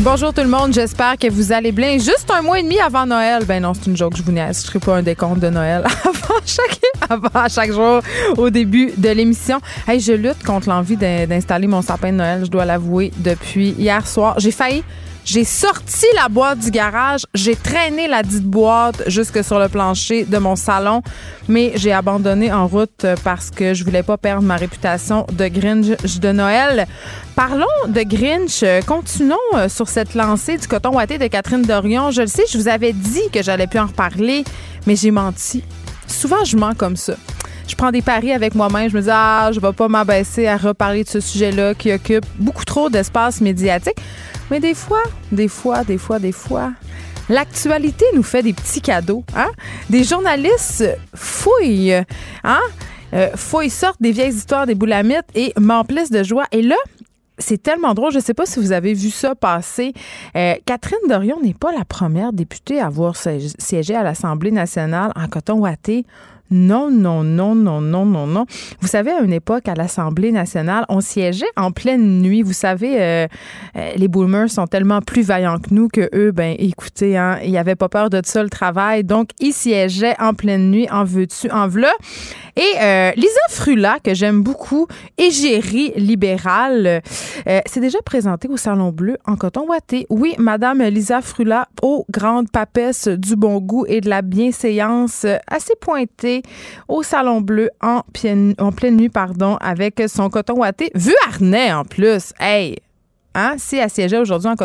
Bonjour tout le monde, j'espère que vous allez bien. Juste un mois et demi avant Noël. Ben non, c'est une joke, je vous niaise. Je pas un décompte de Noël avant chaque, avant chaque jour au début de l'émission. Hey, je lutte contre l'envie d'installer mon sapin de Noël, je dois l'avouer, depuis hier soir. J'ai failli j'ai sorti la boîte du garage, j'ai traîné la dite boîte jusque sur le plancher de mon salon, mais j'ai abandonné en route parce que je voulais pas perdre ma réputation de Grinch de Noël. Parlons de Grinch. Continuons euh, sur cette lancée du coton ouaté de Catherine Dorion. Je le sais, je vous avais dit que j'allais plus en reparler, mais j'ai menti. Souvent, je mens comme ça je prends des paris avec moi-même. Je me dis, ah, je vais pas m'abaisser à reparler de ce sujet-là qui occupe beaucoup trop d'espace médiatique. Mais des fois, des fois, des fois, des fois, l'actualité nous fait des petits cadeaux. Hein? Des journalistes fouillent, hein? Euh, fouillent, sortent des vieilles histoires des boulamites et m'emplissent de joie. Et là, c'est tellement drôle. Je ne sais pas si vous avez vu ça passer. Euh, Catherine Dorion n'est pas la première députée à avoir siégé à l'Assemblée nationale en coton ouaté. Non, non, non, non, non, non, non. Vous savez, à une époque, à l'Assemblée nationale, on siégeait en pleine nuit. Vous savez, euh, euh, les boomers sont tellement plus vaillants que nous que eux, ben, écoutez, hein, ils n'avaient pas peur de ça le travail. Donc, ils siégeaient en pleine nuit, en veux-tu, en v'là. Et euh, Lisa Frula, que j'aime beaucoup, égérie libérale, euh, s'est déjà présentée au Salon Bleu en coton ouaté. Oui, Madame Lisa Frula, aux grandes papesses du bon goût et de la bienséance assez pointée au Salon Bleu en, en pleine nuit, pardon, avec son coton ouaté, vu harnais en plus. Hey, Hein? Si elle siégeait aujourd'hui en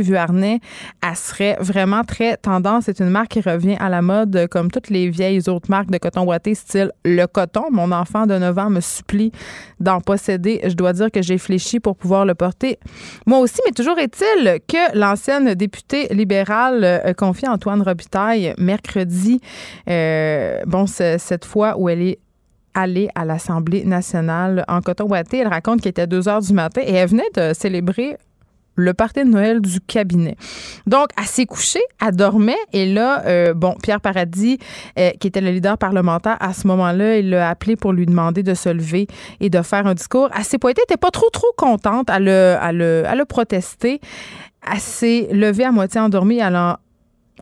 vu harnais, elle serait vraiment très tendance. C'est une marque qui revient à la mode comme toutes les vieilles autres marques de coton ouaté, style le coton. Mon enfant de 9 ans me supplie d'en posséder. Je dois dire que j'ai fléchi pour pouvoir le porter. Moi aussi, mais toujours est-il que l'ancienne députée libérale euh, confie Antoine Robitaille mercredi, euh, bon, cette fois où elle est aller à l'Assemblée nationale en coton ouaté. Elle raconte qu'il était 2 heures du matin et elle venait de célébrer le party de Noël du cabinet. Donc, elle s'est couchée, elle dormait, et là, euh, bon, Pierre Paradis, euh, qui était le leader parlementaire à ce moment-là, il l'a appelé pour lui demander de se lever et de faire un discours. Elle s'est pointée, elle n'était pas trop, trop contente, a, le, elle a protesté. Elle s'est levée à moitié endormie, elle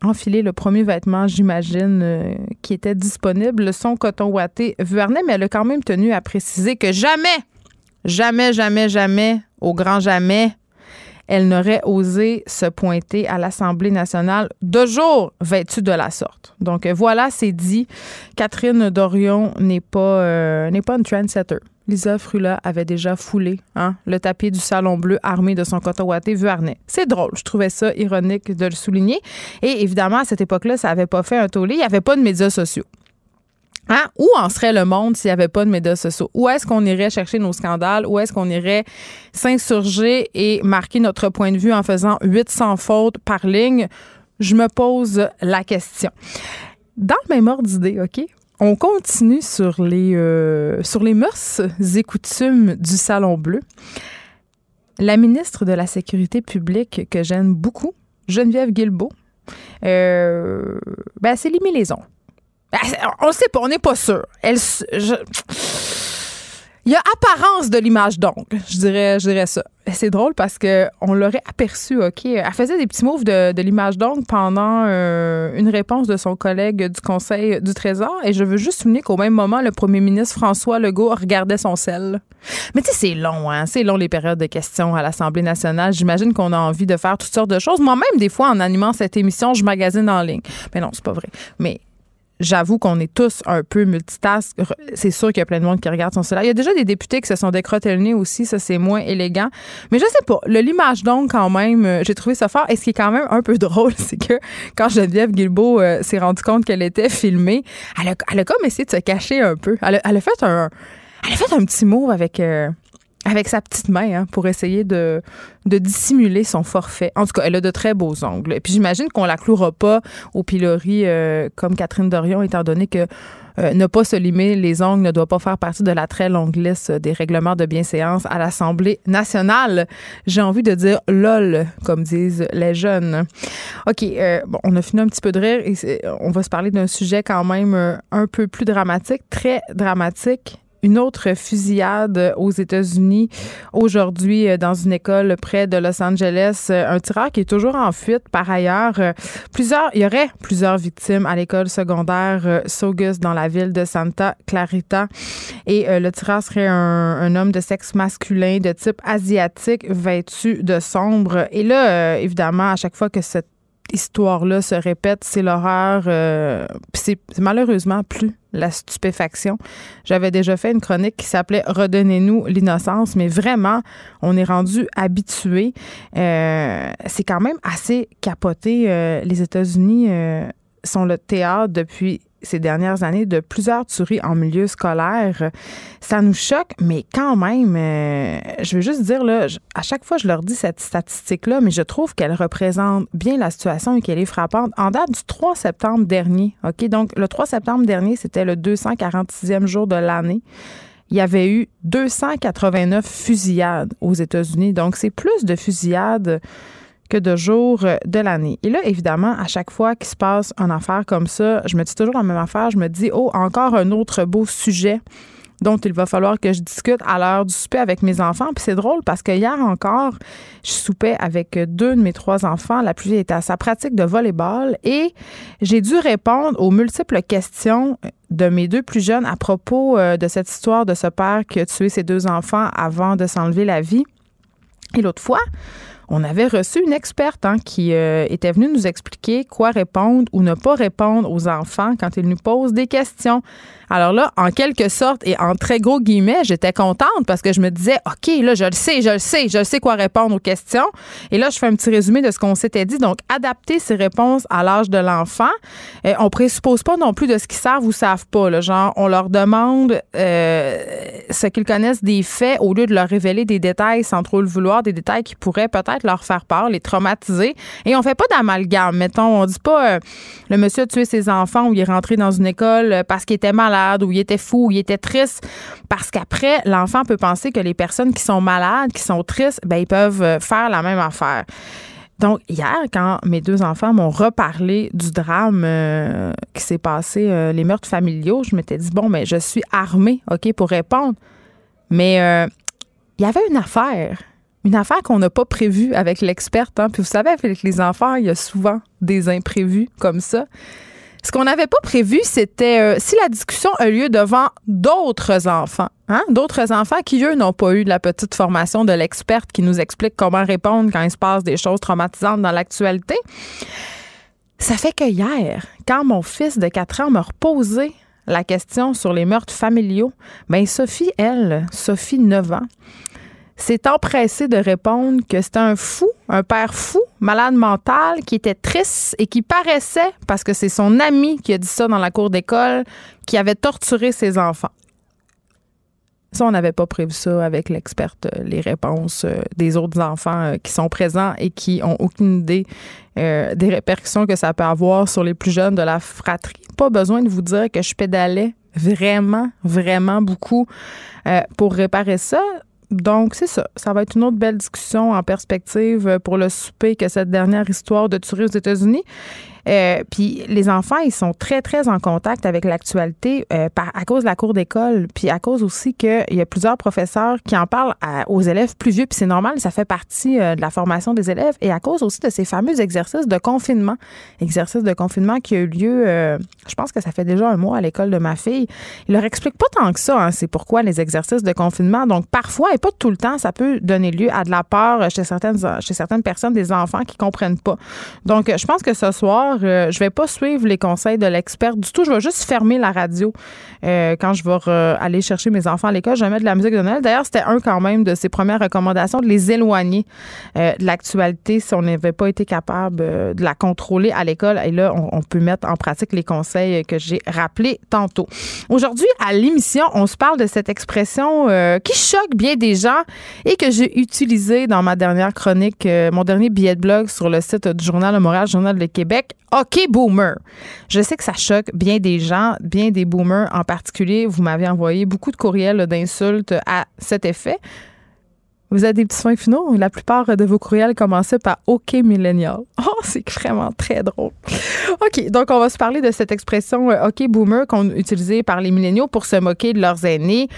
enfiler le premier vêtement, j'imagine, euh, qui était disponible, son coton ouaté. Vuarnet, mais elle a quand même tenu à préciser que jamais, jamais, jamais, jamais, au grand jamais, elle n'aurait osé se pointer à l'Assemblée nationale de jour vêtue de la sorte. Donc voilà, c'est dit. Catherine Dorion n'est pas, euh, pas une trendsetter. Lisa Frula avait déjà foulé hein, le tapis du Salon Bleu armé de son coton ouaté Vuarnet. C'est drôle, je trouvais ça ironique de le souligner. Et évidemment, à cette époque-là, ça n'avait pas fait un tollé. Il n'y avait pas de médias sociaux. Hein? Où en serait le monde s'il n'y avait pas de médias sociaux? Où est-ce qu'on irait chercher nos scandales? Où est-ce qu'on irait s'insurger et marquer notre point de vue en faisant 800 fautes par ligne? Je me pose la question. Dans le même ordre d'idée, OK? On continue sur les, euh, sur les mœurs et coutumes du Salon Bleu. La ministre de la Sécurité publique que j'aime beaucoup, Geneviève Guilbeault, euh, ben, c'est les. Ben, on ne sait pas, on n'est pas sûr. Elle, il y a apparence de l'image d'ongle, je dirais, ça. C'est drôle parce que on l'aurait aperçu, OK. Elle faisait des petits moves de, l'image d'ongle pendant euh, une réponse de son collègue du Conseil du Trésor. Et je veux juste souligner qu'au même moment, le premier ministre François Legault regardait son sel. Mais tu sais, c'est long, hein. C'est long les périodes de questions à l'Assemblée nationale. J'imagine qu'on a envie de faire toutes sortes de choses. Moi-même, des fois, en animant cette émission, je magasine en ligne. Mais non, c'est pas vrai. Mais j'avoue qu'on est tous un peu multitask. C'est sûr qu'il y a plein de monde qui regarde son cela. Il y a déjà des députés qui se sont décrotés le nez aussi, ça c'est moins élégant. Mais je sais pas, le l'image donc quand même, euh, j'ai trouvé ça fort. Et ce qui est quand même un peu drôle, c'est que quand Geneviève Guilbeault euh, s'est rendue compte qu'elle était filmée, elle a, elle a, comme essayé de se cacher un peu. Elle a, elle a fait un, elle a fait un petit mot avec. Euh, avec sa petite main hein, pour essayer de, de dissimuler son forfait. En tout cas, elle a de très beaux ongles. Et puis j'imagine qu'on la clouera pas au pilori euh, comme Catherine Dorion, étant donné que euh, ne pas se limer les ongles ne doit pas faire partie de la très longue liste des règlements de bienséance à l'Assemblée nationale. J'ai envie de dire lol, comme disent les jeunes. OK, euh, bon, on a fini un petit peu de rire et on va se parler d'un sujet quand même un peu plus dramatique, très dramatique une autre fusillade aux États-Unis aujourd'hui euh, dans une école près de Los Angeles. Euh, un tireur qui est toujours en fuite. Par ailleurs, euh, plusieurs, il y aurait plusieurs victimes à l'école secondaire Saugus dans la ville de Santa Clarita. Et le tireur serait un, un, homme de sexe masculin de type asiatique vêtu de sombre. Et là, évidemment, à chaque fois que cette histoire-là se répète, c'est l'horreur. Euh, c'est malheureusement plus la stupéfaction. J'avais déjà fait une chronique qui s'appelait Redonnez-nous l'innocence, mais vraiment, on est rendu habitué. Euh, c'est quand même assez capoté. Euh, les États-Unis sont le théâtre depuis ces dernières années de plusieurs tueries en milieu scolaire. Ça nous choque, mais quand même, euh, je veux juste dire, là, à chaque fois, je leur dis cette statistique-là, mais je trouve qu'elle représente bien la situation et qu'elle est frappante. En date du 3 septembre dernier, OK? Donc, le 3 septembre dernier, c'était le 246e jour de l'année. Il y avait eu 289 fusillades aux États-Unis. Donc, c'est plus de fusillades que de jours euh, de l'année. Et là, évidemment, à chaque fois qu'il se passe une affaire comme ça, je me dis toujours la même affaire. Je me dis, oh, encore un autre beau sujet dont il va falloir que je discute à l'heure du souper avec mes enfants. Puis c'est drôle parce que hier encore, je soupais avec deux de mes trois enfants. La plus était à sa pratique de volleyball et j'ai dû répondre aux multiples questions de mes deux plus jeunes à propos euh, de cette histoire de ce père qui a tué ses deux enfants avant de s'enlever la vie. Et l'autre fois, on avait reçu une experte hein, qui euh, était venue nous expliquer quoi répondre ou ne pas répondre aux enfants quand ils nous posent des questions. Alors là, en quelque sorte et en très gros guillemets, j'étais contente parce que je me disais, OK, là, je le sais, je le sais, je sais quoi répondre aux questions. Et là, je fais un petit résumé de ce qu'on s'était dit. Donc, adapter ses réponses à l'âge de l'enfant. Euh, on présuppose pas non plus de ce qu'ils savent ou savent pas. Genre, on leur demande euh, ce qu'ils connaissent des faits au lieu de leur révéler des détails sans trop le vouloir, des détails qui pourraient peut-être leur faire peur, les traumatiser. Et on fait pas d'amalgame. Mettons, on dit pas euh, le monsieur a tué ses enfants ou il est rentré dans une école parce qu'il était malade ou il était fou, ou il était triste. Parce qu'après, l'enfant peut penser que les personnes qui sont malades, qui sont tristes, ben, ils peuvent euh, faire la même affaire. Donc, hier, quand mes deux enfants m'ont reparlé du drame euh, qui s'est passé, euh, les meurtres familiaux, je m'étais dit, bon, mais ben, je suis armée, OK, pour répondre. Mais il y avait une affaire, une affaire qu'on n'a pas prévue avec l'experte. Hein. Puis vous savez, avec les enfants, il y a souvent des imprévus comme ça. Ce qu'on n'avait pas prévu, c'était euh, si la discussion a lieu devant d'autres enfants, hein, d'autres enfants qui, eux, n'ont pas eu de la petite formation de l'experte qui nous explique comment répondre quand il se passe des choses traumatisantes dans l'actualité. Ça fait que hier, quand mon fils de 4 ans m'a reposé la question sur les meurtres familiaux, bien Sophie, elle, Sophie, 9 ans, s'est empressé de répondre que c'était un fou, un père fou, malade mental, qui était triste et qui paraissait, parce que c'est son ami qui a dit ça dans la cour d'école, qui avait torturé ses enfants. Ça, on n'avait pas prévu ça avec l'experte, euh, les réponses euh, des autres enfants euh, qui sont présents et qui ont aucune idée des répercussions que ça peut avoir sur les plus jeunes de la fratrie. Pas besoin de vous dire que je pédalais vraiment, vraiment beaucoup pour réparer ça. Donc, c'est ça. Ça va être une autre belle discussion en perspective pour le souper que cette dernière histoire de tuerie aux États-Unis. Euh, puis les enfants, ils sont très, très en contact avec l'actualité euh, à cause de la cour d'école, puis à cause aussi qu'il y a plusieurs professeurs qui en parlent aux élèves plus vieux, puis c'est normal, ça fait partie euh, de la formation des élèves, et à cause aussi de ces fameux exercices de confinement, exercices de confinement qui a eu lieu, je pense que ça fait déjà un mois à l'école de ma fille. Ils leur expliquent pas tant que ça, hein, c'est pourquoi les exercices de confinement. Donc parfois, et pas tout le temps, ça peut donner lieu à de la peur chez certaines, chez certaines personnes, des enfants qui comprennent pas. Donc je pense que ce soir, soir, euh, je vais pas suivre les conseils de l'expert du tout. Je vais juste fermer la radio euh, quand je vais aller chercher mes enfants à l'école. Je vais mettre de la musique de Noël. D'ailleurs, c'était un quand même de ses premières recommandations de les éloigner de l'actualité si on n'avait pas été capable de la contrôler à l'école. Et là, on, on, peut mettre en pratique les conseils que j'ai rappelés tantôt. Aujourd'hui, à l'émission, on se parle de cette expression qui choque bien des gens et que j'ai utilisée dans ma dernière chronique, mon dernier billet de blog sur le site du Journal de Montréal, Journal de Québec. OK, boomer. Je sais que ça choque bien des gens, bien des boomers en particulier. Vous m'avez envoyé beaucoup de courriels d'insultes à cet effet. Vous avez des petits soins finaux? La plupart de vos courriels commençaient par OK Millennial. Oh, c'est vraiment très drôle. OK, donc on va se parler de cette expression euh, OK Boomer qu'on utilisait par les milléniaux pour se moquer de leurs aînés.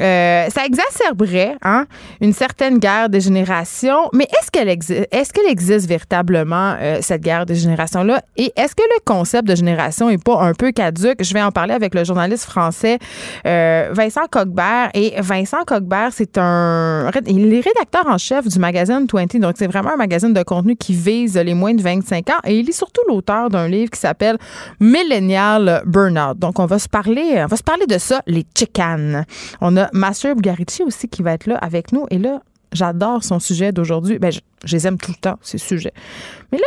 Euh, ça exacerberait hein, une certaine guerre de génération, mais est-ce qu'elle existe, est-ce qu'elle existe véritablement, euh, cette guerre de génération-là? Et est-ce que le concept de génération est pas un peu caduque? Je vais en parler avec le journaliste français Vincent Coquebert. Et Vincent Coquebert, c'est un. Il est rédacteur en chef du magazine 20. Donc, c'est vraiment un magazine de contenu qui vise les moins de 25 ans. Et il est surtout l'auteur d'un livre qui s'appelle Millennial Burnout. Donc, on va se parler, on va se parler de ça, les chicanes. On a Master Bugarici aussi qui va être là avec nous. Et là, j'adore son sujet d'aujourd'hui. Ben, je les aime tout le temps, ces sujets. Mais là,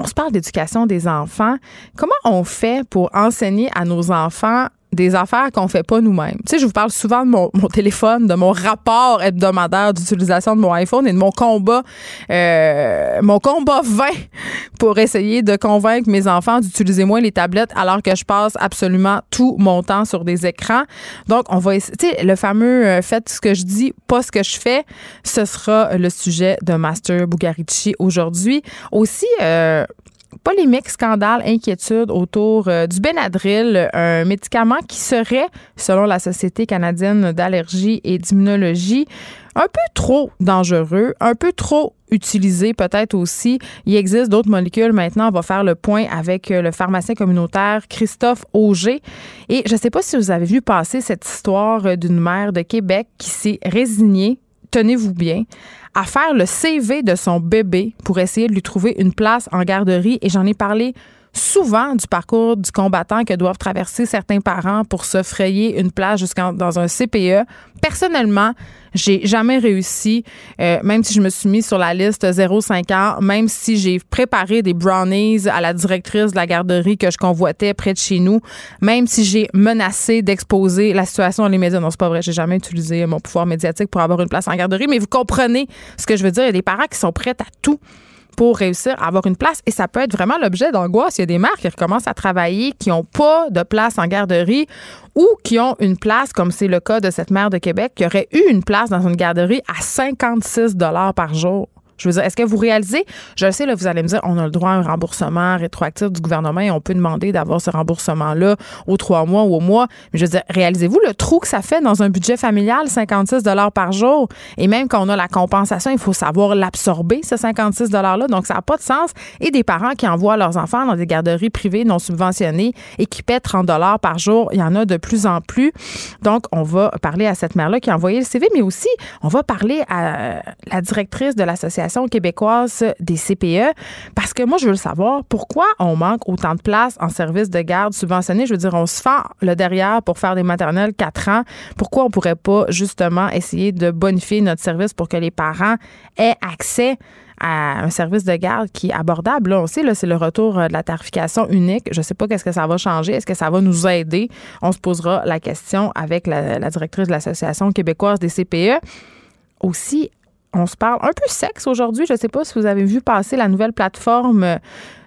on se parle d'éducation des enfants. Comment on fait pour enseigner à nos enfants des affaires qu'on fait pas nous-mêmes. Tu sais, je vous parle souvent de mon, téléphone, de mon rapport hebdomadaire d'utilisation de mon iPhone et de mon combat, euh, mon combat vain pour essayer de convaincre mes enfants d'utiliser moins les tablettes alors que je passe absolument tout mon temps sur des écrans. Donc, on va essayer, tu sais, le fameux euh, faites ce que je dis, pas ce que je fais, ce sera le sujet de Master Bugarici aujourd'hui. Aussi, euh, polémique, scandale, inquiétude autour euh, du Benadryl, un médicament qui serait, selon la Société canadienne d'allergie et d'immunologie, un peu trop dangereux, un peu trop utilisé peut-être aussi. Il existe d'autres molécules. Maintenant, on va faire le point avec euh, le pharmacien communautaire Christophe Auger. Et je ne sais pas si vous avez vu passer cette histoire euh, d'une mère de Québec qui s'est résignée, tenez-vous bien, à faire le CV de son bébé pour essayer de lui trouver une place en garderie. Et j'en ai parlé souvent du parcours du combattant que doivent traverser certains parents pour se frayer une place jusqu'en dans un CPE. Personnellement, j'ai jamais réussi, euh, même si je me suis mis sur la liste 0-5 ans, même si j'ai préparé des brownies à la directrice de la garderie que je convoitais près de chez nous, même si j'ai menacé d'exposer la situation dans les médias. Non, c'est pas vrai, j'ai jamais utilisé mon pouvoir médiatique pour avoir une place en garderie, mais vous comprenez ce que je veux dire. Il y a des parents qui sont prêts à tout pour réussir à avoir une place. Et ça peut être vraiment l'objet d'angoisse. Il y a des mères qui recommencent à travailler, qui n'ont pas de place en garderie ou qui ont une place, comme c'est le cas de cette mère de Québec, qui aurait eu une place dans une garderie à 56 par jour. Je veux dire, est-ce que vous réalisez? Je le sais, là, vous allez me dire, on a le droit à un remboursement rétroactif du gouvernement et on peut demander d'avoir ce remboursement-là aux trois mois ou au mois. Mais je veux dire, réalisez-vous le trou que ça fait dans un budget familial, 56 par jour? Et même quand on a la compensation, il faut savoir l'absorber, ce 56 $-là. Donc, ça n'a pas de sens. Et des parents qui envoient leurs enfants dans des garderies privées non subventionnées et qui paient 30 par jour, il y en a de plus en plus. Donc, on va parler à cette mère-là qui a envoyé le CV, mais aussi, on va parler à la directrice de l'association québécoise des CPE parce que moi, je veux le savoir, pourquoi on manque autant de places en service de garde subventionné? Je veux dire, on se fend le derrière pour faire des maternelles 4 ans. Pourquoi on pourrait pas justement essayer de bonifier notre service pour que les parents aient accès à un service de garde qui est abordable? Là, on sait, là, c'est le retour de la tarification unique. Je ne sais pas qu'est-ce que ça va changer. Est-ce que ça va nous aider? On se posera la question avec la, la directrice de l'Association québécoise des CPE. Aussi, on se parle un peu sexe aujourd'hui. Je ne sais pas si vous avez vu passer la nouvelle plateforme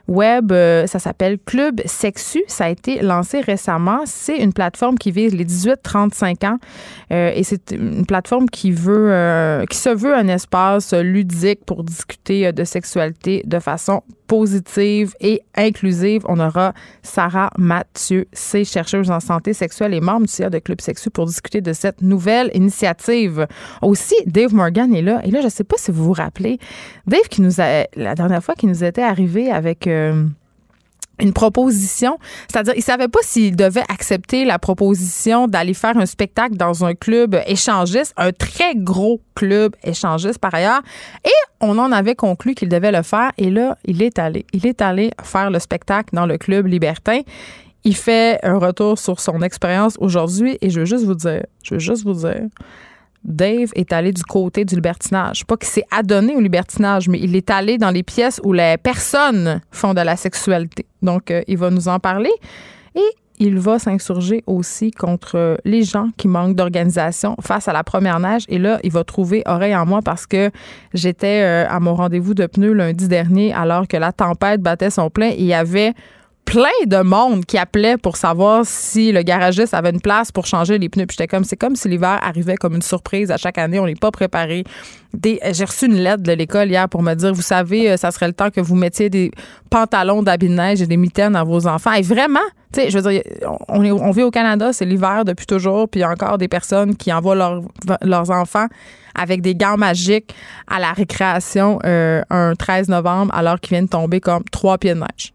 web. Euh, ça s'appelle Club Sexu. Ça a été lancé récemment. C'est une plateforme qui vise les 18-35 ans euh, et c'est une plateforme qui veut, euh, qui se veut un espace ludique pour discuter de sexualité de façon positive et inclusive. On aura Sarah Mathieu, c'est chercheuse en santé sexuelle et membre du CIA de Club Sexu pour discuter de cette nouvelle initiative. Aussi, Dave Morgan est là. Et là, je ne sais pas si vous vous rappelez, Dave qui nous a, la dernière fois qui nous était arrivé avec... Euh, une proposition, c'est-à-dire il savait pas s'il devait accepter la proposition d'aller faire un spectacle dans un club échangiste, un très gros club échangiste par ailleurs, et on en avait conclu qu'il devait le faire et là, il est allé. Il est allé faire le spectacle dans le club libertin. Il fait un retour sur son expérience aujourd'hui et je veux juste vous dire, je veux juste vous dire Dave est allé du côté du libertinage. Pas qu'il s'est adonné au libertinage, mais il est allé dans les pièces où les personnes font de la sexualité. Donc, euh, il va nous en parler. Et il va s'insurger aussi contre les gens qui manquent d'organisation face à la première neige. Et là, il va trouver oreille en moi parce que j'étais euh, à mon rendez-vous de pneus lundi dernier alors que la tempête battait son plein et il y avait plein de monde qui appelait pour savoir si le garagiste avait une place pour changer les pneus. Puis j'étais comme, c'est comme si l'hiver arrivait comme une surprise à chaque année. On n'est pas préparé. J'ai reçu une lettre de l'école hier pour me dire, vous savez, euh, ça serait le temps que vous mettiez des pantalons d'habits de neige et des mitaines à vos enfants. Et vraiment, tu sais, je veux dire, on, on vit au Canada, c'est l'hiver depuis toujours, puis encore des personnes qui envoient leurs enfants avec des gants magiques à la récréation euh, un 13 novembre alors qu'ils viennent tomber comme trois pieds de neige.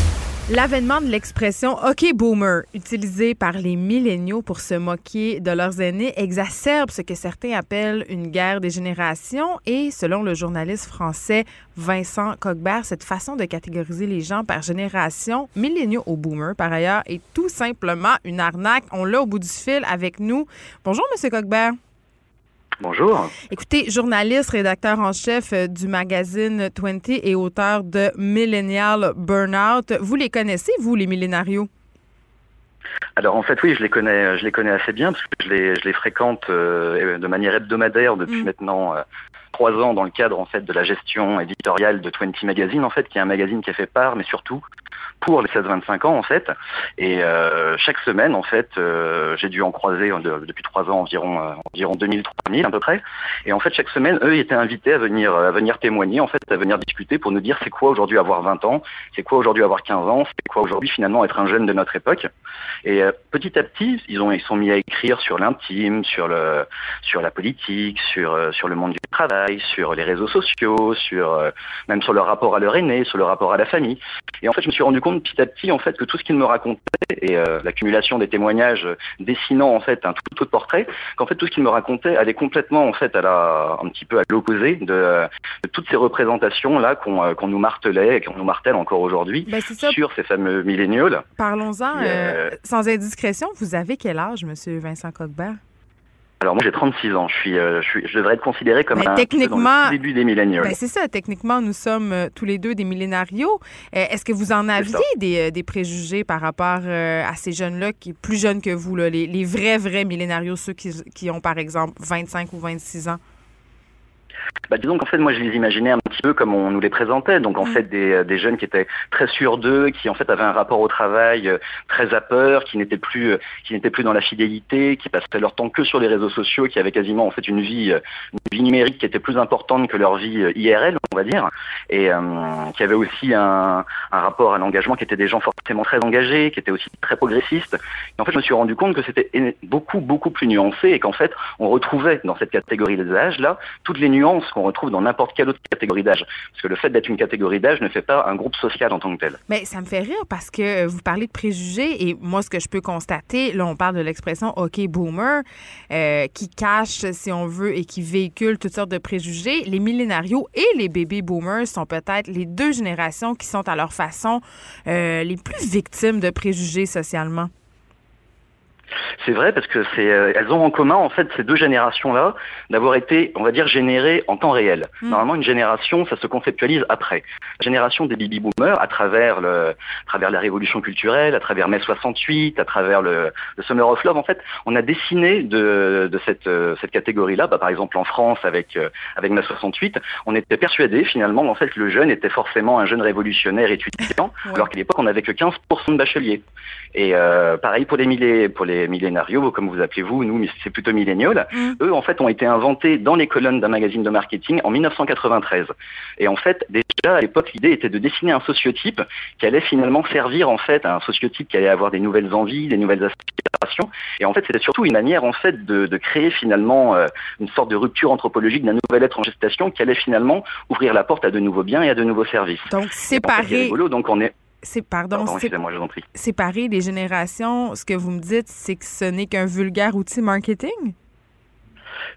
L'avènement de l'expression OK boomer, utilisée par les milléniaux pour se moquer de leurs aînés, exacerbe ce que certains appellent une guerre des générations et, selon le journaliste français Vincent Cogbert, cette façon de catégoriser les gens par génération, milléniaux ou boomer par ailleurs, est tout simplement une arnaque. On l'a au bout du fil avec nous. Bonjour, Monsieur Cogbert. Bonjour. Écoutez, journaliste, rédacteur en chef euh, du magazine 20 et auteur de Millennial Burnout. Vous les connaissez, vous, les millénarios? Alors en fait oui, je les connais, je les connais assez bien parce que je les, je les fréquente euh, de manière hebdomadaire depuis mm. maintenant euh, trois ans dans le cadre en fait de la gestion éditoriale de 20 Magazine en fait, qui est un magazine qui est fait part, mais surtout pour les 16-25 ans en fait. Et euh, chaque semaine en fait, euh, j'ai dû en croiser depuis trois ans environ euh, environ 2000 3000 à peu près. Et en fait chaque semaine, eux étaient invités à venir à venir témoigner en fait, à venir discuter pour nous dire c'est quoi aujourd'hui avoir 20 ans, c'est quoi aujourd'hui avoir 15 ans, c'est quoi aujourd'hui finalement être un jeune de notre époque. Et petit à petit, ils ont ils sont mis à écrire sur l'intime, sur le sur la politique, sur sur le monde du travail, sur les réseaux sociaux, sur même sur leur rapport à leur aîné, sur le rapport à la famille. Et en fait, je me suis rendu compte petit à petit en fait que tout ce qu'il me racontait et euh, l'accumulation des témoignages dessinant en fait un tout autre portrait, qu'en fait tout ce qu'il me racontait allait complètement en fait à la un petit peu à l'opposé de, toutes ces représentations là qu'on euh, nous martelait et qu'on nous martèle encore aujourd'hui ben, sur ces fameux milléniaux. Parlons-en euh, sans indiscrétion. Vous avez quel âge, Monsieur Vincent Coquebert? Alors moi j'ai 36 ans, je suis, euh, je suis, je devrais être considéré comme un techniquement, début des milléniaux. Ben c'est ça, techniquement nous sommes euh, tous les deux des millénarios. Euh, est-ce que vous en aviez des, des, préjugés par rapport à ces jeunes-là qui plus jeunes que vous, là, les, les, vrais vrais millénarios, ceux qui, qui ont par exemple 25 ou 26 ans? Bah, Disons qu'en fait, moi, je les imaginais un petit peu comme on nous les présentait. Donc, en mm. fait, des, euh, des, jeunes qui étaient très sûrs d'eux, qui, en fait, avaient un rapport au travail euh, très à peur, qui n'étaient plus, euh, qui n'étaient plus dans la fidélité, qui passaient leur temps que sur les réseaux sociaux, qui avaient quasiment, en fait, une vie, une vie numérique qui était plus importante que leur vie IRL, on va dire, et qui avaient aussi un, un rapport à l'engagement qui étaient des gens forcément très engagés, qui étaient aussi très progressistes. Et en fait, je me suis rendu compte que c'était beaucoup, beaucoup plus nuancé et qu'en fait, on retrouvait dans cette catégorie d'âge-là toutes les nuances ce qu'on retrouve dans n'importe quelle autre catégorie d'âge. Parce que le fait d'être une catégorie d'âge ne fait pas un groupe social en tant que tel. Mais ça me fait rire parce que vous parlez de préjugés et moi, ce que je peux constater, là, on parle de l'expression OK boomer euh, qui cache, si on veut, et qui véhicule toutes sortes de préjugés. Les millénarios et les baby boomers sont peut-être les deux générations qui sont à leur façon euh, les plus victimes de préjugés socialement. C'est vrai parce que c'est, euh, elles ont en commun en fait ces deux générations-là d'avoir été, on va dire, générées en temps réel. Mm. Normalement, une génération, ça se conceptualise après. La génération des baby boomers, à travers le, à travers la révolution culturelle, à travers mai 68, à travers le, le Summer of Love, en fait, on a dessiné de, de cette, euh, cette catégorie-là. Bah, par exemple, en France, avec euh, avec mai 68, on était persuadé finalement en fait que le jeune était forcément un jeune révolutionnaire étudiant, alors qu'à l'époque, on n'avait que 15% de bacheliers. Et euh, pareil pour les, millé pour les millénarios, comme vous appelez vous, nous c'est plutôt millénial. Mm. Eux en fait ont été inventés dans les colonnes d'un magazine de marketing en 1993. Et en fait déjà à l'époque l'idée était de dessiner un sociotype qui allait finalement servir en fait à un sociotype qui allait avoir des nouvelles envies, des nouvelles aspirations. Et en fait c'était surtout une manière en fait de, de créer finalement euh, une sorte de rupture anthropologique d'un nouvel être en gestation qui allait finalement ouvrir la porte à de nouveaux biens et à de nouveaux services. Donc séparer. Donc on est c'est pardon, séparer les générations, ce que vous me dites, c'est que ce n'est qu'un vulgaire outil marketing?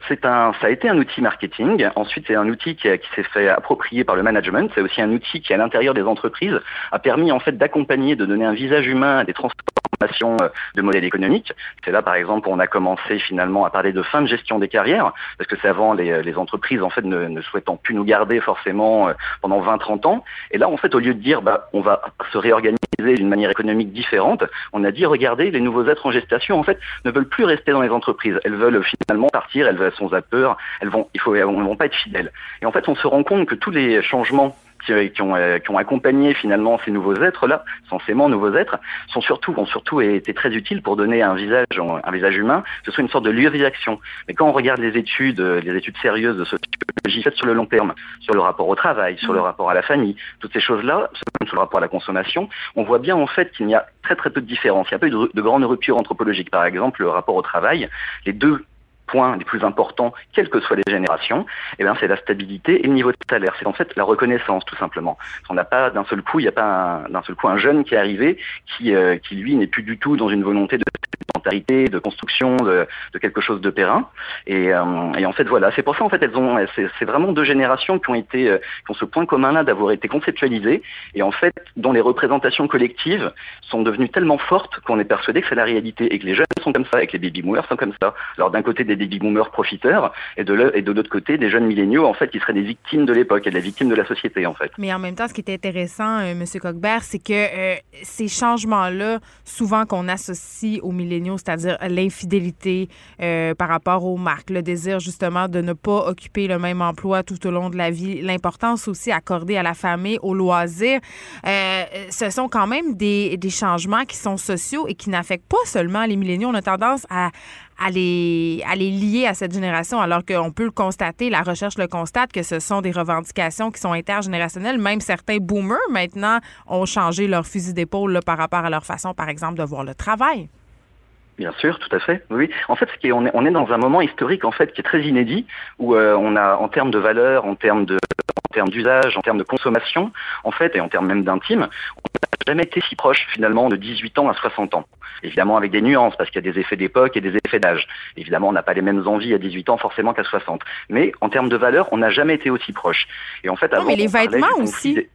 C'est un, ça a été un outil marketing. Ensuite, c'est un outil qui, qui s'est fait approprier par le management. C'est aussi un outil qui, à l'intérieur des entreprises, a permis en fait d'accompagner, de donner un visage humain à des transformations euh, de modèles économiques. C'est là, par exemple, où on a commencé finalement à parler de fin de gestion des carrières, parce que c'est avant les, les, entreprises en fait ne, ne, souhaitant plus nous garder forcément euh, pendant 20-30 ans. Et là, en fait, au lieu de dire, bah, on va se réorganiser d'une manière économique différente, on a dit, regardez, les nouveaux êtres en gestation, en fait, ne veulent plus rester dans les entreprises. Elles veulent finalement partir, elles, sont à peur, elles vont, il faut, elles vont pas être fidèles. Et en fait, on se rend compte que tous les changements qui, ont, euh, qui ont accompagné finalement ces nouveaux êtres-là, censément nouveaux êtres, sont surtout, ont surtout été très utiles pour donner un visage, un visage humain, que ce soit une sorte de lieu d'action. Mais quand on regarde les études, euh, les études sérieuses de sociologie faites sur le long terme, sur le rapport au travail, sur le mmh. rapport à la famille, toutes ces choses-là, sur le rapport à la consommation, on voit bien en fait qu'il y a très très peu de différence. Il n'y a pas eu de, de grande rupture anthropologique. Par exemple, le rapport au travail, les deux points les plus importants, quelles que soient les générations, eh c'est la stabilité et le niveau de salaire. C'est en fait la reconnaissance, tout simplement. On n'a pas d'un seul coup, il n'y a pas d'un seul coup un jeune qui est arrivé qui, euh, qui lui n'est plus du tout dans une volonté de sédentarité, de construction de, quelque chose de périn. Et, euh, et en fait, voilà, c'est pour ça en fait elles ont, c'est vraiment deux générations qui ont été, euh, qui ont ce point commun-là d'avoir été conceptualisées et en fait dont les représentations collectives sont devenues tellement fortes qu'on est persuadé que c'est la réalité et que les jeunes sont comme ça, et que les baby boomers sont comme ça. Alors d'un côté baby boomers profiteurs et de l'autre côté des jeunes milléniaux en fait qui seraient des victimes de l'époque et des victimes de la société en fait. Mais en même temps, ce qui est intéressant, euh, Monsieur Coquebert, c'est que euh, ces changements-là, souvent qu'on associe aux milléniaux, c'est-à-dire l'infidélité euh, par rapport aux marques, le désir justement de ne pas occuper le même emploi tout au long de la vie, l'importance aussi accordée à la famille, aux loisirs, ce sont quand même des, des changements qui sont sociaux et qui n'affectent pas seulement les milléniaux. On a tendance à, à les, à lier à cette génération, alors qu'on peut le constater, la recherche le constate, que ce sont des revendications qui sont intergénérationnelles. Même certains boomers, maintenant, ont changé leur fusil d'épaule par rapport à leur façon, par exemple, de voir le travail. Bien sûr, tout à fait. Oui. En fait, on, est, dans un moment historique en fait qui est très inédit où euh, on a, en termes de valeur, en termes de, en termes d'usage, en termes de consommation, en fait, et en termes même d'intime, jamais été si proche finalement de 18 ans à 60 ans. Évidemment avec des nuances parce qu'il y a des effets d'époque et des effets d'âge. Évidemment, on n'a pas les mêmes envies à 18 ans forcément qu'à 60. Mais en termes de valeur, on n'a jamais été aussi proche. Et en fait, avant, non, mais les vêtements aussi.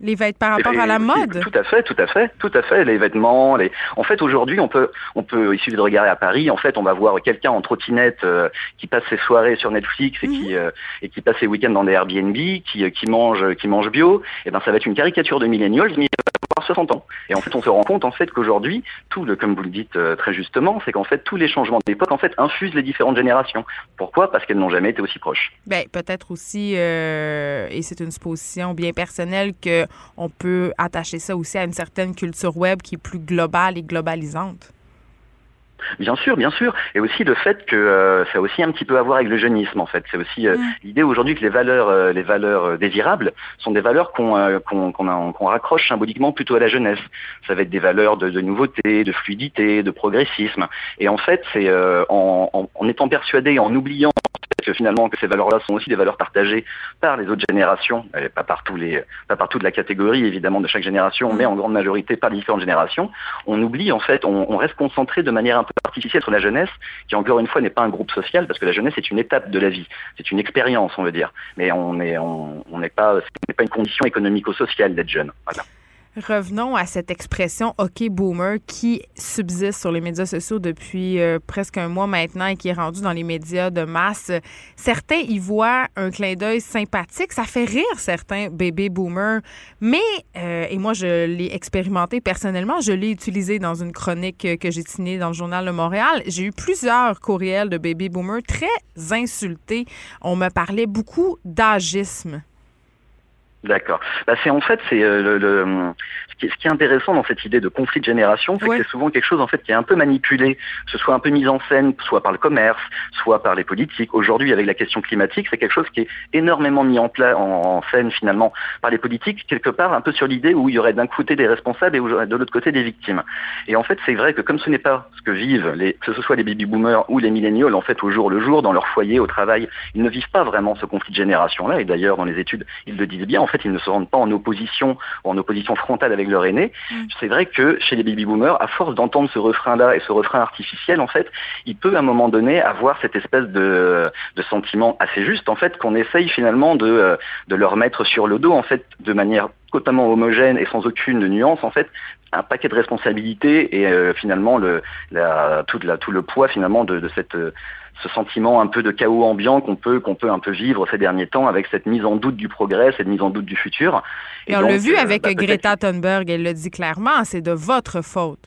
Les vêtements par rapport à la mode. Tout à fait, tout à fait, tout à fait. Les vêtements, les. En fait, aujourd'hui, on peut, on peut, il suffit de regarder à Paris. En fait, on va voir quelqu'un en trottinette euh, qui passe ses soirées sur Netflix et qui mhm. euh, et qui passe ses week-ends dans des Airbnb, qui euh, qui mange, qui mange bio. Et eh ben, ça va être une caricature de millennials, mais avoir 60 ans. Et en fait, on se rend compte en fait qu'aujourd'hui, tout le, comme vous le dites très justement, c'est qu'en fait tous les changements d'époque en fait infusent les différentes générations. Pourquoi? Parce qu'elles n'ont jamais été aussi proches. Ben peut-être aussi, et c'est une supposition bien personnelle que on peut attacher ça aussi à une certaine culture web qui est plus globale et globalisante. Bien sûr, bien sûr, et aussi le fait que euh, ça a aussi un petit peu à voir avec le jeunisme en fait. C'est aussi euh, l'idée aujourd'hui que les valeurs, euh, les valeurs désirables sont des valeurs qu'on qu'on raccroche symboliquement plutôt à la jeunesse. Ça va être des valeurs de, de nouveauté, de fluidité, de progressisme. Et en fait, c'est en, en, en, étant persuadé, en oubliant que finalement que ces valeurs-là sont aussi des valeurs partagées par les autres générations, pas par tous les, pas par toute la catégorie évidemment de chaque génération, mais en grande majorité par les différentes générations. On oublie en fait, on, on reste concentré de manière un peu artificielle sur la jeunesse, qui encore une fois n'est pas un groupe social, parce que la jeunesse est une étape de la vie, c'est une expérience, on veut dire, mais on n'est on, pas, pas une condition économico-sociale d'être jeune. Revenons à cette expression OK boomer qui subsiste sur les médias sociaux depuis euh, presque un mois maintenant et qui est rendu dans les médias de masse. Certains y voient un clin d'œil sympathique. Ça fait rire certains bébés boomers. Mais, euh, et moi, je l'ai expérimenté personnellement, je l'ai utilisé dans une chronique que j'ai signée dans le Journal de Montréal. J'ai eu plusieurs courriels de bébés boomers très insultés. On me parlait beaucoup d'agisme. D'accord. Bah, c'est en fait c'est euh, le, ce, qui, ce, qui, est intéressant dans cette idée de conflit de génération, c'est que c'est souvent quelque chose en fait qui est un peu manipulé, que ce soit un peu mis en scène, soit par le commerce, soit par les politiques. Aujourd'hui, avec la question climatique, c'est quelque chose qui est énormément mis en, pla en, scène finalement par les politiques, quelque part un peu sur l'idée où il y aurait d'un côté des responsables et de l'autre côté des victimes. Et en fait, c'est vrai que comme ce n'est pas ce que vivent les, que ce soit les baby boomers ou les millennials, en fait au jour le jour dans leur foyer, au travail, ils ne vivent pas vraiment ce conflit de génération là. Et d'ailleurs, dans les études, ils le disent bien en fait, ils ne se rendent pas en opposition ou en opposition frontale avec leur aîné. Mm. C'est vrai que chez les baby boomers, à force d'entendre ce refrain-là et ce refrain artificiel, en fait, il peut à un moment donné avoir cette espèce de, de sentiment assez juste, en fait, qu'on essaye finalement de, de leur mettre sur le dos, en fait, de manière totalement homogène et sans aucune nuance, en fait, un paquet de responsabilités et euh, finalement le, la, tout, la, tout le poids finalement de, de cette ce sentiment un peu de chaos ambiant qu'on peut qu'on peut un peu vivre ces derniers temps avec cette mise en doute du progrès, cette mise en doute du futur. Et, on l'a vu euh, avec bah, Greta Thunberg, elle le dit clairement, c'est de votre faute.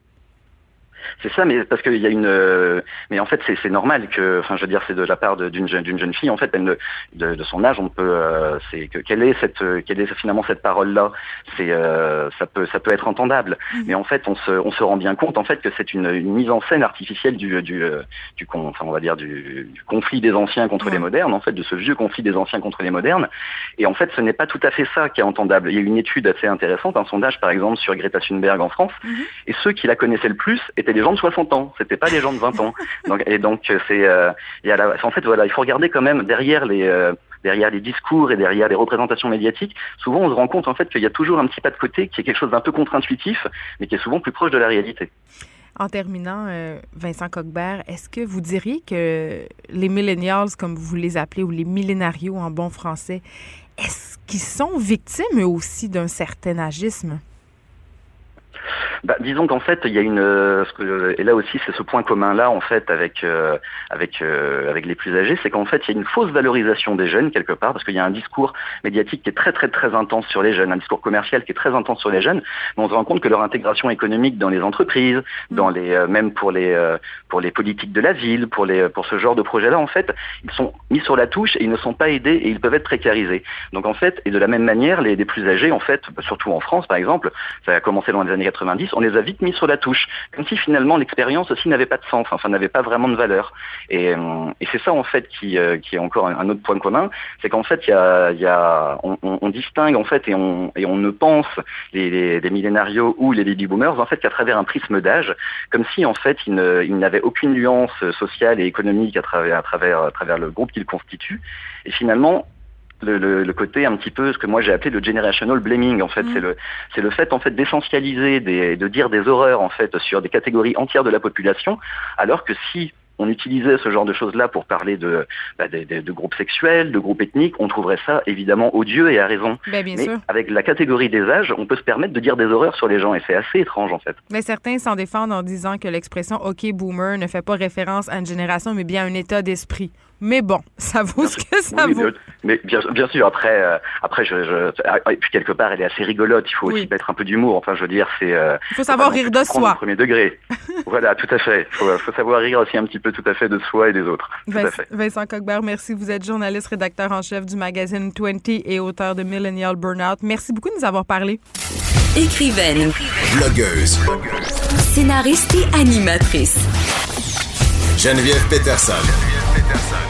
C'est ça, mais parce qu'il y a une, euh, mais en fait c'est normal que, enfin je veux dire c'est de la part d'une jeune jeune fille en fait, ne, de, de, son âge on peut, euh, c'est que quelle est cette, quelle est finalement cette parole là, c'est euh, ça peut ça peut être entendable, mmh. mais en fait on se on se rend bien compte en fait que c'est une, une, mise en scène artificielle du du du enfin on va dire du, du conflit des anciens contre les modernes en fait de ce vieux conflit des anciens contre les modernes, et en fait ce n'est pas tout à fait ça qui est entendable. Il y a une étude assez intéressante, un sondage par exemple sur Greta Thunberg en France, mmh. et ceux qui la connaissaient le plus étaient des gens de 60 ans, c'était pas des gens de 20 ans. Donc, et donc c'est, euh, en fait voilà, il faut regarder quand même derrière les euh, derrière les discours et derrière les représentations médiatiques, souvent on se rend compte en fait qu'il y a toujours un petit pas de côté qui est quelque chose d'un peu contre-intuitif, mais qui est souvent plus proche de la réalité. En terminant, euh, Vincent Coquebert, est-ce que vous diriez que les millennials, comme vous les appelez, ou les millénarios en bon français, est-ce qu'ils sont victimes eux aussi d'un certain agisme? Bah, Disons qu'en fait, il y a une, euh, ce que, et là aussi, c'est ce point commun là, en fait, avec euh, avec euh, avec les plus âgés, c'est qu'en fait, il y a une fausse valorisation des jeunes quelque part, parce qu'il y a un discours médiatique qui est très très très intense sur les jeunes, un discours commercial qui est très intense sur les jeunes, mais on se rend compte que leur intégration économique dans les entreprises, mmh. dans les même pour les pour les politiques de la ville, pour les pour ce genre de projet-là, en fait, ils sont mis sur la touche et ils ne sont pas aidés et ils peuvent être précarisés. Donc en fait, et de la même manière, les, les plus âgés, en fait, surtout en France par exemple, ça a commencé dans les années 90 on les a vite mis sur la touche, comme si finalement l'expérience aussi n'avait pas de sens, enfin n'avait pas vraiment de valeur. Et, euh, c'est ça en fait qui, euh, qui est encore un, autre point commun, c'est qu'en fait on, distingue en fait et on, et on ne pense les, millénarios ou les baby boomers en fait qu'à travers un prisme d'âge, comme si en fait ils, n'avaient aucune nuance sociale et économique à travers, à travers, à travers le groupe qu'ils constituent. Et finalement, le, le, côté un petit peu ce que moi j'ai appelé le generational blaming en fait mm. c'est le c'est le fait en fait d'essentialiser des de dire des horreurs en fait sur des catégories entières de la population alors que si on utilisait ce genre de choses-là pour parler de, bah, de, de, groupes sexuels, de groupes ethniques, on trouverait ça évidemment odieux et à raison. Ben, bien Mais avec la catégorie des âges, on peut se permettre de dire des horreurs sur les gens et c'est assez étrange en fait. Mais certains s'en défendent en disant que l'expression OK boomer ne fait pas référence à une génération mais bien à un état d'esprit. Mais bon, ça vaut ce que ça vaut. Mais bien, bien, sûr, après, euh, après, je, je, ah, et puis quelque part, elle est assez rigolote. Il faut aussi mettre un peu d'humour. Enfin, je veux dire, c'est. Euh, il faut savoir rire de soi. Premier degré. voilà, tout à fait. Il faut, faut, savoir rire aussi un petit peu, tout à fait, de soi et des autres. Vincent, Vincent Coquebert, merci. Vous êtes journaliste, rédacteur en chef du magazine 20 et auteur de Millennial Burnout. Merci beaucoup de nous avoir parlé. Écrivaine, blogueuse, scénariste et animatrice. Geneviève Peterson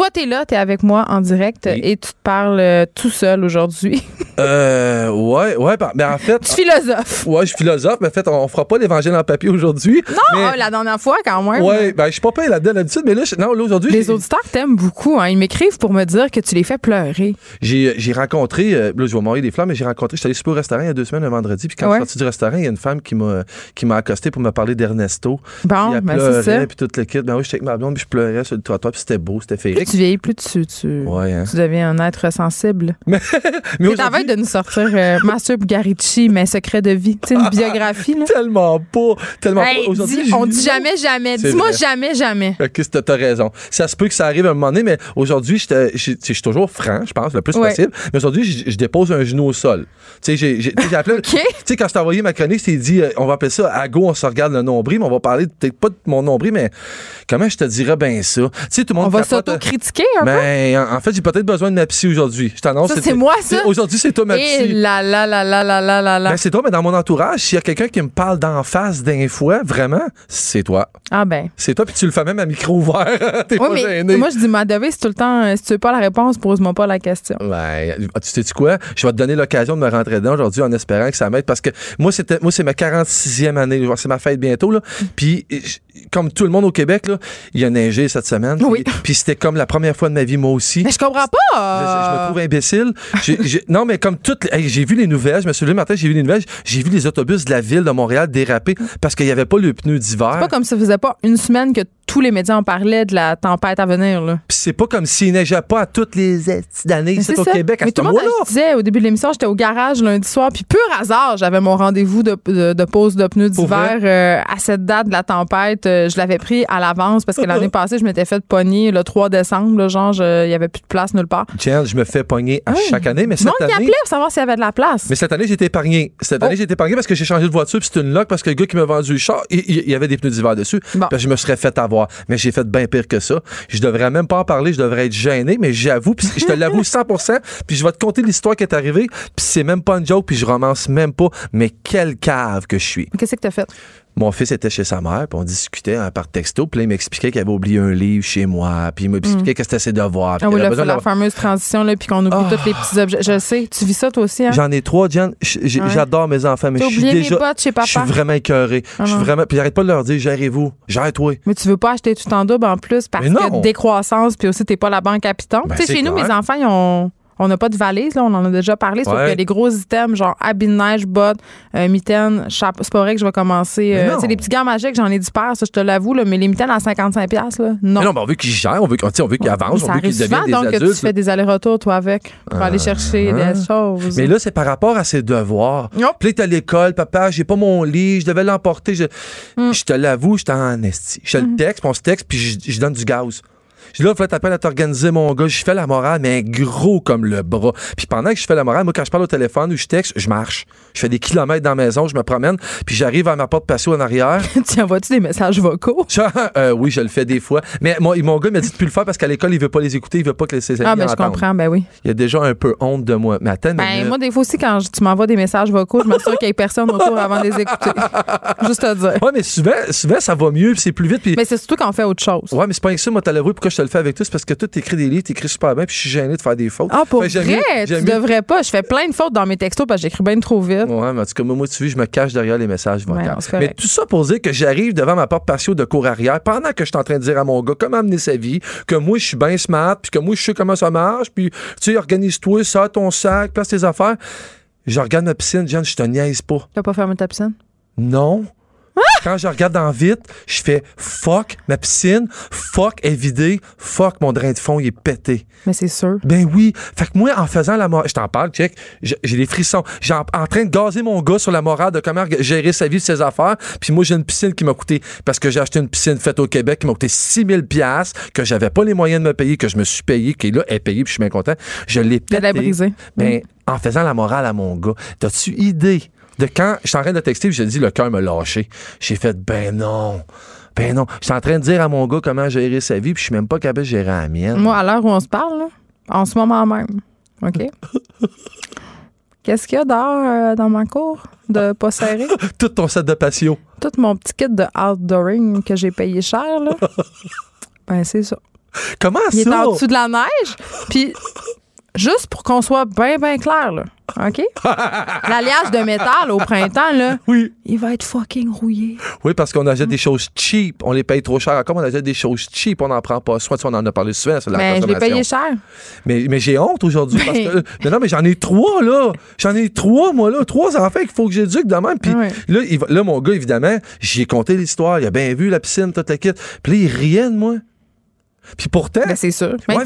Toi, t'es là, t'es avec moi en direct et tu te parles euh, tout seul aujourd'hui. euh, ouais, ouais, ben, ben en fait. Tu philosophe. Ouais, je suis philosophe, mais en fait, on, fera pas l'évangile en papier aujourd'hui. Non, la dernière fois quand même. Ouais, ben je suis pas payé là-dedans d'habitude, mais là, non, là aujourd'hui. Les auditeurs t'aiment beaucoup, hein. Ils m'écrivent pour me dire que tu les fais pleurer. J'ai, j'ai rencontré, euh, là, je vais m'envoyer des flammes, mais j'ai rencontré, j'étais allé super au restaurant il y a deux semaines, un vendredi, puis quand je suis sorti du restaurant, il y a une femme qui m'a, accosté pour me parler d'Ernesto. Bon, ben c'est ça. Puis toute l'équipe, ben oui, j'étais avec ma blonde, puis je pleurais sur le trottoir, puis c'était beau, c'était plus tu vieillis, plus tu, tu, Ouais, hein. tu deviens un être sensible. Mais T'es en train de nous sortir euh, Master Bugarici, mes secrets de vie. Tu sais, une biographie, là. tellement pas. Tellement Hey, pas. Aujourd'hui, dis- on dit jamais, jamais. Dis-moi jamais, jamais. Ok, t'as raison. Ça se peut que ça arrive à un moment donné, mais aujourd'hui, je suis toujours franc, je pense, le plus Ouais. possible. Mais aujourd'hui, je, dépose un genou au sol. Tu sais, j'ai- appelé. Tu sais, quand je t'ai envoyé ma chronique, c'est dit, euh, on va appeler ça à go, on se regarde le nombril, mais on va parler peut-être pas de mon nombril, mais comment je te dirais bien ça? Tu sais, tout le monde On va capote, peu? Mais en, fait, j'ai peut-être besoin de ma psy aujourd'hui. Je t'annonce. Ça, c'est moi, ça? Aujourd'hui, c'est toi ma Et psy. là, là, là, là, là, là, là, là. Ben, c'est toi, mais dans mon entourage, s'il y a quelqu'un qui me parle d'en face d'un fois, vraiment, c'est toi. Ah ben. C'est toi, puis tu le fais même à micro ouvert. T'es Oui, pas mais gêné. moi, je dis, ma devise, c'est tout le temps, euh, si tu veux pas la réponse, pose-moi pas la question. Ouais, tu sais quoi? Je vais te donner l'occasion de me rentrer dedans aujourd'hui en espérant que ça m'aide parce que moi, c'était, moi, c'est ma 46e année. C'est ma fête bientôt, là. Puis, je- comme tout le monde au Québec, là, il a neigé cette semaine. Oui. Puis, c'était comme la première fois de ma vie, moi aussi. Mais je comprends pas. je me trouve imbécile. Non, mais comme toutes. hey, j'ai vu les nouvelles. Je me suis levé le matin, j'ai vu les nouvelles. J'ai vu les autobus de la ville de Montréal déraper parce qu'il n'y avait pas le pneu d'hiver. C'est pas comme ça faisait pas une semaine que tous les médias en parlaient de la tempête à venir, là. Puis c'est pas comme s'il neigeait pas à toutes les Mais ici c'est au. Québec à Mais ce tout le monde, je disais au début de l'émission, j'étais au garage lundi soir, puis pur hasard, j'avais mon rendez-vous de, de, de pause de pneus d'hiver euh, à cette date de la tempête. Euh, je l'avais pris à l'avance parce que l'année passée, je m'étais fait pogner le 3 décembre, là, genre, il y avait plus de place nulle part. Tiens, je me fais pogner à chaque année, mais monde cette qui année. appelait pour savoir s'il y avait de la place. Mais cette année, été épargné. Cette année, Oh. j'ai été épargné parce que j'ai changé de voiture, puis c'était une lock parce que le gars qui m'a vendu le char, il, il- il y avait des pneus d'hiver dessus. Bon. Puis je me serais fait avoir. Mais j'ai fait bien pire que ça. Je devrais même pas en parler, je devrais être gêné, mais j'avoue, puis je te l'avoue 100%, puis je vais te conter l'histoire qui est arrivée, puis c'est même pas une joke, puis je romance même pas, mais quelle cave que je suis. Qu'est-ce que t'as fait? Mon fils était chez sa mère, puis on discutait hein, par texto, puis là, il m'expliquait qu'il avait oublié un livre chez moi, puis il m'expliquait que c'était ses devoirs. Mm. Ah oui, là, besoin la fameuse transition, là, puis qu'on oublie Ah. tous les petits objets. Je sais. Tu vis ça, toi aussi, hein? J'en ai trois, Jen. Ouais. J'adore mes enfants, mais je suis déjà. bottes chez Je suis papa? vraiment écœuré. Ah Je suis vraiment. Puis j'arrête pas de leur dire, gérez-vous. Gère-toi. Mais tu veux pas acheter tout en double en plus parce que décroissance, puis aussi, t'es pas la banque à piton. Ben, tu sais, chez nous, mes enfants, ils ont. On n'a pas de valise, là, on en a déjà parlé, sauf Ouais. que les gros items, genre habits de neige, bottes, euh, mitaines, chapeau. C'est pas vrai que je vais commencer. Euh, tu sais, les petits gants magiques, j'en ai 10 paires, ça, je te l'avoue, là, mais les mitaines à 55$, là, non. Mais non, mais on veut qu'ils gèrent, on veut, qu'ils- on veut qu'ils Mais avancent, on veut qu'ils deviennent des donc, que tu fais des allers-retours, toi, avec, pour aller chercher Ah. des choses. Mais là, c'est par rapport à ses devoirs. Yep. Puis à l'école, papa, j'ai pas mon lit, je devais l'emporter. Je, Mm. je te l'avoue, j'étais en esti. Je te le texte, puis on se texte, puis je, je donne du gaz. Je dis là, il faut t'appeler à t'organiser, mon gars. Je fais la morale, mais gros comme le bras. Puis pendant que je fais la morale, moi, quand je parle au téléphone ou je texte, je marche. Je fais des kilomètres dans la maison, je me promène, puis j'arrive à ma porte patio en arrière. tu envoies-tu des messages vocaux? Euh, oui, je le fais des fois. Mais mon, mon gars m'a dit de plus le faire parce qu'à l'école, il veut pas les écouter, il veut pas que ses amis Ah, ben, je entendent. comprends, ben oui. Il a déjà un peu honte de moi. Mais attends, Ben, moi, des fois aussi, quand je- tu m'envoies des messages vocaux, je m'assure qu'il n'y ait personne autour avant de les écouter. Juste à dire. Ouais, mais souvent, souvent, ça va mieux, puis c'est plus vite. Mais c'est surtout quand on fait autre chose. Ouais, mais c'est pas que ça, moi, t'as l'avoué, pourquoi je te le fais avec toi, c'est parce que toi, t'écris des livres, t'écris super bien, puis je suis gêné de faire des fautes. Ah, pour vrai? mieux- tu mieux- devrais pas. Je fais plein de fautes dans mes textos parce que j'écris bien trop vite. Ouais, mais en tout cas, moi, tu vois, je me cache derrière les messages vocaux. Ouais, mais tout ça pour dire que j'arrive devant ma porte patio de cour arrière pendant que je suis en train de dire à mon gars comment amener sa vie, que moi, je suis bien smart, puis que moi, je sais comment ça marche, puis, tu sais, organise-toi, ça, ton sac, place tes affaires. Je regarde ma piscine, Jeanne, je te niaise pas. T'as pas fermé ta piscine? Non. Quand je regarde dans vite, je fais fuck ma piscine, fuck est vidée, fuck mon drain de fond il est pété. Mais c'est sûr. Ben oui. Fait que moi, en faisant la morale, je t'en parle, check, j'ai des frissons. J'ai en, en train de gazer mon gars sur la morale de comment gérer sa vie, ses affaires. Puis moi, j'ai une piscine qui m'a coûté, parce que j'ai acheté une piscine faite au Québec qui m'a coûté 6000 pièces que j'avais pas les moyens de me payer, que je me suis payé, qui là est payé, puis je suis bien content. Je l'ai Elle l'a pété. brisé. Ben, en faisant la morale à mon gars, t'as-tu idée de quand je suis en train de texter, puis je dis le cœur me lâché. J'ai fait ben non. Ben non. Je suis en train de dire à mon gars comment gérer sa vie, puis je suis même pas capable de gérer la mienne. Moi, à l'heure où on se parle, là, en ce moment même, OK? Qu'est-ce qu'il y a dehors euh, dans ma cour de pas serré? Tout ton set de patio. Tout mon petit kit de outdooring que j'ai payé cher, là. Ben, c'est ça. Comment Il est ça? en dessous de la neige. Puis, juste pour qu'on soit bien, bien clair, là. OK? L'alliage de métal au printemps, là, Oui. il va être fucking rouillé. Oui, parce qu'on achète des choses cheap. On les paye trop cher. Encore, on achète des choses cheap. On n'en prend pas soin. Tu sais, On en a parlé souvent, c'est la Mais je l'ai payé cher. Mais, mais j'ai honte aujourd'hui parce Mais- que. Non, non, mais j'en ai trois, là. J'en ai trois, moi, là. Trois enfants qu'il faut que j'éduque de même. Puis là, il là, mon gars, évidemment, j'y ai conté l'histoire. Il a bien vu la piscine, toute la kit. Puis là, il riait de moi. Puis pourtant, Ben, c'est sûr. Mais Ouais,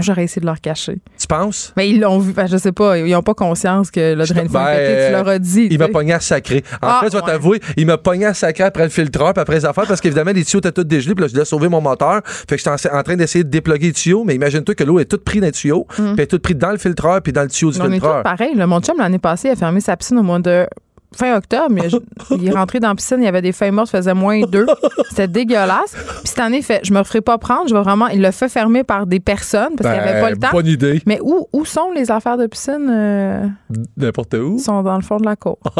J'aurais essayé de leur cacher. tu penses? Mais ils l'ont vu. Ben, je sais pas. Ils n'ont pas conscience que le drain de Ben, pété. Tu leur as dit. Il m'a pogné à sacré. En Ah, fait, je vais ouais. t'avouer, il m'a pogné à sacré après le filtreur, puis après les affaires, parce qu'évidemment, les tuyaux étaient tous dégelés, puis là, je devais sauver mon moteur. Fait que j'étais en, en train d'essayer de déploguer les tuyaux, mais imagine-toi que l'eau est toute prise dans les tuyaux, puis elle est toute prise dans le filtreur, puis dans le tuyau du Mm. Est filtreur. pareil. là. Mon chum, l'année passée, il a fermé sa piscine au mois de fin octobre. mais je- il est rentré dans la piscine, il y avait des feuilles mortes, il faisait moins deux. C'était dégueulasse. Puis cette année, il fait Je me ferai pas prendre. Je vais vraiment. Il l'a fait fermer par des personnes parce qu'il n'y avait pas le temps. Ben, Bonne idée. Mais où, où sont les affaires de piscine? euh, N'importe où. Ils sont dans le fond de la cour.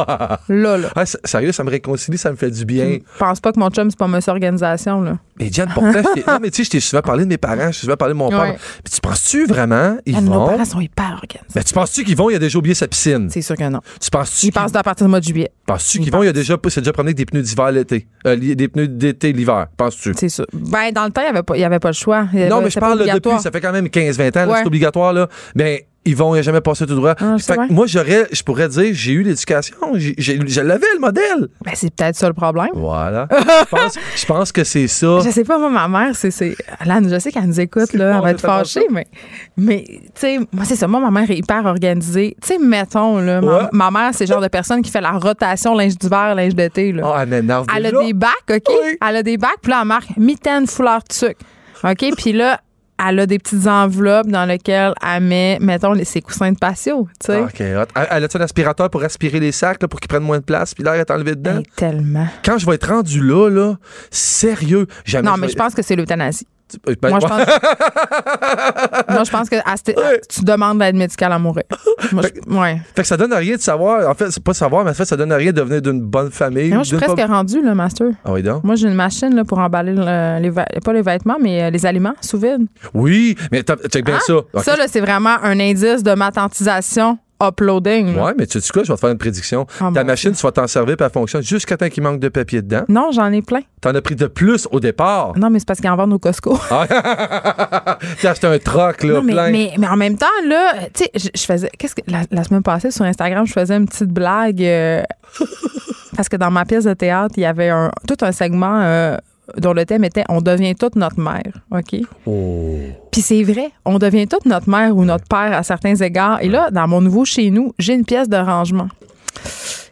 là, là. Ah, sérieux, ça me réconcilie, ça me fait du bien. Je pense pas que mon chum, c'est pas monsieur organisation, là. Mais Diane, pourtant, non, mais tu sais, je t'ai souvent parlé de mes parents, je t'ai souvent parlé de mon Ouais. père. Puis tu penses-tu vraiment, ils Ah, Nos vont? parents sont hyper organisés. Mais tu penses-tu qu'ils vont, il a déjà oublié sa piscine? C'est sûr que non. Tu penses-tu Ils passent mois de juillet. penses-tu Ils qu'ils vont, il a pensent. déjà, c'est déjà promené des pneus d'hiver l'été? Euh, des pneus d'été l'hiver, penses-tu? C'est sûr. Ben, dans le temps, il n'y avait, pas- il y avait pas le choix. Il y Non, avait- mais je parle là, depuis, ça fait quand même 15-20 ans, Ouais. c'est obligatoire, là. Mais ils vont, il jamais passé tout droit. Ah, Fait que moi, j'aurais, je pourrais dire, j'ai eu l'éducation, j'ai, j'ai- je l'avais, le modèle. Ben, c'est peut-être ça le problème. Voilà. je, pense, je pense que c'est ça. Je sais pas, moi, ma mère, c'est. c'est- Alan, je sais qu'elle nous écoute, là. bon, Elle va être fâchée, mais. Mais, tu sais, moi, c'est ça. Moi, ma mère est hyper organisée. Tu sais, mettons, là. Ouais. Ma, ma mère, c'est le genre de personne qui fait la rotation linge d'hiver, linge d'été, là. Oh, elle m'énerve Elle a des bacs, OK? Oui. Elle a des bacs, puis là, elle marque mitaine, foulard sucre. OK? Puis là, elle a des petites enveloppes dans lesquelles elle met, mettons, les- ses coussins de patio, tu sais. OK. hot. Elle elle a-tu un aspirateur pour aspirer les sacs, là, pour qu'ils prennent moins de place, puis l'air est enlevé dedans? Hey, tellement. Quand je vais être rendu là, là, sérieux, jamais. Non, mais je pense que c'est l'euthanasie. Ben, Moi, je pense, moi, je pense que Ouais. tu demandes l'aide médicale à mourir. Moi, je, ouais. Fait que ça donne rien de savoir. En fait, c'est pas savoir, mais en fait, ça donne rien de venir d'une bonne famille. Mais moi, je suis presque rendue, là, master. Ah oui, donc? Moi, j'ai une machine là, pour emballer le- les, pas les vêtements, mais euh, les aliments sous vide. Oui, mais check bien Hein? ça. OK. Ça, là, c'est vraiment un indice de matantisation uploading. là. Ouais, mais tu sais quoi, je vais te faire une prédiction. Ah, Ta machine, tu vas t'en servir, puis elle fonctionne jusqu'à temps qu'il manque de papier dedans. Non, j'en ai plein. T'en as pris de plus au départ. Non, mais c'est parce qu'ils en vendent au Costco. T'as acheté un troc, là, Non, mais, plein. mais, mais en même temps, là, tu sais, je, je faisais. Qu'est-ce que. La, la semaine passée, sur Instagram, je faisais une petite blague. euh, parce que dans ma pièce de théâtre, il y avait un, tout un segment euh, dont le thème était On devient toute notre mère. OK? Oh. Puis c'est vrai, on devient toute notre mère ou notre père à certains égards. Et là, dans mon nouveau chez nous, j'ai une pièce de rangement.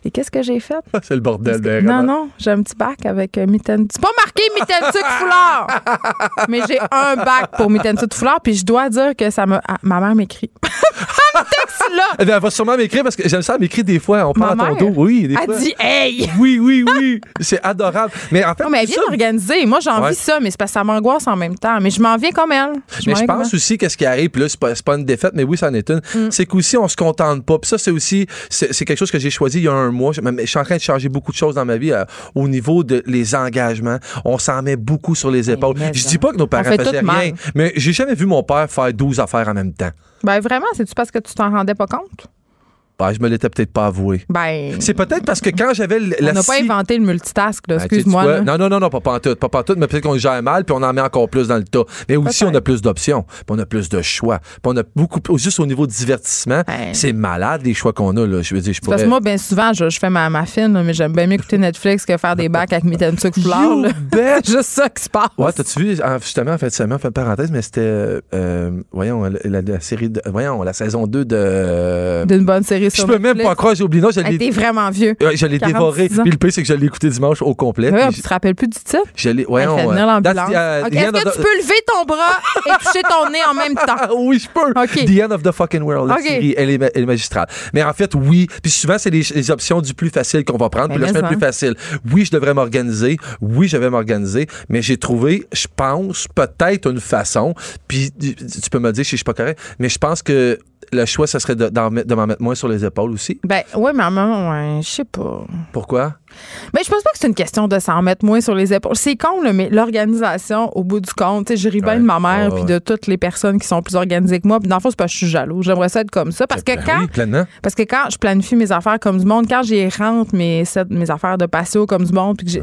Et qu'est-ce que j'ai fait? C'est le bordel de Non, non, j'ai un petit bac avec euh, mitaine. C'est pas marqué mitaine sucre foulard! Mais j'ai un bac pour mitaine sucre foulard, puis je dois dire que ça me. ah, ma mère m'écrit. Elle me texte là! Eh bien, elle va sûrement m'écrire parce que j'aime ça, elle m'écrit des fois. On parle à ton dos. Oui, des fois. Elle dit Hey! Oui, oui, oui. C'est adorable. Mais en fait, Non, mais elle vient d'organiser. Moi, j'ai envie Ouais. ça, mais c'est parce que ça m'angoisse en même temps. Mais je m'en viens comme elle. mais je pense aussi qu'est-ce qui arrive, puis là, c'est pas, une défaite, mais oui, ça en est une. Mm. C'est qu'aussi, on se contente pas. Puis ça, c'est aussi, c'est quelque chose que j'ai choisi il y a un mois. Je, suis en train de changer beaucoup de choses dans ma vie euh, au niveau de les engagements. On s'en met beaucoup sur les épaules. mais je dis pas que nos parents faisaient mal. rien, mais j'ai jamais vu mon père faire 12 affaires en même temps. Ben vraiment, c'est-tu parce que tu t'en rendais pas compte? Ben, je me l'étais peut-être pas avoué. Ben. C'est peut-être parce que quand j'avais l- On la n'a pas inventé le multitask, là. Ben, Excuse-moi. Non, non, non, non, pas pantoute, pas pantoute, mais peut-être qu'on le gère mal, puis on en met encore plus dans le tas. Mais aussi, on a plus d'options, puis on a plus de choix, puis on a beaucoup, juste au niveau de divertissement, Ben. c'est malade les choix qu'on a, là. Je veux dire, je C'est Parce pourrais... que moi, bien souvent, je, je fais ma, ma fine, là, mais j'aime bien mieux écouter Netflix que faire des bacs avec. You là. bet! C'est juste ça qui se passe. Ouais, t'as-tu vu, en- justement, en fait, seulement, en fait, parenthèse, mais c'était, euh, euh, voyons, la, la- la série, de, voyons, la saison 2 de... D'une bonne série je peux même pas croire, j'ai oublié, non, je l'ai T'es vraiment vieux. ouais, je l'ai 46 dévoré. Puis le pire, c'est que je l'ai écouté dimanche au complet. Ouais, tu te rappelles plus du titre? je l'ai, voyons, fait euh, uh, Est-ce que tu peux lever ton bras et toucher ton nez en même temps? Oui, je peux. The End of the Fucking World, la série, elle est, ma- elle est magistrale. Mais en fait, oui. Puis souvent, c'est les, les options du plus facile qu'on va prendre. Puis mais fais le plus facile. Oui, je devrais m'organiser. Oui, je vais m'organiser. Mais j'ai trouvé, je pense, peut-être une façon. Puis tu tu peux me dire si je suis pas correct. Mais je pense que le choix, ça serait de, de m'en mettre moins sur les épaules aussi? Ben, ouais, mais à un moment, ouais, je sais pas. Pourquoi? Mais je pense pas que c'est une question de s'en mettre moins sur les épaules. C'est con, là, mais l'organisation, au bout du compte, je ris bien Ouais. de ma mère puis de toutes les personnes qui sont plus organisées que moi. Puis dans le fond, c'est parce que je suis jaloux. J'aimerais ça être comme ça. Parce que Ben quand Oui. Parce que quand je planifie mes affaires comme du monde, quand j'y rentre mes, mes affaires de patio comme du monde, puis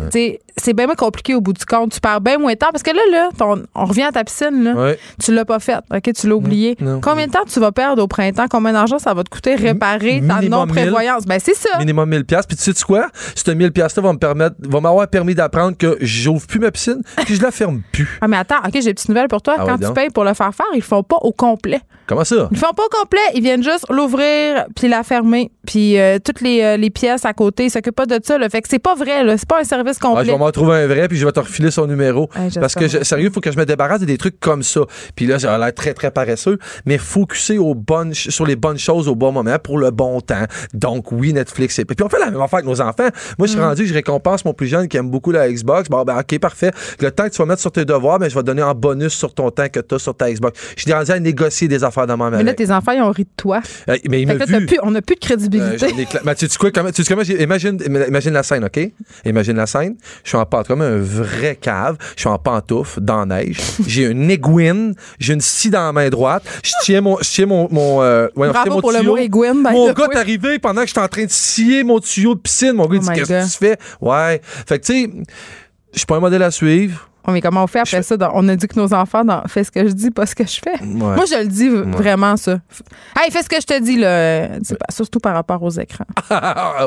c'est bien moins compliqué au bout du compte. Tu perds bien moins de temps. Parce que là, là, ton- on revient à ta piscine, là. Ouais. Tu l'as pas faite, OK? Tu l'as oublié. non. Combien de temps tu vas perdre au printemps? Combien d'argent ça va te coûter réparer ta non-prévoyance? Ben, c'est ça. Minimum 1000 pièces Puis tu sais -tu quoi? 1000 pièces va me permettre, va m'avoir permis d'apprendre que j'ouvre plus ma piscine, puis je la ferme plus. Ah, mais attends, OK, j'ai une petite nouvelle pour toi. Ah Quand oui, tu payes pour le faire faire, ils le font pas au complet. Comment ça? Ils le font pas au complet. Ils viennent juste l'ouvrir puis la fermer. Puis euh, toutes les, euh, les pièces à côté, ils s'occupent pas de ça. Là. Fait que c'est pas vrai. là. C'est pas un service Ah, je complet. vais m'en trouver un vrai, puis je vais te refiler son numéro. Parce que, je- sérieux, il faut que je me débarrasse de des trucs comme ça. Puis là, ça a l'air très, très paresseux, mais focuser aux bonnes, sur les bonnes choses au bon moment pour le bon temps. Donc, oui, Netflix. Et puis, on fait la même affaire avec nos enfants. Moi, je Mm. suis rendu que je récompense mon plus jeune qui aime beaucoup la Xbox. Bon, ben, OK, parfait. Le temps que tu vas mettre sur tes devoirs, ben, je vais te donner en bonus sur ton temps que tu as sur ta Xbox. Je suis rendu à négocier des affaires dans ma Mais là, tes enfants, ils ont ri de toi. Euh, mais il Fait m'a que là, vu. plus- on n'a plus de crédibilité. Mais tu sais quoi, comment, tu comment imagine, imagine la scène, OK? Imagine la scène. Je suis en pantoufle, comme un vrai cave. Je suis en pantoufle, dans la neige. J'ai une aiguine. J'ai une scie dans la main droite. Je tiens mon, je tiens mon, mon, euh, ouais, je tiens Bravo mon pour le mot aiguine. by Mon gars est arrivé pendant que j'étais en train de scier mon tuyau de piscine. Mon gars, il Oh dit, tu fais? Ouais. Fait que, tu sais, je suis pas un modèle à suivre. Mais comment on fait après ça? dans- on a dit que nos enfants dans, fais ce que je dis, pas ce que je fais. Ouais. Moi, je le dis vraiment, ça. Hey, fais ce que je te dis, là. Surtout par rapport aux écrans.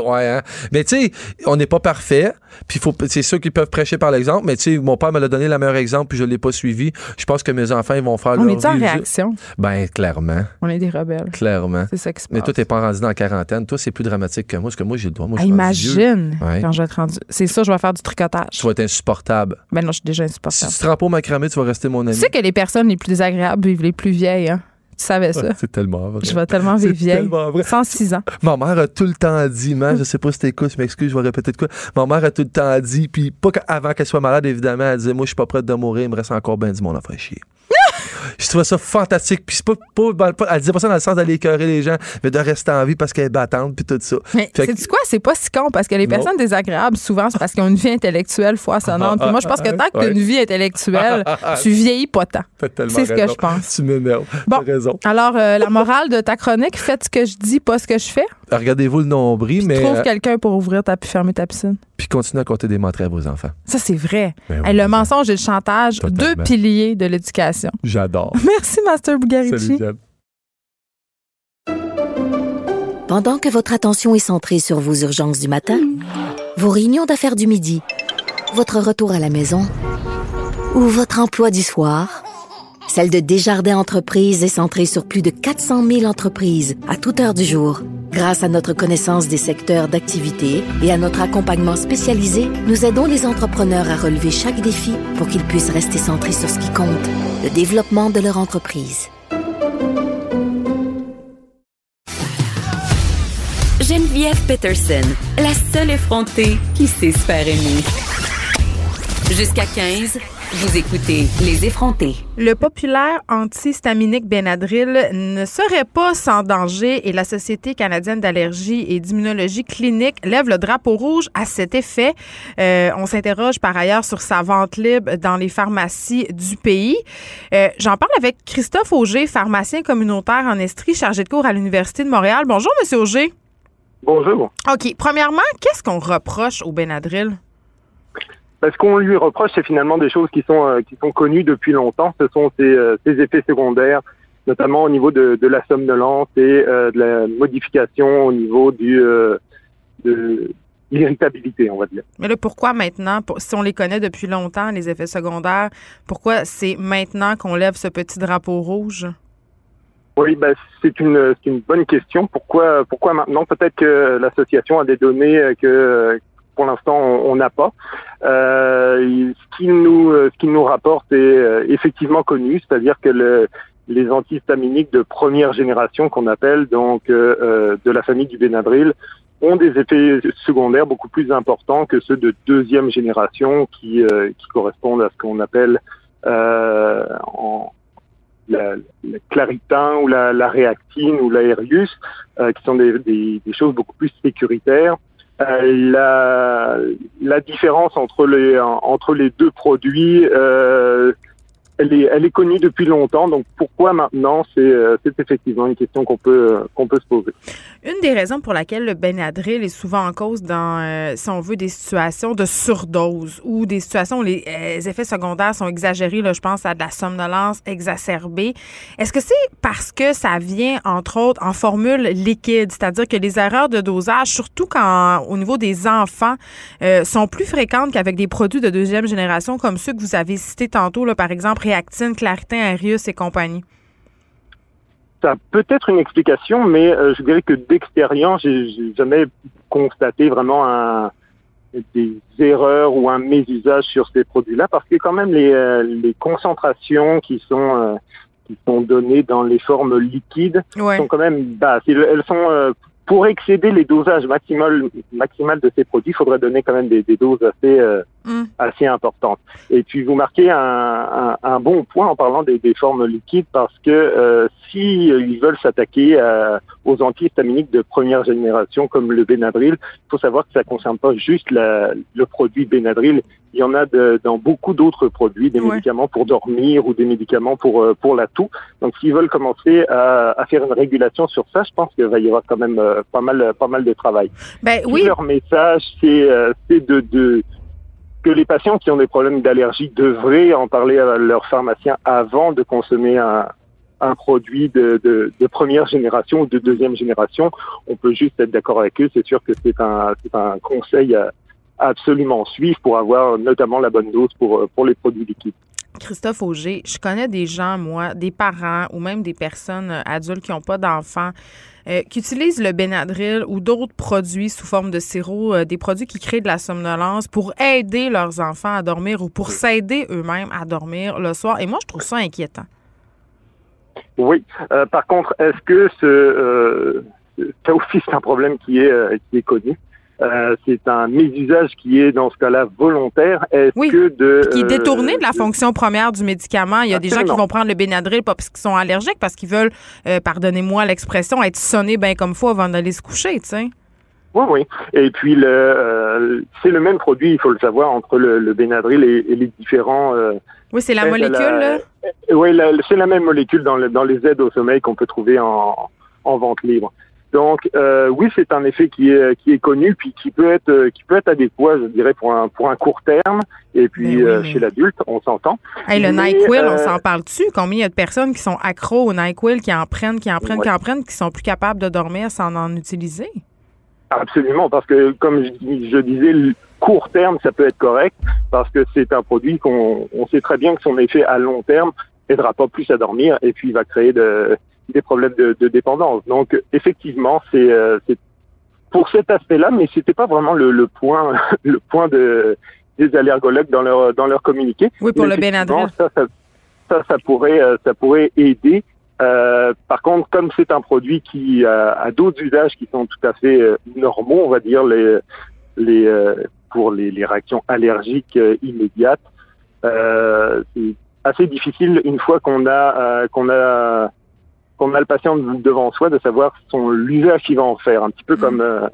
ouais, hein. Mais tu sais, on n'est pas parfait. Puis faut, c'est sûr qu'ils peuvent prêcher par l'exemple. Mais tu sais, mon père me l'a donné le meilleur exemple, puis je l'ai pas suivi. Je pense que mes enfants, ils vont faire On leur est en réaction? Ben, clairement. On est des rebelles. Clairement. C'est ça qui se passe. Mais toi, t'es pas rendu dans la quarantaine. Toi, c'est plus dramatique que moi, parce que moi, j'ai le droit. Moi, je Ah, imagine Ouais. quand je vais être rendu. C'est ça, je vais faire du tricotage. Tu vas être insupportable. Ben non, je suis déjà Si tu te rends pas au macramé, tu vas rester mon ami. Tu sais que les personnes les plus désagréables vivent les plus vieilles, hein? Tu savais ça? Ouais, c'est tellement vrai. Je vais tellement vivre vieille. tellement vrai. 106 ans. Ma mère a tout le temps dit, man, je sais pas si t'écoutes, je m'excuse, je vais répéter de quoi. Ma mère a tout le temps dit, puis pas avant qu'elle soit malade, évidemment, elle disait, moi, je suis pas prête de mourir, il me reste encore bien du monde à faire chier. Je trouvais ça fantastique. Puis c'est pas, pas, pas- elle disait pas ça dans le sens d'aller écœurer les gens, mais de rester en vie parce qu'elle est battante, puis tout ça. Mais Fait que- c'est quoi? C'est pas si con parce que les Non. personnes désagréables, souvent, c'est parce qu'ils ont une vie intellectuelle foisonnante. Puis moi, je pense que tant que tu as une vie intellectuelle, tu vieillis pas tant. C'est ce que je pense. Tu m'énerves. Bon. Raison. Alors, euh, la morale de ta chronique, faites ce que je dis, pas ce que je fais. Regardez-vous le nombril, mais. Trouve euh, quelqu'un pour ouvrir ta puis fermer ta piscine. puis continuez à compter des mentraits à vos enfants. Ça, c'est vrai. Ben Hey, le mensonge et le chantage, Totalement. deux piliers de l'éducation. J'adore. Merci, Master Bugarici. Pendant que votre attention est centrée sur vos urgences du matin, vos réunions d'affaires du midi, votre retour à la maison ou votre emploi du soir, celle de Desjardins Entreprises est centrée sur plus de 400 000 entreprises à toute heure du jour. Grâce à notre connaissance des secteurs d'activité et à notre accompagnement spécialisé, nous aidons les entrepreneurs à relever chaque défi pour qu'ils puissent rester centrés sur ce qui compte, le développement de leur entreprise. Geneviève Peterson, la seule effrontée qui sait se. Jusqu'à 15, vous écoutez Les effrontés. Le populaire antihistaminique Benadryl ne serait pas sans danger et la Société canadienne d'allergie et d'immunologie clinique lève le drapeau rouge à cet effet. Euh, on s'interroge par ailleurs sur sa vente libre dans les pharmacies du pays. Euh, J'en parle avec Christophe Auger, pharmacien communautaire en Estrie, chargé de cours à l'Université de Montréal. Bonjour, Monsieur Auger. Bonjour. OK. Premièrement, qu'est-ce qu'on reproche au Benadryl? Ben, ce qu'on lui reproche, c'est finalement des choses qui sont euh, qui sont connues depuis longtemps. Ce sont ces, euh, ces effets secondaires, notamment au niveau de, de la somnolence et euh, de la modification au niveau du de l'irritabilité, on va dire. Mais là, pourquoi maintenant, pour- si on les connaît depuis longtemps, les effets secondaires, pourquoi c'est maintenant qu'on lève ce petit drapeau rouge? Oui, ben, c'est une une bonne question. Pourquoi pourquoi maintenant? Peut-être que l'association a des données que pour l'instant on n'a pas. Euh, ce qui nous euh, nous rapporte est euh, effectivement connu, c'est-à-dire que le, les antihistaminiques de première génération qu'on appelle donc euh, euh, de la famille du Benadryl ont des effets secondaires beaucoup plus importants que ceux de deuxième génération qui euh, qui correspondent à ce qu'on appelle euh, en la, la claritin ou la, la réactine ou l'aérius, euh, qui sont des, des, des choses beaucoup plus sécuritaires. Euh, la, la différence entre les entre les deux produits, euh, elle est, elle est connue depuis longtemps. Donc pourquoi maintenant C'est euh, effectivement une question qu'on peut euh, qu'on peut se poser. Une des raisons pour laquelle le Benadryl est souvent en cause dans, euh, si on veut, des situations de surdose ou des situations où les, effets secondaires sont exagérés. Là, je pense à de la somnolence exacerbée. Est-ce que c'est parce que ça vient, entre autres, en formule liquide, c'est-à-dire que les erreurs de dosage, surtout quand au niveau des enfants, sont plus fréquentes qu'avec des produits de deuxième génération comme ceux que vous avez cités tantôt, là, par exemple Réactine, Claritin, Arius et compagnie? Ça peut être une explication, mais euh, je dirais que d'expérience, j'ai jamais constaté vraiment un, des erreurs ou un mésusage sur ces produits-là, parce que quand même les, euh, les concentrations qui sont euh, qui sont données dans les formes liquides sont quand même basses. Elles sont pour excéder les dosages maximales maximal de ces produits, il faudrait donner quand même des, des doses assez euh, mm. assez importantes. Et puis vous marquez un, un, un, bon point en parlant des, des formes liquides parce que euh, si euh, ils veulent s'attaquer aux antihistaminiques de première génération comme le Benadryl, il faut savoir que ça concerne pas juste la, le produit Benadryl. Il y en a de, dans beaucoup d'autres produits, des médicaments pour dormir ou des médicaments pour pour la toux. Donc s'ils veulent commencer à, à, faire une régulation sur ça, je pense qu'il va y avoir quand même pas mal pas mal de travail. Ben oui. Leur message, c'est euh, de, de que les patients qui ont des problèmes d'allergie devraient en parler à leur pharmacien avant de consommer un, produit de, première génération ou de deuxième génération. On peut juste être d'accord avec eux. C'est sûr que c'est un, un conseil à absolument suivre pour avoir notamment la bonne dose pour, pour les produits liquides. Christophe Auger, je connais des gens, moi, des parents ou même des personnes adultes qui n'ont pas d'enfants, euh, qui utilisent le Benadryl ou d'autres produits sous forme de sirop, euh, des produits qui créent de la somnolence pour aider leurs enfants à dormir ou pour s'aider eux-mêmes à dormir le soir. Et moi, je trouve ça inquiétant. Oui. Euh, par contre, est-ce que ce, ça aussi c'est un problème qui est, qui est connu? Euh, c'est un mésusage qui est dans ce cas-là volontaire. Est-ce oui, que de qui est détourné de la euh, fonction première du médicament. Il y a des gens qui vont prendre le Benadryl pas parce qu'ils sont allergiques, parce qu'ils veulent, euh, pardonnez-moi l'expression, être sonnés bien comme faut avant d'aller se coucher, tu sais. Oui, oui. Et puis le, c'est le même produit, il faut le savoir, entre le, le Benadryl et, les différents. oui, c'est la molécule. oui, c'est la même molécule dans, dans les aides au sommeil qu'on peut trouver en, en vente libre. Donc euh, oui, c'est un effet qui est qui est connu puis qui peut être euh, qui peut être adéquat, je dirais pour un pour un court terme. Et puis euh, chez l'adulte, on s'entend. Hey, le Nyquil, on s'en parle-tu? Combien il y a de personnes qui sont accros au Nyquil, qui en prennent, qui en prennent, qui en prennent, qui sont plus capables de dormir sans en utiliser? Absolument, parce que comme je, je disais, le court terme, ça peut être correct parce que c'est un produit qu'on on sait très bien que son effet à long terme aidera pas plus à dormir et puis il va créer de des problèmes de, de dépendance. Donc effectivement, c'est euh, pour cet aspect-là, mais c'était pas vraiment le, le, point le point de des allergologues dans leur dans leur communiqué. Oui, pour le Benadryl. Ça, ça, ça, ça, pourrait euh, ça pourrait aider. Euh, par contre, comme c'est un produit qui a, d'autres usages qui sont tout à fait euh, normaux, on va dire les les pour les, les réactions allergiques immédiates, c'est assez difficile une fois qu'on a qu'on a qu'on a le patient devant soi de savoir son l'usage qu'il va en faire, un petit peu mm. comme euh,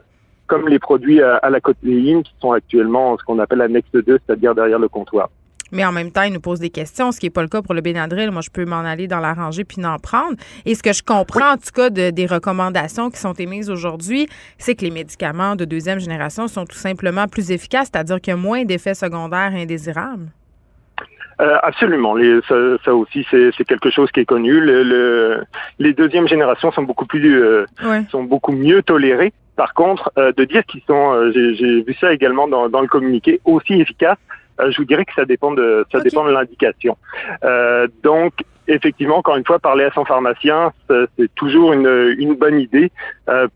comme les produits à, la cotéine qui sont actuellement ce qu'on appelle annexe 2, c'est-à-dire derrière le comptoir. Mais en même temps, il nous pose des questions, ce qui n'est pas le cas pour le Benadryl. Moi, je peux m'en aller dans la rangée puis n'en prendre. Et ce que je comprends, en tout cas, des recommandations qui sont émises aujourd'hui, c'est que les médicaments de deuxième génération sont tout simplement plus efficaces, c'est-à-dire qu'il y a moins d'effets secondaires indésirables. Euh, absolument. Les, ça, ça, aussi, c'est quelque chose qui est connu. Le, les deuxièmes générations sont beaucoup plus, euh, sont beaucoup mieux tolérées. Par contre, euh, de dire qu'ils sont, euh, j'ai vu ça également dans, dans, le communiqué, aussi efficaces, je vous dirais que ça dépend de, ça dépend de l'indication. donc, effectivement, encore une fois, parler à son pharmacien, c'est toujours une, une bonne idée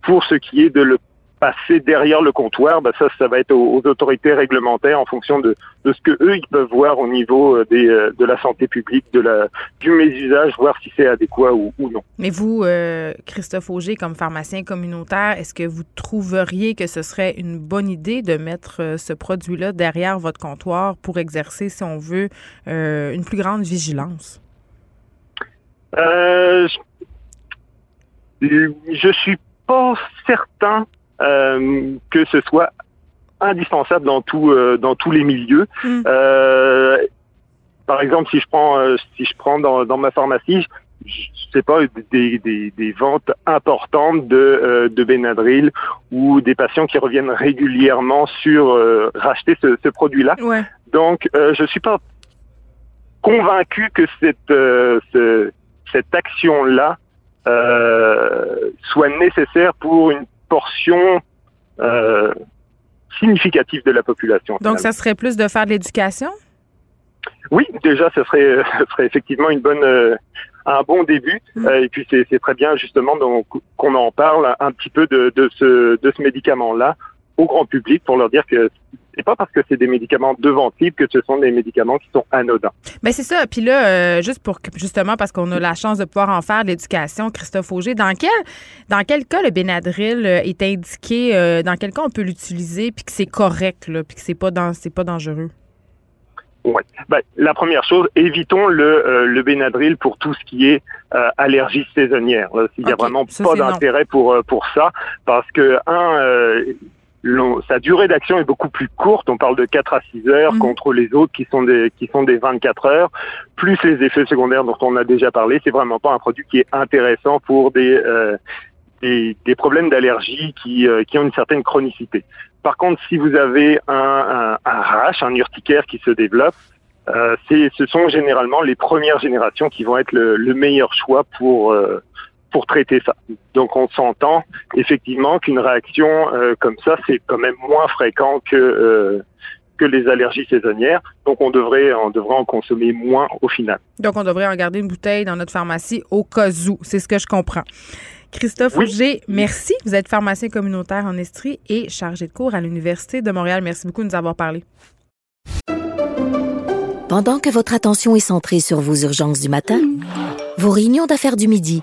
pour ce qui est de le passer derrière le comptoir, ben ça, ça va être aux, autorités réglementaires en fonction de, de, ce que eux ils peuvent voir au niveau euh, des, euh, de la santé publique, de la du mésusage, voir si c'est adéquat ou, ou, non. Mais vous, euh, Christophe Auger, comme pharmacien communautaire, est-ce que vous trouveriez que ce serait une bonne idée de mettre ce produit-là derrière votre comptoir pour exercer, si on veut, une plus grande vigilance? Euh, je suis pas certain que ce soit indispensable dans tout euh, dans tous les milieux. Mm. Euh, par exemple, si je prends, euh, si je prends dans, dans ma pharmacie, je sais pas, des, des, des ventes importantes de, euh, de Benadryl ou des patients qui reviennent régulièrement sur euh, racheter ce, ce produit-là. Ouais. Donc, euh, je suis pas convaincu que cette, euh, ce- cette action-là euh, soit nécessaire pour une portion euh, significative de la population. Donc, finalement. ça serait plus de faire de l'éducation? Oui, déjà, ce serait, ce serait effectivement une bonne, euh, un bon début. Mm. Euh, et puis, c'est très bien justement qu'on en parle un petit peu de, de ce, de ce médicament-là au grand public pour leur dire que c'est pas parce que c'est des médicaments type que ce sont des médicaments qui sont anodins. Ben c'est ça. Puis là, euh, juste pour justement parce qu'on a la chance de pouvoir en faire de l'éducation, Christophe Auger, dans quel dans quel cas le Benadryl euh, est indiqué, euh, dans quel cas on peut l'utiliser, puis que c'est correct, là, puis que c'est pas dans c'est pas dangereux? Ouais. Ben, la première chose, évitons le, euh, le Benadryl pour tout ce qui est euh, allergie saisonnière. Il n'y a vraiment pas d'intérêt pour pour ça parce que un, euh, sa durée d'action est beaucoup plus courte. On parle de 4 à 6 heures Mhm. contre les autres qui sont des qui sont des 24 heures. Plus les effets secondaires dont on a déjà parlé, c'est vraiment pas un produit qui est intéressant pour des euh, des, des problèmes d'allergie qui, euh, qui ont une certaine chronicité. Par contre, si vous avez un, un, un rash, un urticaire qui se développe, euh, c'est, ce sont généralement les premières générations qui vont être le, le meilleur choix pour euh, pour traiter ça. Donc, on s'entend effectivement qu'une réaction euh, comme ça, c'est quand même moins fréquent que euh, que les allergies saisonnières. Donc, on devrait on devrait en consommer moins au final. Donc on devrait en garder une bouteille dans notre pharmacie au cas où. C'est ce que je comprends. Christophe Oui. Auger, merci. Vous êtes pharmacien communautaire en Estrie et chargé de cours à l'Université de Montréal. Merci beaucoup de nous avoir parlé. Pendant que votre attention est centrée sur vos urgences du matin, vos réunions d'affaires du midi,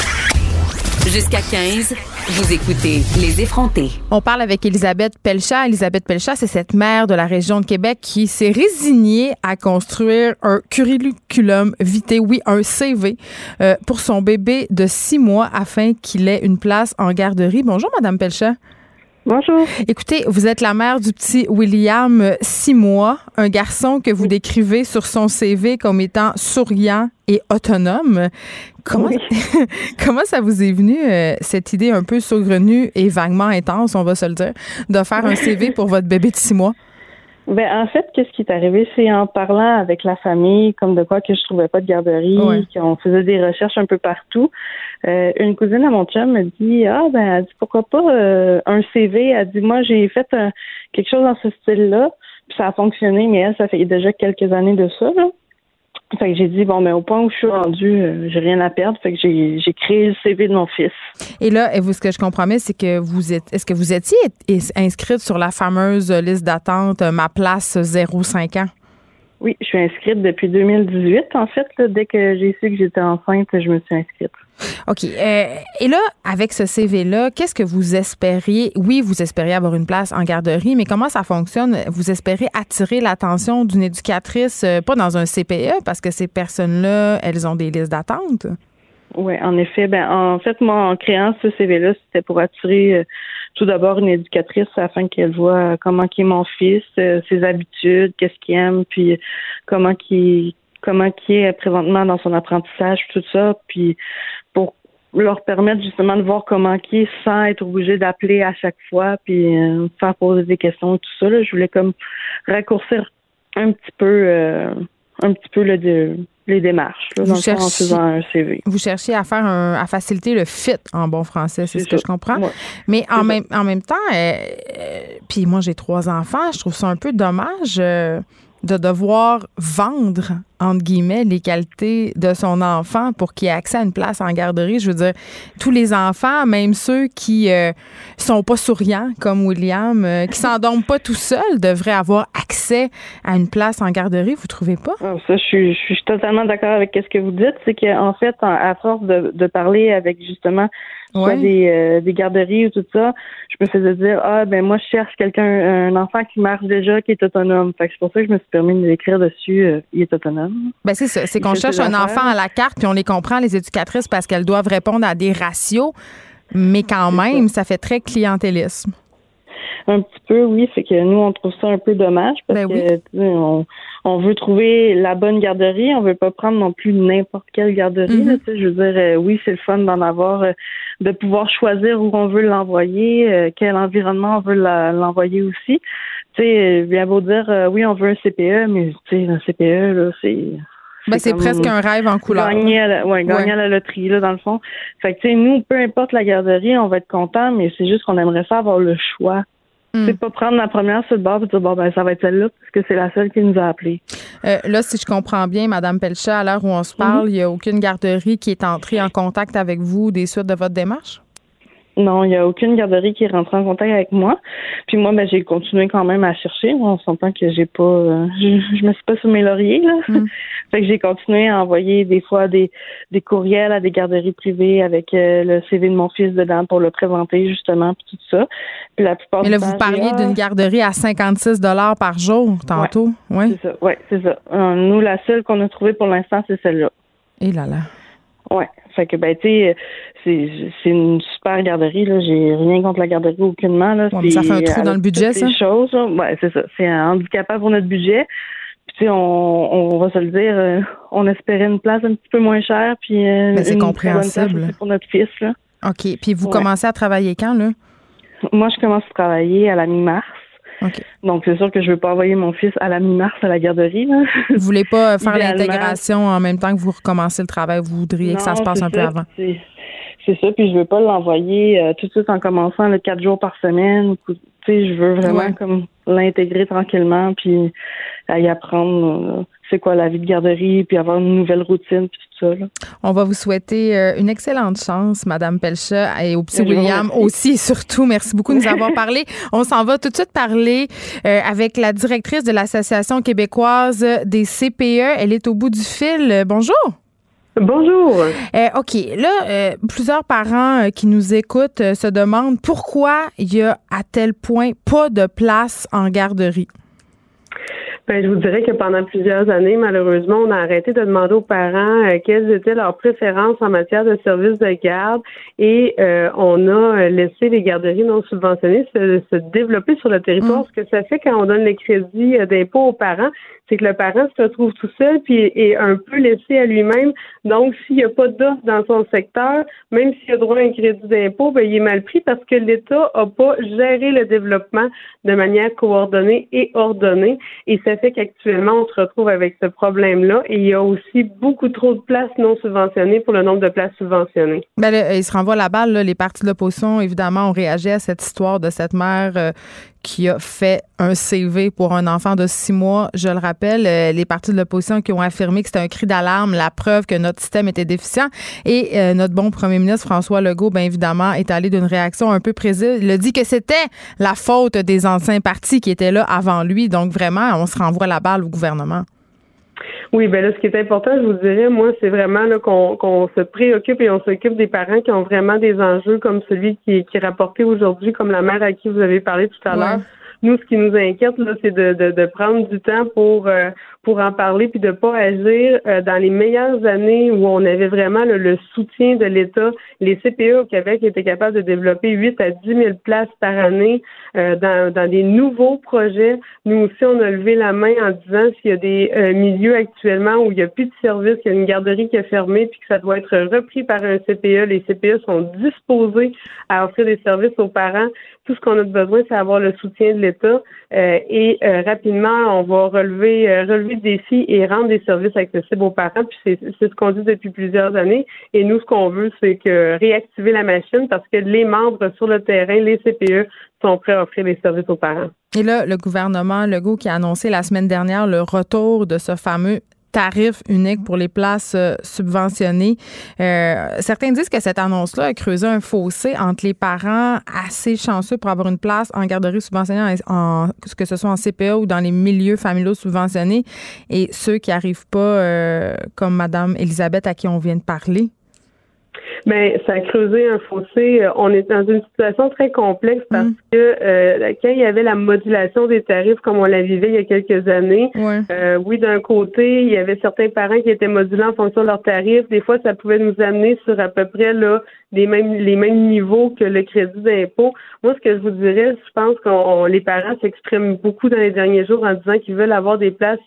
Jusqu'à 15, vous écoutez Les effrontés. On parle avec Elisabeth Pelchat. Elisabeth Pelchat, c'est cette mère de la région de Québec qui s'est résignée à construire un curriculum vitae, oui, un CV, euh, pour son bébé de six mois afin qu'il ait une place en garderie. Bonjour, Madame Pelchat. Bonjour. Écoutez, vous êtes la mère du petit William, six mois, un garçon que vous décrivez sur son CV comme étant souriant et autonome. Comment, Oui. comment ça vous est venu, euh, cette idée un peu saugrenue et vaguement intense, on va se le dire, de faire un CV pour votre bébé de six mois? Ben, en fait, qu'est-ce qui est arrivé, c'est en parlant avec la famille, comme de quoi que je trouvais pas de garderie, Ouais. qu'on faisait des recherches un peu partout. Euh, une cousine à mon chum me dit, ah ben, elle dit pourquoi pas euh, un CV. Elle dit, moi j'ai fait un- quelque chose dans ce style-là, puis ça a fonctionné, mais elle, ça fait déjà quelques années de ça. Là. Fait que j'ai dit, bon, ben, au point où je suis rendue, euh, j'ai rien à perdre. Fait que j'ai j'ai créé le CV de mon fils. Et là, vous, ce que je comprends bien, c'est que vous êtes, est-ce que vous étiez inscrite sur la fameuse liste d'attente euh, Ma place 0,5 ans? Oui, je suis inscrite depuis 2018, en fait. Là, dès que j'ai su que j'étais enceinte, je me suis inscrite. OK. Euh, et là, avec ce CV-là, qu'est-ce que vous espériez? Oui, vous espériez avoir une place en garderie, mais comment ça fonctionne? Vous espérez attirer l'attention d'une éducatrice, euh, pas dans un CPE, parce que ces personnes-là, elles ont des listes d'attente? Oui, en effet. Ben, en fait, moi, en créant ce CV-là, c'était pour attirer euh, tout d'abord une éducatrice afin qu'elle voit comment est mon fils, ses habitudes, qu'est-ce qu'il aime, puis comment qui comment qui est présentement dans son apprentissage, tout ça, puis pour leur permettre justement de voir comment qui est sans être obligé d'appeler à chaque fois, puis euh, faire poser des questions, tout ça. Là. Je voulais comme raccourcir un petit peu euh, un petit peu de, les démarches là, dans en faisant un CV. Vous cherchez à faire un, à faciliter le fit en bon français, c'est ce que ça. je comprends. Ouais. Mais en ça. même, en même temps, euh, euh, puis moi j'ai trois enfants, je trouve ça un peu dommage euh, de devoir vendre entre guillemets, les qualités de son enfant pour qu'il ait accès à une place en garderie. Je veux dire, tous les enfants, même ceux qui euh, sont pas souriants, comme William, euh, qui s'endorment pas tout seuls, devraient avoir accès à une place en garderie. Vous trouvez pas? Ah, ça, je suis, je suis totalement d'accord avec ce que vous dites. C'est qu'en fait, à force de, de parler avec justement soit des, euh, des garderies ou tout ça, je me faisais dire ah ben moi je cherche quelqu'un un enfant qui marche déjà qui est autonome. Fait que c'est pour ça que je me suis permis d'écrire dessus euh, il est autonome. Ben c'est ça, c'est qu'on cherche un enfant à la carte puis on les comprend les éducatrices parce qu'elles doivent répondre à des ratios, mais quand même ça. fait très clientélisme. Un petit peu, oui. C'est que nous, on trouve ça un peu dommage parce ben que on, on veut trouver la bonne garderie. On veut pas prendre non plus n'importe quelle garderie. Mm-hmm. je veux dire, euh, oui, c'est le fun d'en avoir, euh, de pouvoir choisir où on veut l'envoyer, euh, quel environnement on veut l'envoyer aussi. Tu sais, bien beau dire, oui, on veut un CPE, mais tu sais, un CPE, là, c'est ben, c'est presque un rêve en couleur. Gagner à la, ouais, gagner à la loterie, là, dans le fond. Fait que, tu sais, nous, peu importe la garderie, on va être content, mais c'est juste qu'on aimerait ça avoir le choix. Hmm. C'est pas prendre la première sur le bord et dire bon ben ça va être celle-là parce que c'est la seule qui nous a appelés. Euh, là, si je comprends bien, Madame Pelchat, à l'heure où on se parle, il n'y a aucune garderie qui est entrée en contact avec vous des suites de votre démarche? Non, il n'y a aucune garderie qui est rentrée en contact avec moi. Puis moi, ben, j'ai continué quand même à chercher. On s'entend que j'ai pas, euh, je, me suis pas sous mes lauriers là. Mm. fait que j'ai continué à envoyer des fois des, des courriels à des garderies privées avec euh, le CV de mon fils dedans pour le présenter justement puis tout ça. Puis la plupart. Mais là, vous parliez d'une garderie à 56 dollars par jour tantôt, oui. C'est ça, ouais, c'est ça. Euh, nous, la seule qu'on a trouvée pour l'instant, c'est celle-là. Et là là. Ouais. Fait que ben tu sais, c'est c'est une super garderie là. J'ai rien contre la garderie aucunement là. ça fait un trou dans le budget ça. Choses, ouais, c'est ça. C'est un handicapant pour notre budget. Puis tu sais, on, on va se le dire, euh, on espérait une place un petit peu moins chère puis euh, c'est compréhensible pour notre fils là. OK. Puis vous commencez à travailler quand là? Moi, je commence à travailler à la mi-mars. Donc, c'est sûr que je ne veux pas envoyer mon fils à la mi-mars à la garderie. Là. Vous voulez pas faire l'intégration en même temps que vous recommencez le travail. Vous voudriez que ça se passe un peu avant? C'est ça. Puis je veux pas l'envoyer euh, tout de suite en commençant le quatre jours par semaine. Tu sais, je veux vraiment comme l'intégrer tranquillement puis y apprendre. Euh, c'est quoi la vie de garderie, puis avoir une nouvelle routine, puis tout ça. Là. On va vous souhaiter euh, une excellente chance, Madame Pelcha, et au petit William aussi, et surtout. Merci beaucoup de nous avoir parlé. On s'en va tout de suite parler euh, avec la directrice de l'Association québécoise des CPE. Elle est au bout du fil. Bonjour. Bonjour. Euh, OK. Là, plusieurs parents qui nous écoutent se demandent pourquoi il y a à tel point pas de place en garderie. Ben, je vous dirais que pendant plusieurs années, malheureusement, on a arrêté de demander aux parents euh, quelles étaient leurs préférences en matière de services de garde et euh, on a laissé les garderies non subventionnées se, se développer sur le territoire. Mm. Ce que ça fait quand on donne les crédits euh, d'impôt aux parents, c'est que le parent se retrouve tout seul puis est un peu laissé à lui-même. Donc, s'il n'y a pas d'offre dans son secteur, même s'il a droit à un crédit d'impôt, ben, il est mal pris parce que l'État n'a pas géré le développement de manière coordonnée et ordonnée. Et ça fait qu'actuellement, on se retrouve avec ce problème-là. Et il y a aussi beaucoup trop de places non subventionnées pour le nombre de places subventionnées. Ben, il se renvoie la balle. Les partis de l'opposition, évidemment, ont réagi à cette histoire de cette mère euh, qui a fait un CV pour un enfant de six mois. Je le rappelle, euh, les partis de l'opposition qui ont affirmé que c'était un cri d'alarme, la preuve que notre système était déficient. Et euh, notre bon premier ministre François Legault, bien évidemment, est allé d'une réaction un peu précise. Il a dit que c'était la faute des anciens partis qui étaient là avant lui. Donc vraiment, on se renvoie la balle au gouvernement. Oui, ben là, ce qui est important, je vous dirais, moi, c'est vraiment là qu'on se préoccupe et on s'occupe des parents qui ont vraiment des enjeux comme celui qui, qui est rapporté aujourd'hui, comme la mère à qui vous avez parlé tout à l'heure. Nous, ce qui nous inquiète, là, c'est de, de, de, prendre du temps pour euh, pour en parler puis de pas agir euh, dans les meilleures années où on avait vraiment le soutien de l'État. Les CPE au Québec étaient capables de développer 8 à 10 000 places par année euh, dans, dans des nouveaux projets. Nous aussi, on a levé la main en disant s'il y a des milieux actuellement où il n'y a plus de service, qu'il y a une garderie qui est fermée puis que ça doit être repris par un CPE. Les CPE sont disposés à offrir des services aux parents. Tout ce qu'on a besoin, c'est avoir le soutien de l'État euh, et euh, rapidement, on va relever, euh, relever et rendre des services accessibles aux parents. Puis c'est ce qu'on dit depuis plusieurs années. Et nous, ce qu'on veut, c'est que réactiver la machine parce que les membres sur le terrain, les CPE, sont prêts à offrir les services aux parents. Et là, le gouvernement Legault qui a annoncé la semaine dernière le retour de ce fameux tarif unique pour les places euh, subventionnées. Euh, certains disent que cette annonce-là a creusé un fossé entre les parents assez chanceux pour avoir une place en garderie subventionnée, en, que ce soit en CPA ou dans les milieux familiaux subventionnés, et ceux qui n'arrivent pas, euh, comme Madame Elisabeth à qui on vient de parler. Mais ça a creusé un fossé. Euh, on est dans une situation très complexe parce mm. que euh, quand il y avait la modulation des tarifs comme on la vivait il y a quelques années, euh, oui, d'un côté, il y avait certains parents qui étaient modulés en fonction de leurs tarifs. Des fois, ça pouvait nous amener sur à peu près là les mêmes les mêmes niveaux que le crédit d'impôt. Moi, ce que je vous dirais, je pense qu'on les parents s'expriment beaucoup dans les derniers jours en disant qu'ils veulent avoir des places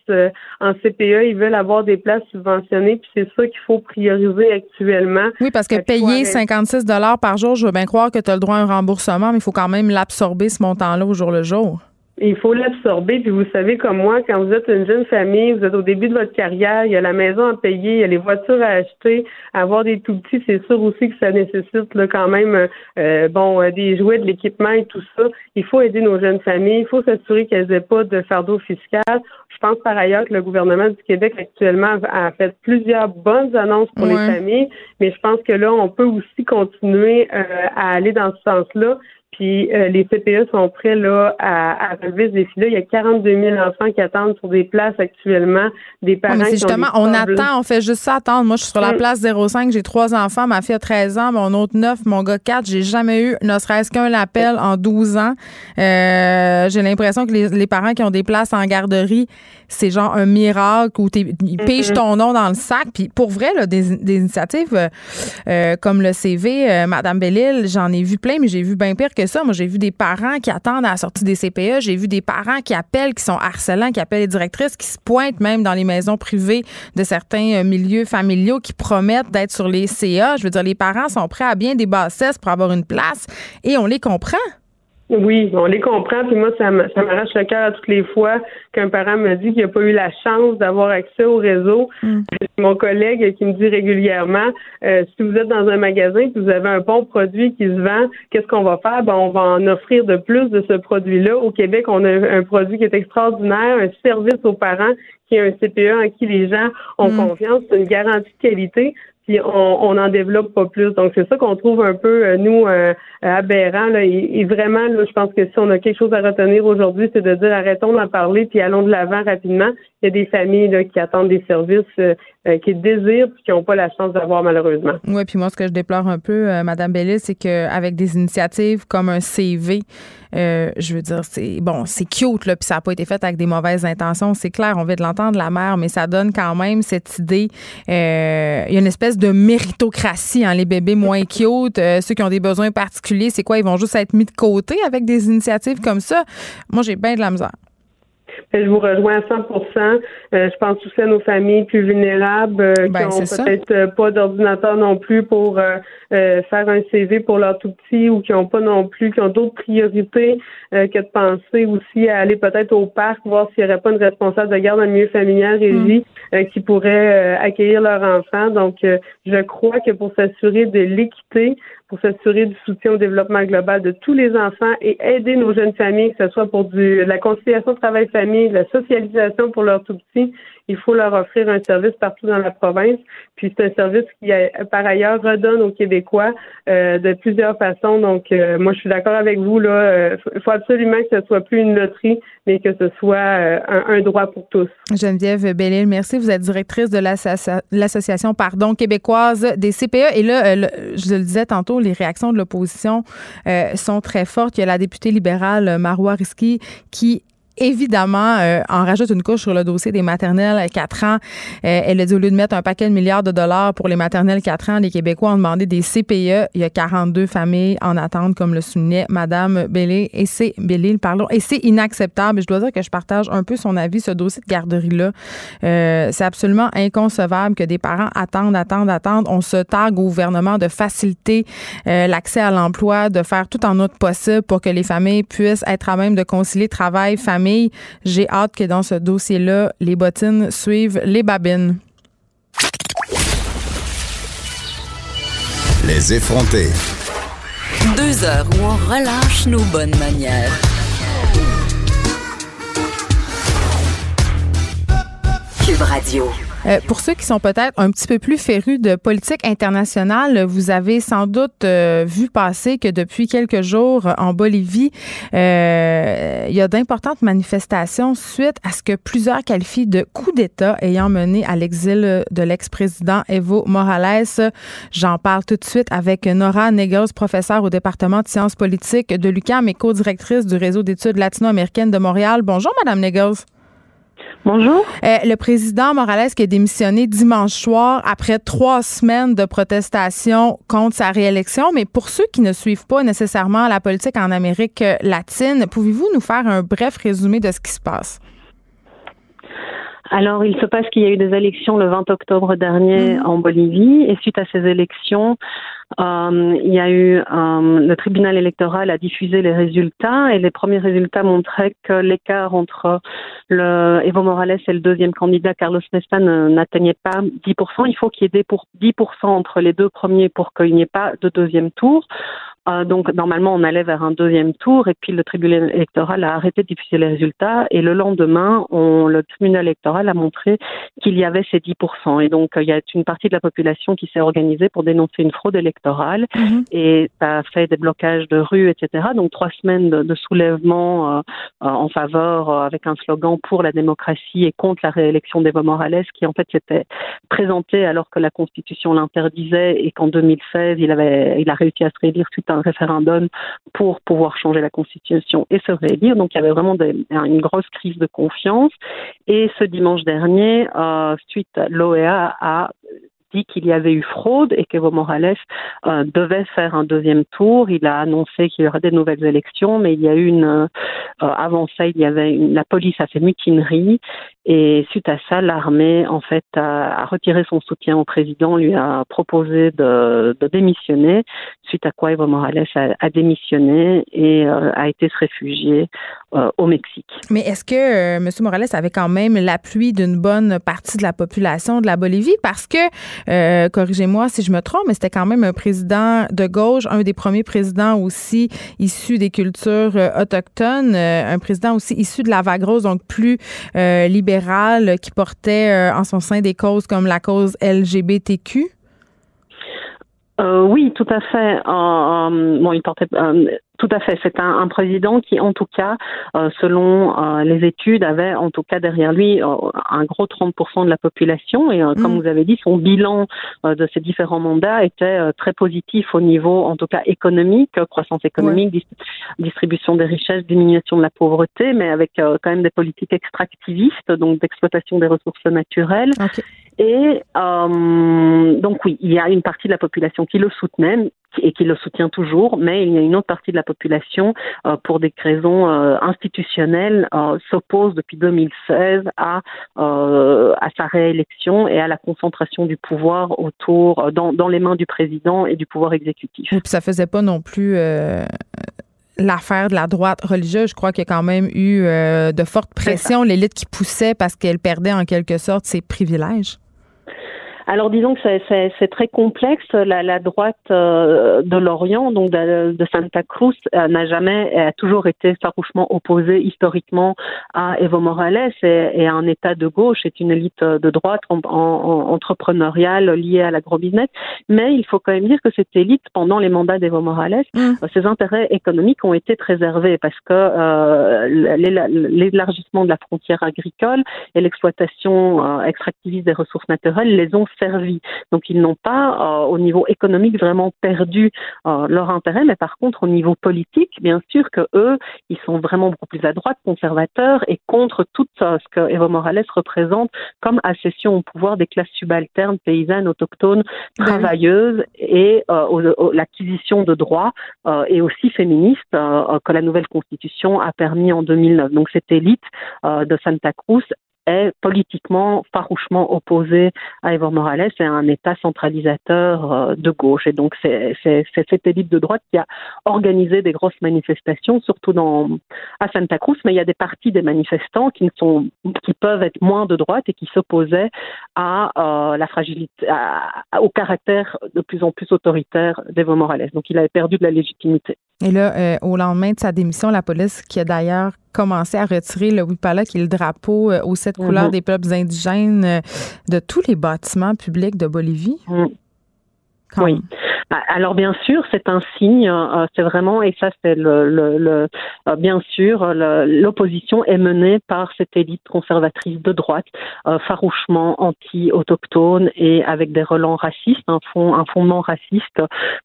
en CPE, ils veulent avoir des places subventionnées, puis c'est ça qu'il faut prioriser actuellement. Oui, parce que payer 56 dollars par jour, je veux bien croire que tu as le droit à un remboursement, mais il faut quand même l'absorber ce montant-là au jour le jour. Il faut l'absorber, puis vous savez comme moi, quand vous êtes une jeune famille, vous êtes au début de votre carrière, il y a la maison à payer, il y a les voitures à acheter, avoir des tout petits, c'est sûr aussi que ça nécessite là, quand même euh, bon euh, des jouets, de l'équipement et tout ça. Il faut aider nos jeunes familles, il faut s'assurer qu'elles n'aient pas de fardeau fiscal. Je pense par ailleurs que le gouvernement du Québec actuellement a fait plusieurs bonnes annonces pour les familles, mais je pense que là, on peut aussi continuer euh, à aller dans ce sens-là. Puis euh, les CPE sont prêts là à, à relever ce défi-là. Il y a 42 000 enfants qui attendent sur des places actuellement, des parents mais justement, on attend, on fait juste ça attendre. Moi, je suis sur la mm. place 05, j'ai trois enfants, ma fille a 13 ans, mon autre 9, mon gars 4. J'ai jamais eu ne serait-ce qu'un appel en 12 ans. Euh, j'ai l'impression que les, les, parents qui ont des places en garderie, c'est genre un miracle où ils mm ton nom dans le sac. Puis pour vrai, là, des, des initiatives euh, comme le CV, Madame Bellil, j'en ai vu plein, mais j'ai vu bien pire que ça. Moi, j'ai vu des parents qui attendent à la sortie des CPE. J'ai vu des parents qui appellent, qui sont harcelants, qui appellent les directrices, qui se pointent même dans les maisons privées de certains euh, milieux familiaux, qui promettent d'être sur les CA. Je veux dire, les parents sont prêts à bien des bassesses pour avoir une place et on les comprend. Oui, on les comprend. Puis moi, ça m'arrache le cœur à toutes les fois qu'un parent me dit qu'il n'a pas eu la chance d'avoir accès au réseau. Mm. Mon collègue qui me dit régulièrement, euh, si vous êtes dans un magasin et que vous avez un bon produit qui se vend, qu'est-ce qu'on va faire? Ben, on va en offrir de plus de ce produit-là. Au Québec, on a un produit qui est extraordinaire, un service aux parents qui est un CPE en qui les gens ont mm. confiance. C'est une garantie de qualité puis on n'en développe pas plus. Donc c'est ça qu'on trouve un peu euh, nous euh, aberrant là. Et, vraiment là, je pense que si on a quelque chose à retenir aujourd'hui, c'est de dire arrêtons d'en parler puis allons de l'avant rapidement. Il y a des familles là, qui attendent des services, euh, qui désirent puis qui n'ont pas la chance d'avoir malheureusement. Oui, puis moi ce que je déplore un peu, Madame Bellis, c'est qu'avec des initiatives comme un CV, je veux dire, c'est bon, c'est cute là, puis ça n'a pas été fait avec des mauvaises intentions, c'est clair, on veut de l'entendre la mère, mais ça donne quand même cette idée. il y a une espèce de méritocratie, hein, les bébés moins cute, euh, ceux qui ont des besoins particuliers, c'est quoi? Ils vont juste être mis de côté avec des initiatives comme ça? Moi, j'ai bien de la misère. Je vous rejoins à 100% euh, Je pense aussi à nos familles plus vulnérables euh, qui n'ont ben, peut-être pas d'ordinateur non plus pour faire un CV pour leur tout petit ou qui n'ont pas non plus, qui ont d'autres priorités que de penser aussi à aller peut-être au parc, voir s'il n'y aurait pas une responsable de garde le milieu familial régie mm. qui pourrait accueillir leur enfant. Donc, je crois que pour s'assurer de l'équité, pour s'assurer du soutien au développement global de tous les enfants et aider nos jeunes familles, que ce soit pour du, la conciliation travail-famille, la socialisation pour leurs tout petits, il faut leur offrir un service partout dans la province. Puis c'est un service qui, euh, par ailleurs, redonne aux Québécois euh, de plusieurs façons. Donc, euh, moi, je suis d'accord avec vous. Là, il faut absolument que ce soit plus une loterie, mais que ce soit un, droit pour tous. Geneviève Bellil, merci. Vous êtes directrice de l'association, pardon, québécoise des CPE. Et là, je le disais tantôt, les réactions de l'opposition sont très fortes. Il y a la députée libérale Marois Risky qui évidemment, euh, rajoute une couche sur le dossier des maternelles 4 ans. Euh, elle a dit au lieu de mettre un paquet de milliards de dollars pour les maternelles 4 ans, les Québécois ont demandé des CPE. Il y a 42 familles en attente, comme le soulignait Madame Bellé. Et c'est Bellé, pardon. Et c'est inacceptable. Je dois dire que je partage un peu son avis, ce dossier de garderie-là. Euh, c'est absolument inconcevable que des parents attendent, attendent, attendent. On se targue au gouvernement de faciliter l'accès à l'emploi, de faire tout en autre possible pour que les familles puissent être à même de concilier travail, famille j'ai hâte que dans ce dossier-là, les bottines suivent les babines. Les effrontés. Deux heures où on relâche nos bonnes manières. Cube Radio. Euh, pour ceux qui sont peut-être un petit peu plus férus de politique internationale, vous avez sans doute euh, vu passer que depuis quelques jours en Bolivie, euh, il y a d'importantes manifestations suite à ce que plusieurs qualifient de coup d'État ayant mené à l'exil de l'ex-président Evo Morales. J'en parle tout de suite avec Nora Negos, professeure au département de sciences politiques de l'UQAM et co-directrice du réseau d'études latino-américaines de Montréal. Bonjour, Madame Negos. Bonjour. Euh, le président Morales qui a démissionné dimanche soir après trois semaines de protestation contre sa réélection. Mais pour ceux qui ne suivent pas nécessairement la politique en Amérique latine, pouvez-vous nous faire un bref résumé de ce qui se passe? Alors, il se passe qu'il y a eu des élections le 20 octobre dernier mmh. en Bolivie, et suite à ces élections, euh, il y a eu euh, le tribunal électoral a diffusé les résultats et les premiers résultats montraient que l'écart entre le Evo Morales et le deuxième candidat Carlos Mesta n'atteignait pas 10%. Il faut qu'il y ait pour 10% entre les deux premiers pour qu'il n'y ait pas de deuxième tour. Euh, donc normalement on allait vers un deuxième tour et puis le tribunal électoral a arrêté de diffuser les résultats et le lendemain on, le tribunal électoral a montré qu'il y avait ces 10% et donc il y a une partie de la population qui s'est organisée pour dénoncer une fraude électorale mhm. et ça a fait des blocages de rue etc donc trois semaines de, soulèvement euh, euh, en faveur avec un slogan pour la démocratie et contre la réélection d'Evo Morales qui en fait s'était présenté alors que la constitution l'interdisait et qu'en 2016 il avait il a réussi à se réélire suite à un référendum pour pouvoir changer la constitution et se réélire. Donc il y avait vraiment une grosse crise de confiance. Et ce dimanche dernier, euh, suite, l'OEA a dit qu'il y avait eu fraude et qu'Evo Morales euh, devait faire un deuxième tour. Il a annoncé qu'il y aurait des nouvelles élections, mais il y a eu une euh, avant ça, il y avait une, la police a fait mutinerie et suite à ça, l'armée en fait a, retiré son soutien au président, lui a proposé de, démissionner. Suite à quoi Evo Morales a, démissionné et euh, a été se réfugier au Mexique. Mais est-ce que M. Morales avait quand même l'appui d'une bonne partie de la population de la Bolivie? Parce que euh, corrigez-moi si je me trompe, mais c'était quand même un président de gauche, un des premiers présidents aussi issus des cultures euh, autochtones, euh, un président aussi issu de la vague rose, donc plus libéral, qui portait en son sein des causes comme la cause LGBTQ. oui, tout à fait. bon, il portait tout à fait. C'est un, un, président qui, en tout cas, euh, selon euh, les études, avait en tout cas derrière lui euh, un gros 30% de la population. Et comme mm. vous avez dit, son bilan de ces différents mandats était très positif au niveau, en tout cas, économique, croissance économique, distribution des richesses, diminution de la pauvreté, mais avec quand même des politiques extractivistes, donc d'exploitation des ressources naturelles. Et donc oui, il y a une partie de la population qui le soutenait, et qui le soutient toujours, mais il y a une autre partie de la population, euh, pour des raisons euh, institutionnelles, euh, s'oppose depuis 2016 à, à sa réélection et à la concentration du pouvoir autour, dans, dans les mains du président et du pouvoir exécutif. Et puis ça faisait pas non plus l'affaire de la droite religieuse, je crois qu'il y a quand même eu de fortes pressions, l'élite qui poussait parce qu'elle perdait en quelque sorte ses privilèges. Alors disons que c'est très complexe. La, la droite euh, de l'Orient, donc de, Santa Cruz, euh, n'a jamais, a toujours été farouchement opposée historiquement à Evo Morales et, à un État de gauche. C'est une élite de droite en, entrepreneuriale liée à l'agro-business. Mais il faut quand même dire que cette élite, pendant les mandats d'Evo Morales, mmh. euh, ses intérêts économiques ont été préservés parce que l'élargissement de la frontière agricole et l'exploitation extractiviste des ressources naturelles les ont servi. Donc ils n'ont pas, euh, au niveau économique, vraiment perdu euh, leur intérêt, mais par contre, au niveau politique, bien sûr que eux, ils sont vraiment beaucoup plus à droite, conservateurs, et contre tout ce que Evo Morales représente comme accession au pouvoir des classes subalternes, paysannes, autochtones, ben travailleuses, et euh, l'acquisition de droits et aussi féministes que la nouvelle constitution a permis en 2009. Donc cette élite de Santa Cruz est politiquement farouchement opposé à Evo Morales et à un État centralisateur euh, de gauche. Et donc c'est cette élite de droite qui a organisé des grosses manifestations, surtout dans, à Santa Cruz, mais il y a des parties des manifestants qui, sont, qui peuvent être moins de droite et qui s'opposaient à euh, la fragilité, au caractère de plus en plus autoritaire d'Evo Morales. Donc il avait perdu de la légitimité. Et là, euh, au lendemain de sa démission, la police, qui a d'ailleurs commencé à retirer le Wipala, qui est le drapeau euh, aux sept couleurs Mhm. des peuples indigènes, euh, de tous les bâtiments publics de Bolivie. Mm. Quand Oui. Alors bien sûr, c'est un signe. euh, c'est vraiment et ça c'est le, le, le- euh, bien sûr l'opposition est menée par cette élite conservatrice de droite, euh, farouchement anti-autochtone et avec des relents racistes, un fond un fondement raciste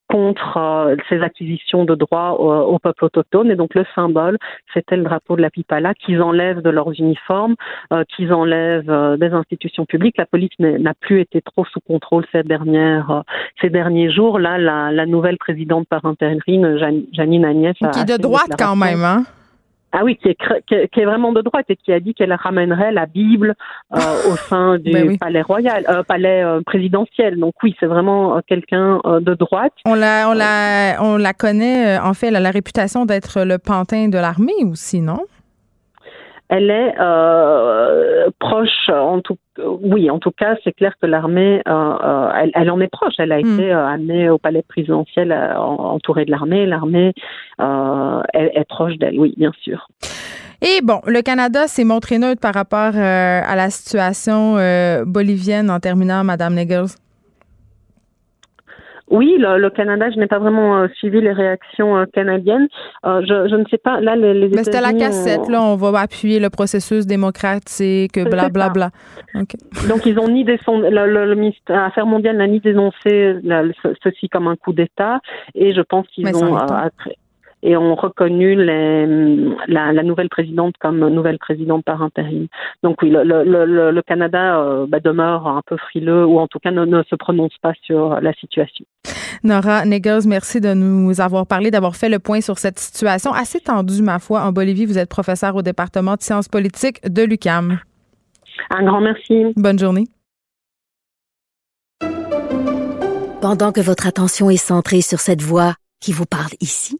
contre euh, ces acquisitions de droits au, au peuple autochtone. Et donc le symbole, c'était le drapeau de la Pipala qu'ils enlèvent de leurs uniformes, euh, qu'ils enlèvent euh, des institutions publiques. La police n'a plus été trop sous contrôle ces dernières euh, ces derniers jours. Là, la, la nouvelle présidente par intérim, Janine Agnès, Qui est de droite quand même, hein? Ah oui, qui est, qui vraiment de droite et qui a dit qu'elle ramènerait la Bible euh, au sein du Ben oui. palais royal, euh, palais euh, présidentiel. Donc oui, c'est vraiment quelqu'un de droite. On la, on la, on la connaît, en fait, elle a la réputation d'être le pantin de l'armée aussi, non? Elle est euh, proche, en tout, oui, en tout cas, c'est clair que l'armée, euh, euh, elle, elle en est proche. Elle a Mm. été amenée au palais présidentiel en- entourée de l'armée. L'armée euh, est, est proche d'elle, oui, bien sûr. Et bon, le Canada s'est montré neutre par rapport à la situation bolivienne en terminant, Madame Niggles. Oui, le, le Canada, je n'ai pas vraiment euh, suivi les réactions euh, canadiennes. Euh, je, je ne sais pas. Là, les, les Mais c'était la cassette, ont- là, on va appuyer le processus démocratique, blablabla. OK. Donc ils ont ni descend- le, le, le ministère Affaires mondiales n'a ni dénoncé ce- ceci comme un coup d'État et je pense qu'ils ont euh, après- et ont reconnu les, la, la nouvelle présidente comme nouvelle présidente par intérim. Donc oui, le, le, le, le Canada euh, bah, demeure un peu frileux ou en tout cas ne, ne se prononce pas sur la situation. Nora Niggles, merci de nous avoir parlé, d'avoir fait le point sur cette situation assez tendue, ma foi, en Bolivie. Vous êtes professeur au département de sciences politiques de l'UCAM. Un grand merci. Bonne journée. Pendant que votre attention est centrée sur cette voix qui vous parle ici,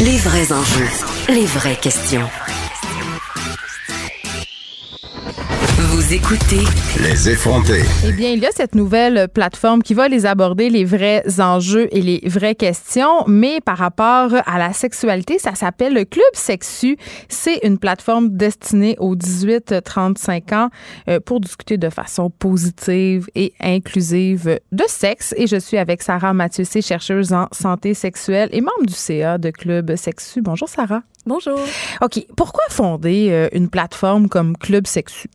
Les vrais enjeux, les vraies questions. Vous écoutez Les effronter. Eh bien, il y a cette nouvelle plateforme qui va les aborder, les vrais enjeux et les vraies questions, mais par rapport à la sexualité, ça s'appelle le Club Sexu. C'est une plateforme destinée aux 18-35 ans euh, pour discuter de façon positive et inclusive de sexe. Et je suis avec Sarah Mathieu, chercheuse en santé sexuelle et membre du CA de Club Sexu. Bonjour Sarah. Bonjour. OK. Pourquoi fonder euh, une plateforme comme Club Sexu?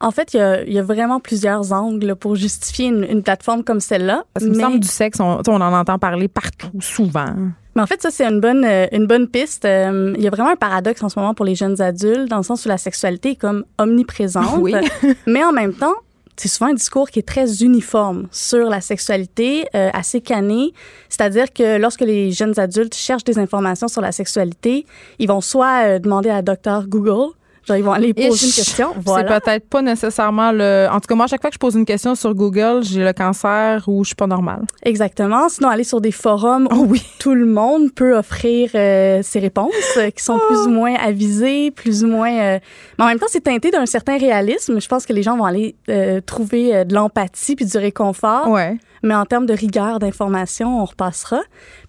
En fait, il y a, il y a vraiment plusieurs angles pour justifier une, une plateforme comme celle-là. Parce qu'il me mais- semble du sexe, on, on en entend parler partout, souvent. Mais en fait, ça, c'est une bonne, euh, une bonne piste. Euh, il y a vraiment un paradoxe en ce moment pour les jeunes adultes, dans le sens où la sexualité est comme omniprésente. Oui. mais en même temps, c'est souvent un discours qui est très uniforme sur la sexualité, euh, assez canné. C'est-à-dire que lorsque les jeunes adultes cherchent des informations sur la sexualité, ils vont soit euh, demander à docteur Google, genre ils vont aller poser une question. C'est peut-être pas nécessairement le. En tout cas, moi, à chaque fois que je pose une question sur Google, j'ai le cancer ou je suis pas normale. Exactement. Sinon, aller sur des forums Oh où oui. tout le monde peut offrir euh, ses réponses, euh, qui sont plus ou moins avisées, plus ou moins. euh, Mais en même temps, c'est teinté d'un certain réalisme. Je pense que les gens vont aller trouver de l'empathie puis du réconfort. Ouais. Mais en termes de rigueur d'information, on repassera.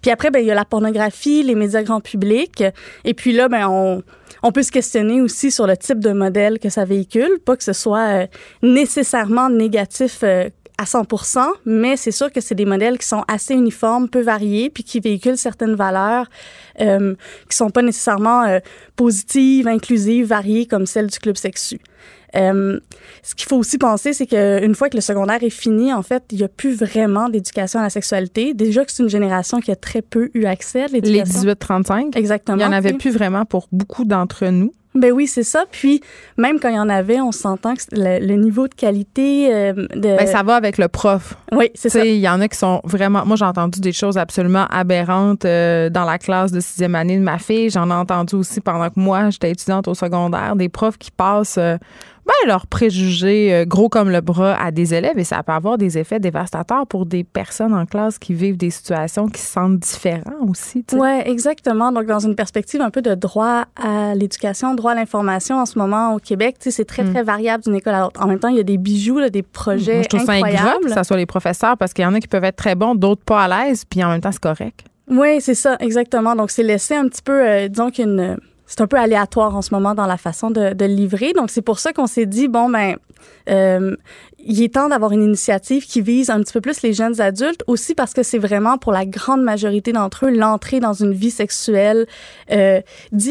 Puis après, ben il y a la pornographie, les médias grand public. Et puis là, ben on on peut se questionner aussi sur le type de modèle que ça véhicule, pas que ce soit euh, nécessairement négatif euh, à 100% mais c'est sûr que c'est des modèles qui sont assez uniformes, peu variés, puis qui véhiculent certaines valeurs euh, qui sont pas nécessairement euh, positives, inclusives, variées comme celle du club sexu. Euh, ce qu'il faut aussi penser, c'est qu'une fois que le secondaire est fini, en fait, il n'y a plus vraiment d'éducation à la sexualité. Déjà que c'est une génération qui a très peu eu accès à Les l'éducation. 18-35. Exactement. Il y en avait plus vraiment pour beaucoup d'entre nous. Ben oui, c'est ça. Puis même quand il y en avait, on s'entend que le, le niveau de qualité euh, de. Ben, ça va avec le prof. Oui, c'est ça. Il y en a qui sont vraiment. Moi, j'ai entendu des choses absolument aberrantes euh, dans la classe de sixième année de ma fille. J'en ai entendu aussi pendant que moi, j'étais étudiante au secondaire, des profs qui passent. euh, ben, leurs préjugés euh, gros comme le bras à des élèves et ça peut avoir des effets dévastateurs pour des personnes en classe qui vivent des situations qui se sentent différents aussi. Oui, exactement. Donc, dans une perspective un peu de droit à l'éducation, droit à l'information en ce moment au Québec, c'est très, très variable d'une école à l'autre. En même temps, il y a des bijoux, là, des projets Mm. Moi, je trouve ça ingrat incroyables. que ça soit les professeurs parce qu'il y en a qui peuvent être très bons, d'autres pas à l'aise, puis en même temps, c'est correct. Oui, c'est ça, exactement. Donc, c'est laissé un petit peu, euh, disons qu'une. C'est un peu aléatoire en ce moment dans la façon de, livrer. Donc, c'est pour ça qu'on s'est dit, bon, ben, euh, il est temps d'avoir une initiative qui vise un petit peu plus les jeunes adultes, aussi parce que c'est vraiment pour la grande majorité d'entre eux l'entrée dans une vie sexuelle euh,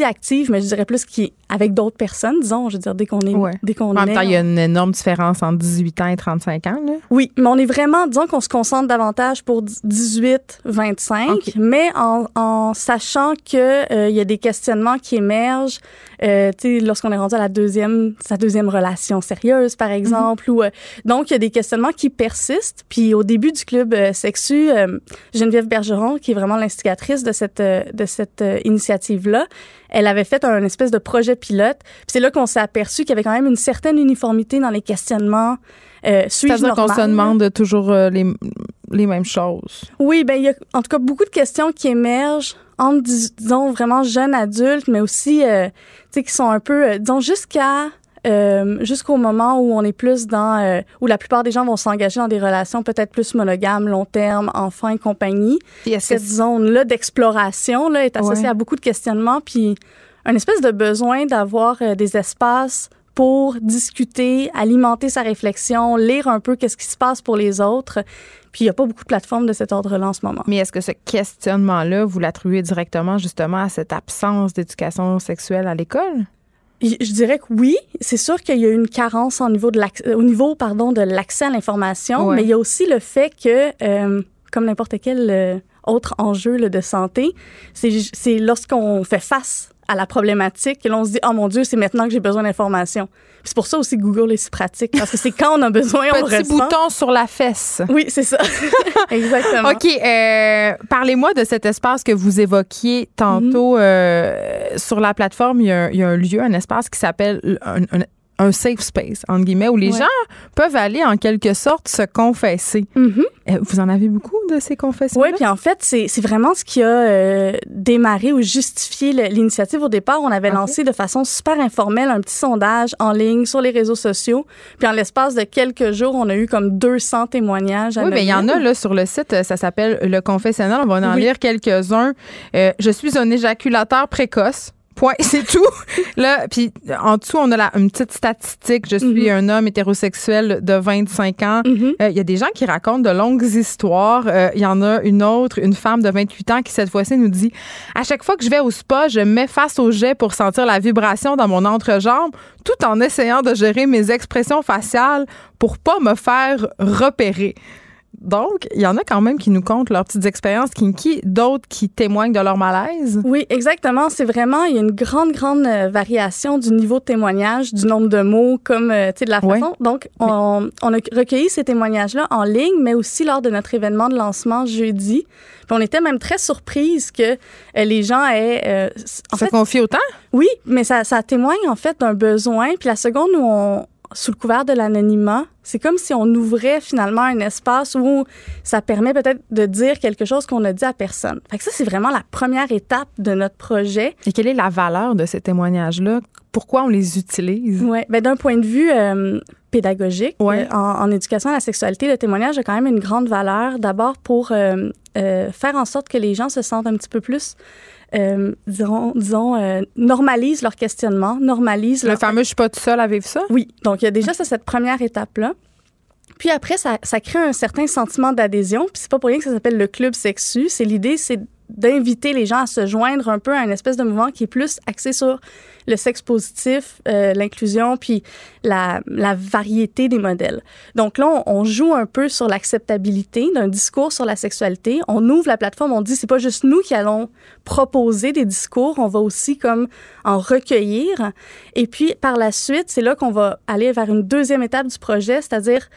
active, mais je dirais plus qui avec d'autres personnes, disons, je veux dire, dès qu'on est, Ouais. dès qu'on En même est temps, il y a une énorme différence entre 18 ans et 35 ans. Là. oui, mais on est vraiment, disons qu'on se concentre davantage pour 18-25, Ok. mais en, en sachant que euh, il y a des questionnements qui émergent, euh, tu sais, lorsqu'on est rendu à la deuxième, sa deuxième relation sérieuse, par exemple, ou euh, donc il y a des questionnements qui persistent. Puis au début du club euh, Sexu, euh, Geneviève Bergeron, qui est vraiment l'instigatrice de cette euh, de cette euh, initiative là, elle avait fait un espèce de projet pilote. C'est là qu'on s'est aperçu qu'il y avait quand même une certaine uniformité dans les questionnements. Euh, C'est-à-dire qu'on se demande toujours euh, les, les mêmes choses. Oui, ben il y a en tout cas beaucoup de questions qui émergent entre, dis- disons, vraiment jeunes adultes, mais aussi, euh, tu sais, qui sont un peu, euh, disons, jusqu'à... euh, jusqu'au moment où on est plus dans euh, où la plupart des gens vont s'engager dans des relations peut-être plus monogames, long terme, enfants et compagnie. Cette zone-là d'exploration là est associée Ouais. à beaucoup de questionnements, puis un espèce de besoin d'avoir euh, des espaces pour discuter, alimenter sa réflexion, lire un peu qu'est-ce qui se passe pour les autres. Puis il n'y a pas beaucoup de plateformes de cet ordre-là en ce moment. Mais est-ce que ce questionnement-là, vous l'attribuez directement justement à cette absence d'éducation sexuelle à l'école? Je dirais que oui, c'est sûr qu'il y a une carence au niveau de l'acc- au niveau pardon de l'accès à l'information, Ouais. mais il y a aussi le fait que euh, comme n'importe quel euh, autre enjeu là, de santé, c'est lorsqu'on fait face à la problématique que l'on se dit oh mon dieu, c'est maintenant que j'ai besoin d'informations. C'est pour ça aussi que Google est si pratique parce que c'est quand on a besoin on Petit ressent. bouton sur la fesse. Oui, c'est ça. Exactement. OK. euh, Parlez-moi de cet espace que vous évoquiez tantôt. Mhm. euh, sur la plateforme, il y, a, il y a un lieu, un espace qui s'appelle un, safe space, entre guillemets, où les Ouais. gens peuvent aller en quelque sorte se confesser. Mhm. Euh, Vous en avez beaucoup de ces confessions? Oui, puis en fait, c'est vraiment ce qui a euh, démarré ou justifié l'initiative au départ. On avait lancé de façon super informelle un petit sondage en ligne sur les réseaux sociaux. Puis en l'espace de quelques jours, on a eu comme 200 témoignages. Oui, mais il y en a là sur le site, euh, ça s'appelle Le Confessionnal. On va en Oui. lire quelques-uns. Euh, je suis un éjaculateur précoce. Point, c'est tout. Là, puis en dessous, on a une petite statistique. Je suis un homme hétérosexuel de 25 ans. Mhm. Euh, Il y a des gens qui racontent de longues histoires. Euh, Il y en a une autre, une femme de 28 ans qui, cette fois-ci, nous dit À chaque fois que je vais au spa, je me mets face au jet pour sentir la vibration dans mon entrejambe, tout en essayant de gérer mes expressions faciales pour pas me faire repérer. Donc, il y en a quand même qui nous content leurs petites expériences kinky, d'autres qui témoignent de leur malaise. Oui, exactement. C'est vraiment, il y a une grande, grande euh, variation du niveau de témoignage, du nombre de mots, comme, euh, tu sais, de la façon. Donc, on, on a recueilli ces témoignages-là en ligne, mais aussi lors de notre événement de lancement jeudi. Puis on était même très surprise que euh, les gens aient... euh, en Ça fait, confie autant? oui, mais ça, ça témoigne en fait d'un besoin. Puis la seconde où on, sous le couvert de l'anonymat, c'est comme si on ouvrait finalement un espace où ça permet peut-être de dire quelque chose qu'on a dit à personne. Fait que ça, c'est vraiment la première étape de notre projet. Et quelle est la valeur de ces témoignages-là? Pourquoi on les utilise? Ouais, ben d'un point de vue euh, pédagogique, Ouais. euh, en, en éducation à la sexualité, le témoignage a quand même une grande valeur. D'abord pour euh, faire en sorte que les gens se sentent un petit peu plus, euh, disons, disons euh, normalisent leur questionnement, normalisent Le leur fameux « je suis pas tout seul à vivre ça ». Oui, donc il y a déjà ça, cette première étape-là. Puis après, ça, ça crée un certain sentiment d'adhésion. Puis c'est pas pour rien que ça s'appelle le club sexu. C'est l'idée, c'est d'inviter les gens à se joindre un peu à une espèce de mouvement qui est plus axé sur le sexe positif, euh, l'inclusion, puis la, la, variété des modèles. Donc là, on, on joue un peu sur l'acceptabilité d'un discours sur la sexualité. On ouvre la plateforme, on dit c'est pas juste nous qui allons proposer des discours, on va aussi comme en recueillir. Et puis par la suite, c'est là qu'on va aller vers une deuxième étape du projet, c'est-à-dire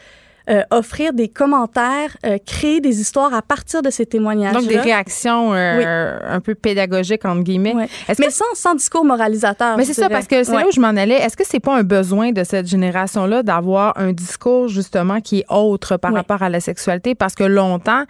euh, offrir des commentaires, euh, créer des histoires à partir de ces témoignages. Donc des réactions euh, un peu pédagogiques entre guillemets. Ouais. Mais sans, sans, discours moralisateur. Mais c'est ça parce que c'est là où je m'en allais. Est-ce que c'est pas un besoin de cette génération-là d'avoir un discours justement qui est autre par rapport à la sexualité? Parce que longtemps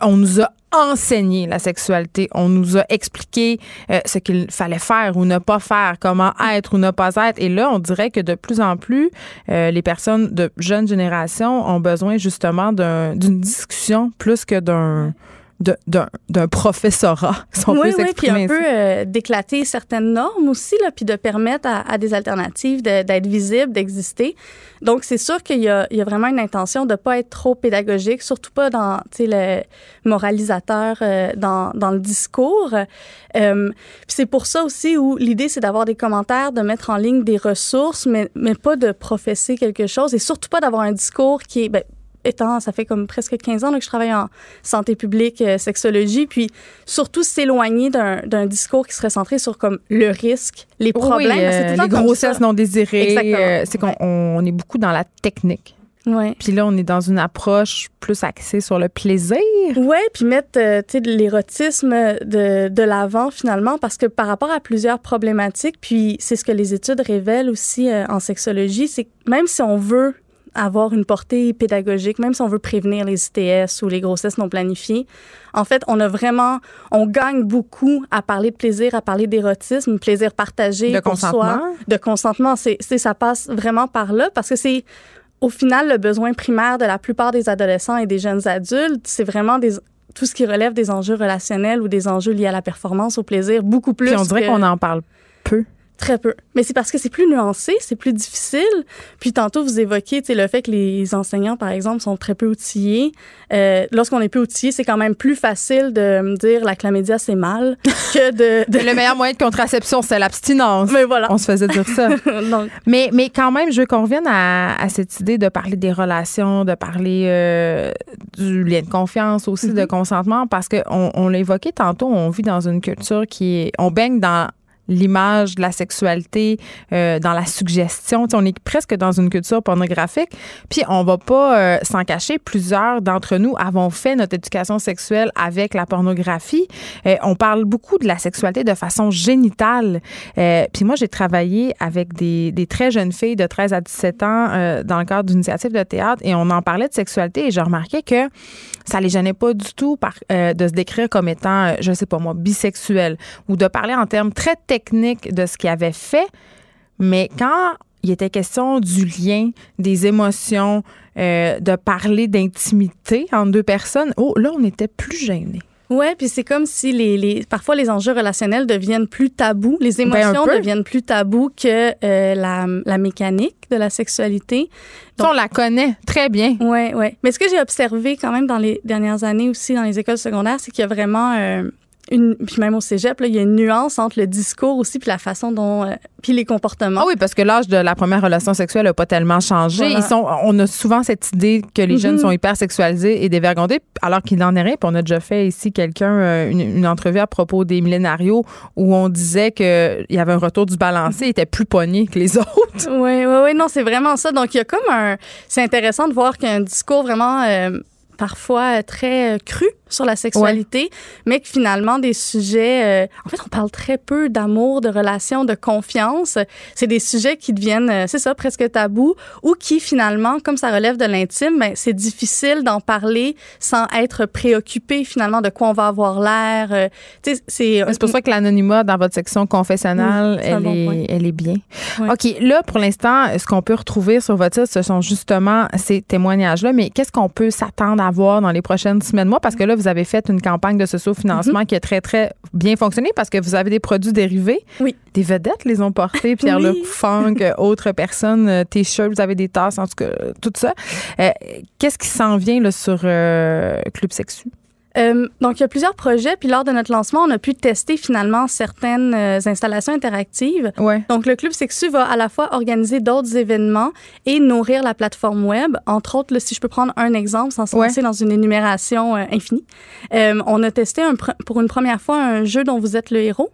on nous a enseigné la sexualité. On nous a expliqué euh, ce qu'il fallait faire ou ne pas faire, comment être ou ne pas être. Et là, on dirait que de plus en plus, euh, les personnes de jeune génération ont besoin justement d'une discussion plus que d'un d'un professorat, si on oui, peut oui, puis un peu euh, d'éclater certaines normes aussi, là, puis de permettre à, à des alternatives d'être visibles, d'exister. Donc, c'est sûr qu'il y, y, a vraiment une intention de ne pas être trop pédagogique, surtout pas dans le moralisateur, euh, dans, dans, le discours. Euh, puis c'est pour ça aussi où l'idée, c'est d'avoir des commentaires, de mettre en ligne des ressources, mais, mais pas de professer quelque chose et surtout pas d'avoir un discours qui est... Ben, étant, ça fait comme presque 15 ans là, que je travaille en santé publique, euh, sexologie, puis surtout s'éloigner d'un discours qui serait centré sur comme le risque, les problèmes. Oui, euh, les grossesses non désirées. Euh, c'est qu'on on est beaucoup dans la technique. Ouais. Puis là, on est dans une approche plus axée sur le plaisir. Oui, puis mettre euh, l'érotisme de, de l'avant finalement, parce que par rapport à plusieurs problématiques, puis c'est ce que les études révèlent aussi euh, en sexologie, c'est que même si on veut avoir une portée pédagogique, même si on veut prévenir les ITS ou les grossesses non planifiées. En fait, on a vraiment, on gagne beaucoup à parler de plaisir, à parler d'érotisme, plaisir partagé de consentement. soi, de consentement. C'est, ça passe vraiment par là parce que c'est au final le besoin primaire de la plupart des adolescents et des jeunes adultes. C'est vraiment des tout ce qui relève des enjeux relationnels ou des enjeux liés à la performance, au plaisir, beaucoup plus. Puis on dirait qu'on en parle peu. Très peu. Mais c'est parce que c'est plus nuancé, c'est plus difficile. Puis tantôt, vous évoquiez le fait que les enseignants, par exemple, sont très peu outillés. Euh, Lorsqu'on est peu outillé, c'est quand même plus facile de me dire la chlamydia, c'est mal que de, de... Le meilleur moyen de contraception, c'est l'abstinence. Mais voilà. On se faisait dire ça. Donc, mais, mais quand même, je veux qu'on revienne à, à, cette idée de parler des relations, de parler euh, du lien de confiance aussi, mm -hmm. de consentement, parce qu'on on l'a évoqué tantôt, on vit dans une culture qui est... On baigne dans l'image de la sexualité, euh, dans la suggestion. On est presque dans une culture pornographique. Puis on va pas euh, s'en cacher. Plusieurs d'entre nous avons fait notre éducation sexuelle avec la pornographie. Euh, on parle beaucoup de la sexualité de façon génitale. puis moi, j'ai travaillé avec des, très jeunes filles de 13 à 17 ans dans le cadre d'initiatives de théâtre et on en parlait de sexualité et je remarquais que ça les gênait pas du tout de se décrire comme étant, je sais pas moi, bisexuel ou de parler en termes très technique de ce qu'il avait fait, mais quand il était question du lien, des émotions, euh, de parler d'intimité entre deux personnes, oh, là, on était plus gênés. Ouais, puis c'est comme si les, les, parfois les enjeux relationnels deviennent plus tabous, les émotions ben deviennent plus tabous que euh, la, la, mécanique de la sexualité. Donc, on la connaît très bien. Ouais, ouais. Mais ce que j'ai observé quand même dans les dernières années aussi dans les écoles secondaires, c'est qu'il y a vraiment euh, une, puis même au cégep, là, il y a une nuance entre le discours aussi puis la façon dont euh, puis les comportements. Ah oui, parce que l'âge de la première relation sexuelle n'a pas tellement changé. Voilà. Ils sont, on a souvent cette idée que les mm -hmm. jeunes sont hyper sexualisés et dévergondés, alors qu'il n'en est rien. Puis on a déjà fait ici quelqu'un euh, une, une, entrevue à propos des millénarios où on disait qu'il y avait un retour du balancé, il était plus pogné que les autres. Oui, oui, oui, non, c'est vraiment ça. Donc il y a comme un, c'est intéressant de voir qu'il y a un discours vraiment euh, parfois très cru sur la sexualité, ouais. mais que finalement des sujets, euh, en fait, on parle très peu d'amour, de relations, de confiance. C'est des sujets qui deviennent, euh, c'est ça, presque tabous, ou qui finalement, comme ça relève de l'intime, ben, c'est difficile d'en parler sans être préoccupé finalement de quoi on va avoir l'air. Euh, c'est pour ça que l'anonymat dans votre section confessionnelle, oui, elle, bon est, elle est bien. Ouais. OK, là, pour l'instant, ce qu'on peut retrouver sur votre site, ce sont justement ces témoignages-là, mais qu'est-ce qu'on peut s'attendre à voir dans les prochaines semaines, mois? Parce que là, vous avez fait une campagne de socio-financement mm -hmm. qui a très, très bien fonctionné parce que vous avez des produits dérivés. Oui. Des vedettes les ont portés. Pierre-Luc oui. Funk, autres personnes, T-shirts, vous avez des tasses, en tout cas, tout ça. Euh, Qu'est-ce qui s'en vient là, sur euh, Club Sexu? Euh, donc, il y a plusieurs projets. Puis, lors de notre lancement, on a pu tester finalement certaines euh, installations interactives. Ouais. Donc, le Club Sexu va à la fois organiser d'autres événements et nourrir la plateforme web. Entre autres, là, si je peux prendre un exemple sans se Ouais. lancer dans une énumération euh, infinie, on a testé un pr- pour une première fois un jeu dont vous êtes le héros.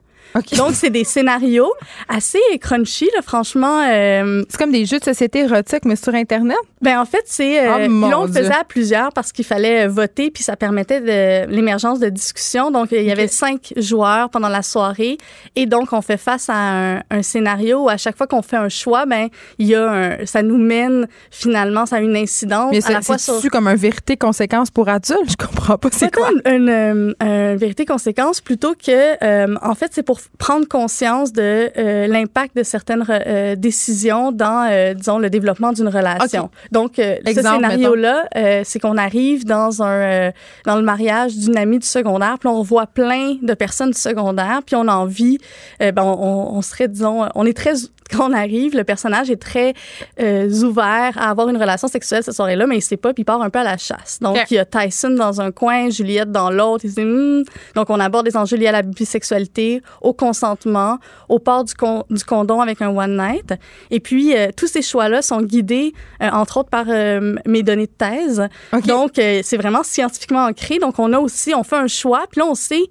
Donc, c'est des scénarios assez crunchy, là, franchement. euh, c'est comme des jeux de société érotique, mais sur Internet? ben en fait, c'est euh, mon là on le faisait à plusieurs parce qu'il fallait euh, voter puis ça permettait de l'émergence de discussions. Donc il y avait cinq joueurs pendant la soirée et donc on fait face à un, un scénario où à chaque fois qu'on fait un choix, ben il y a un, ça nous mène finalement ça a une incidence Mais c'est sur comme un vérité-conséquence pour adultes? Je comprends pas. C'est quoi? une, une, euh, vérité conséquence plutôt que euh, en fait c'est pour prendre conscience de euh, l'impact de certaines euh, décisions dans euh, disons le développement d'une relation. Donc ce Exemple, scénario là c'est qu'on arrive dans un dans le mariage d'une amie du secondaire puis on voit plein de personnes du secondaire puis on a envie ben, on, on serait disons on est très quand on arrive, le personnage est très ouvert à avoir une relation sexuelle cette soirée-là, mais il sait pas, puis il part un peu à la chasse. Donc, il y a Tyson dans un coin, Juliette dans l'autre. Il Hmm. Donc, on aborde des enjeux liés à la bisexualité, au consentement, au port du, con- du condom avec un one night. Et puis, euh, tous ces choix-là sont guidés, euh, entre autres, par euh, mes données de thèse. Donc, c'est vraiment scientifiquement ancré. Donc, on a aussi, on fait un choix, puis là, on sait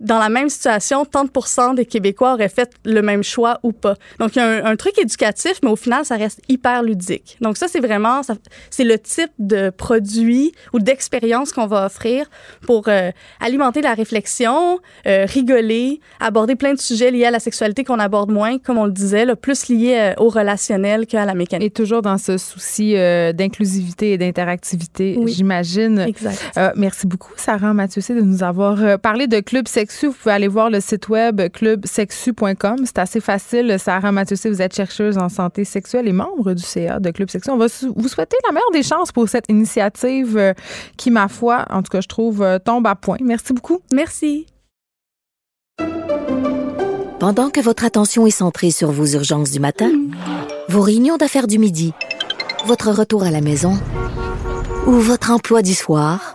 dans la même situation, tant de pourcents des Québécois auraient fait le même choix ou pas. Donc, il y a un, un truc éducatif, mais au final, ça reste hyper ludique. Donc, ça, c'est vraiment, c'est le type de produit ou d'expérience qu'on va offrir pour euh, alimenter la réflexion, euh, rigoler, aborder plein de sujets liés à la sexualité qu'on aborde moins, comme on le disait, plus liés euh, au relationnel qu'à la mécanique. Et toujours dans ce souci d'inclusivité et d'interactivité, Oui. j'imagine. Exact. Merci beaucoup, Sarah Mathieussé, de nous avoir parlé de Club Sexu. Vous pouvez aller voir le site web clubsexu.com. C'est assez facile. Sarah Mathieussé, vous êtes chercheuse en santé sexuelle et membre du CA de Club Sexu. On va vous souhaiter la meilleure des chances pour cette initiative euh, qui, ma foi, en tout cas, je trouve, euh, tombe à point. Merci beaucoup. Merci. Pendant que votre attention est centrée sur vos urgences du matin, vos réunions d'affaires du midi, votre retour à la maison ou votre emploi du soir,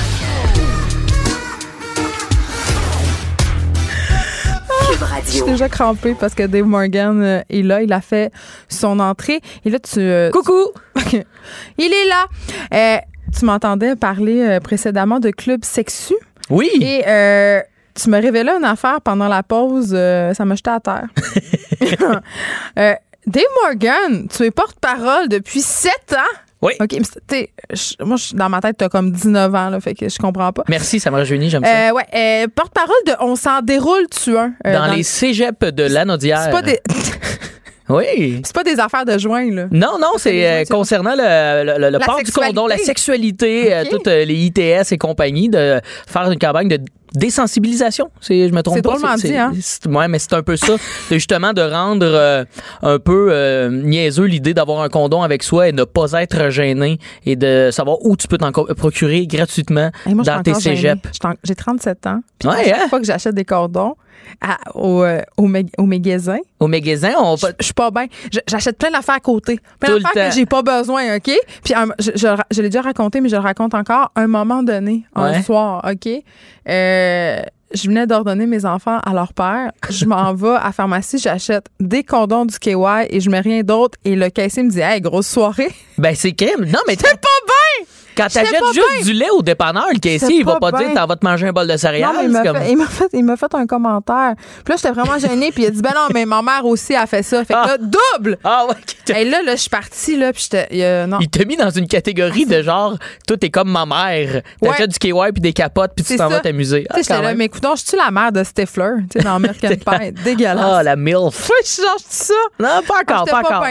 Cube Je suis déjà crampée parce que Dave Morgan euh, est là. Il a fait son entrée. Et là, tu. euh, Coucou! Il est là. Euh, tu m'entendais parler précédemment de Club Sexu. Oui! Et euh, tu me révélais une affaire pendant la pause. euh, ça m'a jeté à terre. Euh, Dave Morgan, tu es porte-parole depuis sept ans? Oui. OK, mais moi, je- dans ma tête, tu as comme 19 ans, là, fait que je comprends pas. Merci, ça me rajeunit, j'aime ça. Euh, ouais, euh, porte-parole de On s'en déroule, tu un. euh, dans, les cégeps de l'Anaudière. C'est pas des. Oui. C'est pas des affaires de joint, là. Non, non, c'est euh, concernant le, le- le- le La port du condom, la sexualité. euh, toutes euh, les ITS et compagnie, de faire une campagne de désensibilisation. C'est, je me trompe C'est pas. drôlement dit, hein? c'est- ouais, mais c'est un peu ça. de justement de rendre euh, un peu euh, niaiseux l'idée d'avoir un condom avec soi et ne pas être gêné et de savoir où tu peux t'en procurer gratuitement moi, dans tes cégeps. J'ai 37 ans. Puis Ouais, chaque hein? fois que j'achète des cordons à- au, euh, au, mag- au magasin, Au magasin, on je je suis pas bien. J'achète plein d'affaires à côté. Plein d'affaires que j'ai pas besoin, OK? Puis un- je, je, je l'ai déjà raconté, mais je le raconte encore. Un moment donné, un soir, OK? Euh, je venais d'ordonner mes enfants à leur père. Je m'en vais à la pharmacie, j'achète des condoms du KY et je mets rien d'autre. Et le caissier me dit, hey, grosse soirée. Ben, c'est crème. Non, mais C'est pas! Quand t'achètes juste bien. du lait au dépanneur, le caissier, il va pas pas dire t'en vas te manger un bol de céréales. Non, il m'a comme- fait, fait, un commentaire. Puis là, j'étais vraiment gênée. Puis il a dit, ben non, mais ma mère aussi a fait ça. Fait que Ah. là, double! Ah ouais. Et là, là, je suis partie, là, puis j'étais. euh, non. Il t'a mis dans une catégorie de genre, tout est comme ma mère. T'achètes Ouais. du KY puis des capotes puis tu t'en vas t'amuser. Tu Ah, sais, j'étais là, mais écoute, je suis la mère de Stifler, tu sais, dans American Pie. Dégueulasse. Ah, la MILF. Je genre, je dis ça. Non, pas Ah, encore, j'étais pas encore.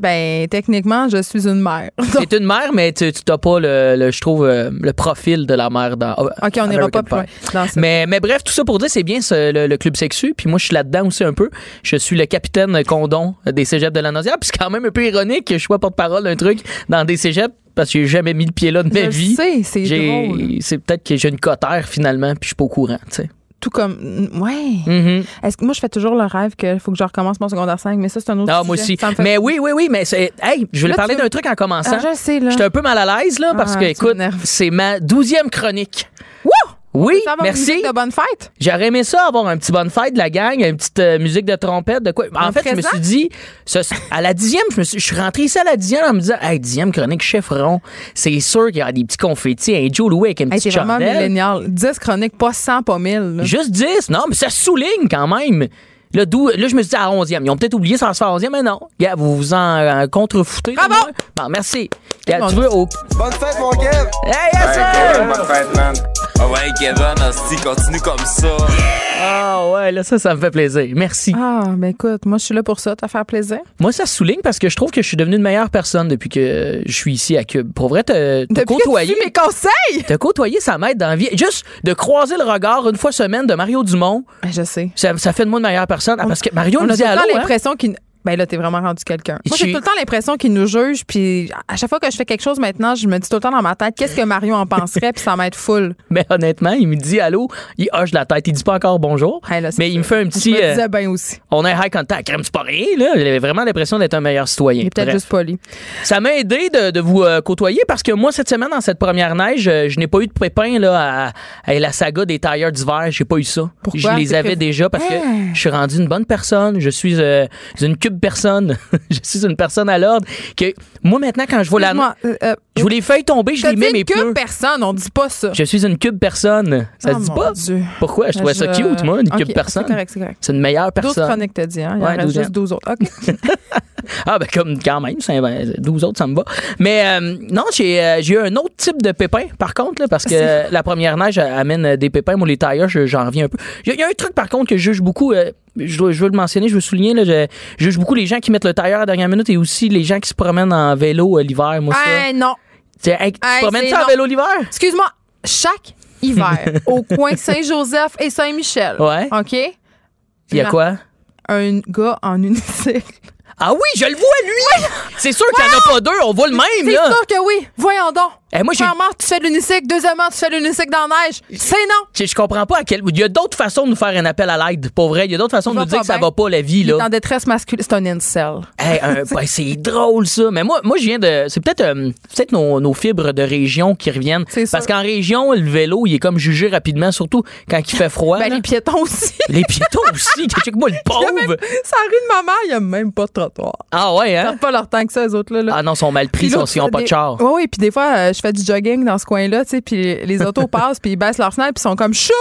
ben, techniquement, je suis une mère. T'es une mère, mais tu tu t'as pas le, le, le- je trouve, euh, le profil de la mère dans. OK, on n'ira pas plus loin dans ça. Mais, mais bref, tout ça pour dire, c'est bien ce- le, le club sexu. Puis moi, je suis là-dedans aussi un peu. Je suis le capitaine condon des cégeps de la Naudière. Puis c'est quand même un peu ironique que je sois porte-parole d'un truc dans des cégeps parce que j'ai jamais mis le pied là de Je ma le vie. sais, c'est drôle. C'est peut-être que j'ai une cotère finalement, puis je suis pas au courant, tu sais. Tout comme. Ouais. Mhm. Est-ce que moi, je fais toujours le rêve qu'il faut que je recommence mon secondaire 5, mais ça, c'est un autre Ah, moi aussi. Fait- Mais oui, oui, oui, mais c'est. Hey, je lui parler tu- d'un truc en commençant. Ah, je sais, là. J'étais un peu mal à l'aise, là, parce Ah, que, écoute, c'est ma douzième chronique. Oui, une merci. de bonne fête? J'aurais aimé ça avoir un petit bonne fête de la gang, une petite euh, musique de trompette, de quoi. En Un fait, je me suis dit, à la dixième, je, me suis, je suis rentré ici à la dixième en me disant, hey, dixième chronique chiffron, c'est sûr qu'il y a des petits confettis, un Joe Louis avec une Hey, petite c'est vraiment chandelle. millénial. 10 chroniques, pas 100, pas 1000. là. Juste 10, non, mais ça souligne quand même. Là, là, je me suis dit à 11e. Ils ont peut-être oublié ça se faire à 11e, mais non. Vous vous en euh, contrefoutez. Bravo! Bon, merci. Bon, tu veux, au... Bonne fête, mon Kev! Hey, yes, sir! Kevin, bonne fête, man! Ah ouais, Kevin, hostie, continue comme ça. Ah, ouais, là, ça, ça me fait plaisir. Merci. Ah, ben écoute, moi, je suis là pour ça, te faire plaisir. Moi, ça souligne parce que je trouve que je suis devenu une meilleure personne depuis que je suis ici à Cube. Pour vrai, te, te côtoyer. mes conseils! Te côtoyer, ça m'aide dans la vie. Juste de croiser le regard une fois semaine de Mario Dumont, Ben, je sais. ça, ça fait de moi une meilleure personne. Ah, parce que Mario On me a dit hein? l'impression qu'il. Ben là, t'es vraiment rendu quelqu'un. Moi, Je- j'ai tout le temps l'impression qu'il nous juge, puis à chaque fois que je fais quelque chose maintenant, je me dis tout le temps dans ma tête, qu'est-ce que Mario en penserait, puis ça m'aide full. Mais honnêtement, il me dit allô, il hoche la tête, il dit pas encore bonjour. Hey, là, c'est mais il me fait un Je petit. me euh, disais bien aussi. on a un high contact. Crème, c'est pas rien, là. Il avait vraiment l'impression d'être un meilleur citoyen. Il est peut-être juste poli. Ça m'a aidé de, de vous euh, côtoyer parce que moi, cette semaine, dans cette première neige, euh, je n'ai pas eu de pépin là, à, à la saga des tailleurs d'hiver. J'ai pas eu ça. Pourquoi? Je les avais déjà parce que Ah. je suis rendu une bonne personne. Je suis euh, une cube personne. je suis une personne à l'ordre. Que moi, maintenant, quand je vois la euh, je vois les feuilles tomber, je les mets que pneus. personne, on dit pas ça. Je suis une cube personne. Ça Oh, se dit pas? Pourquoi? Je trouvais ça cute, moi, une cube personne. C'est correct, c'est correct. C'est une meilleure 12 personne. chroniques, t'as dit, hein? Il en Ouais, reste 12 juste 12 autres. OK. Ah, ben, comme quand même, c'est- ben, 12 autres, ça me va. Mais euh, non, j'ai euh, j'ai eu un autre type de pépin, par contre, là, parce que la première neige amène des pépins. Moi, les tailleurs, je- j'en reviens un peu. Il y, a- y un truc, par contre, que je juge beaucoup. euh, je, veux le mentionner, je veux souligner. Là, je, juge beaucoup les gens qui mettent le tailleur à la dernière minute et aussi les gens qui se promènent en vélo l'hiver. Moi, ça. Hey, non. Tu sais, hey, tu Hey, promènes c'est ça en vélo l'hiver? Excuse-moi, chaque hiver, au coin Saint-Joseph et Saint-Michel, Ouais. OK? Il y a quoi? Un gars en unicycle. Ah oui, je le vois, lui! C'est sûr qu'il n'y en a pas deux, on voit le même, C'est là. sûr que oui. Voyons donc. Eh, moi, Premièrement, tu fais de l'unicycle. Deuxièmement, tu fais de l'unicycle dans la neige. C'est non. Je, je comprends pas à quel. Il y a d'autres façons de nous faire un appel à l'aide, pour vrai. Il y a d'autres façons de nous dire que ça va pas la vie, là. en détresse masculine. C'est un incel. Hey, un- ben, c'est drôle ça. Mais moi, moi je viens de. C'est peut-être euh, peut-être nos, nos fibres de région qui reviennent. C'est sûr. Parce qu'en région, le vélo, il est comme jugé rapidement, surtout quand il fait froid. Ben, là. les piétons aussi. Les piétons aussi. Check-moi le pauvre. Ça rue de ma mère, il n'y a même pas de trottoir. Ah ouais, Ils hein? perdent pas leur temps que ça, les autres. Là, là. Ah non, ils sont mal pris, Puis là, ils n'ont pas de char. Oui, oui. Puis des fois, euh, je fais du jogging dans ce coin-là, tu sais, puis les autos passent, puis ils baissent leur fenêtre, puis ils sont comme chou!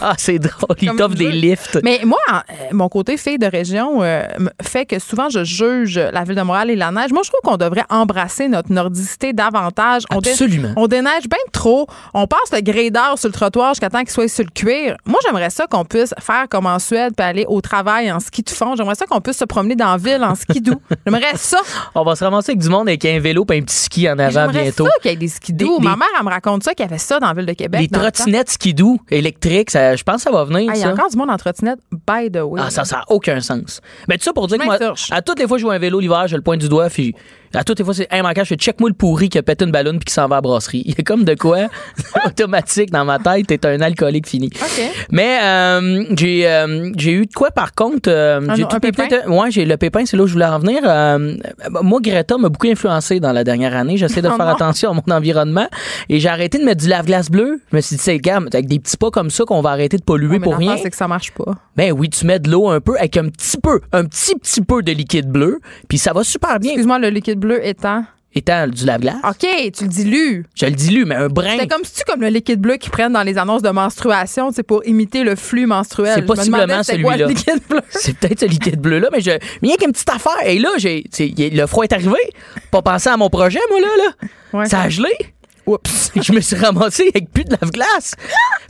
Ah, c'est drôle. Ils t'offrent des lifts. Mais moi, euh, mon côté fille de région euh, fait que souvent je juge la ville de Montréal et la neige. Moi, je trouve qu'on devrait embrasser notre nordicité davantage. On Absolument. On déneige bien trop. On passe le gré d'or sur le trottoir jusqu'à temps qu'il soit sur le cuir. Moi, j'aimerais ça qu'on puisse faire comme en Suède puis aller au travail en ski de fond. J'aimerais ça qu'on puisse se promener dans la ville en ski doux. J'aimerais ça. On va se ramasser avec du monde avec un vélo et un petit ski en avant J'aimerais bientôt. ça qu'il y ait des skis Des- Ma des- mère, elle me raconte ça, qu'il y avait ça dans la ville de Québec. Temps. trottinettes skidoo électriques, ça, je pense que ça va venir. Ah, il y a encore du monde en trottinette, by the way. Ah, ça, ça n'a aucun sens. Mais tout ça pour dire que moi, à toutes les fois que je vois un vélo l'hiver, je le pointe du doigt, puis à toutes les fois, c'est immanquable. Je fais check-moi le pourri qui a pété une ballonne puis qui s'en va à la brasserie. Il y a comme de quoi automatique dans ma tête, t'es un alcoolique fini. Mais euh, j'ai euh, j'ai eu de quoi par contre euh, Un- j'ai un tout pépin? ouais j'ai le pépin c'est là où je voulais en venir Euh, moi Greta m'a beaucoup influencé dans la dernière année j'essaie de Oh faire non. attention à mon environnement et j'ai arrêté de mettre du lave-glace bleu je me suis dit c'est gars avec des petits pas comme ça qu'on va arrêter de polluer Ouais, mais pour rien c'est que ça marche pas. ben oui, tu mets de l'eau un peu avec un petit peu, un petit petit peu de liquide bleu, puis ça va super bien. Excuse-moi, le liquide bleu étant? Étant du lave-glace, OK, tu le dilues. je le dilue, mais un brin. C'est comme si tu comme le liquide bleu qu'ils prennent dans les annonces de menstruation, c'est pour imiter le flux menstruel? C'est possiblement celui-là. le liquide bleu. C'est peut-être ce liquide bleu là, mais je, mais il y a qu'une petite affaire. Et là, j'ai, le froid est arrivé. Pas pensé à mon projet, moi là, là. Ouais. Ça a gelé. Oups. je me suis ramassé avec plus de lave-glace.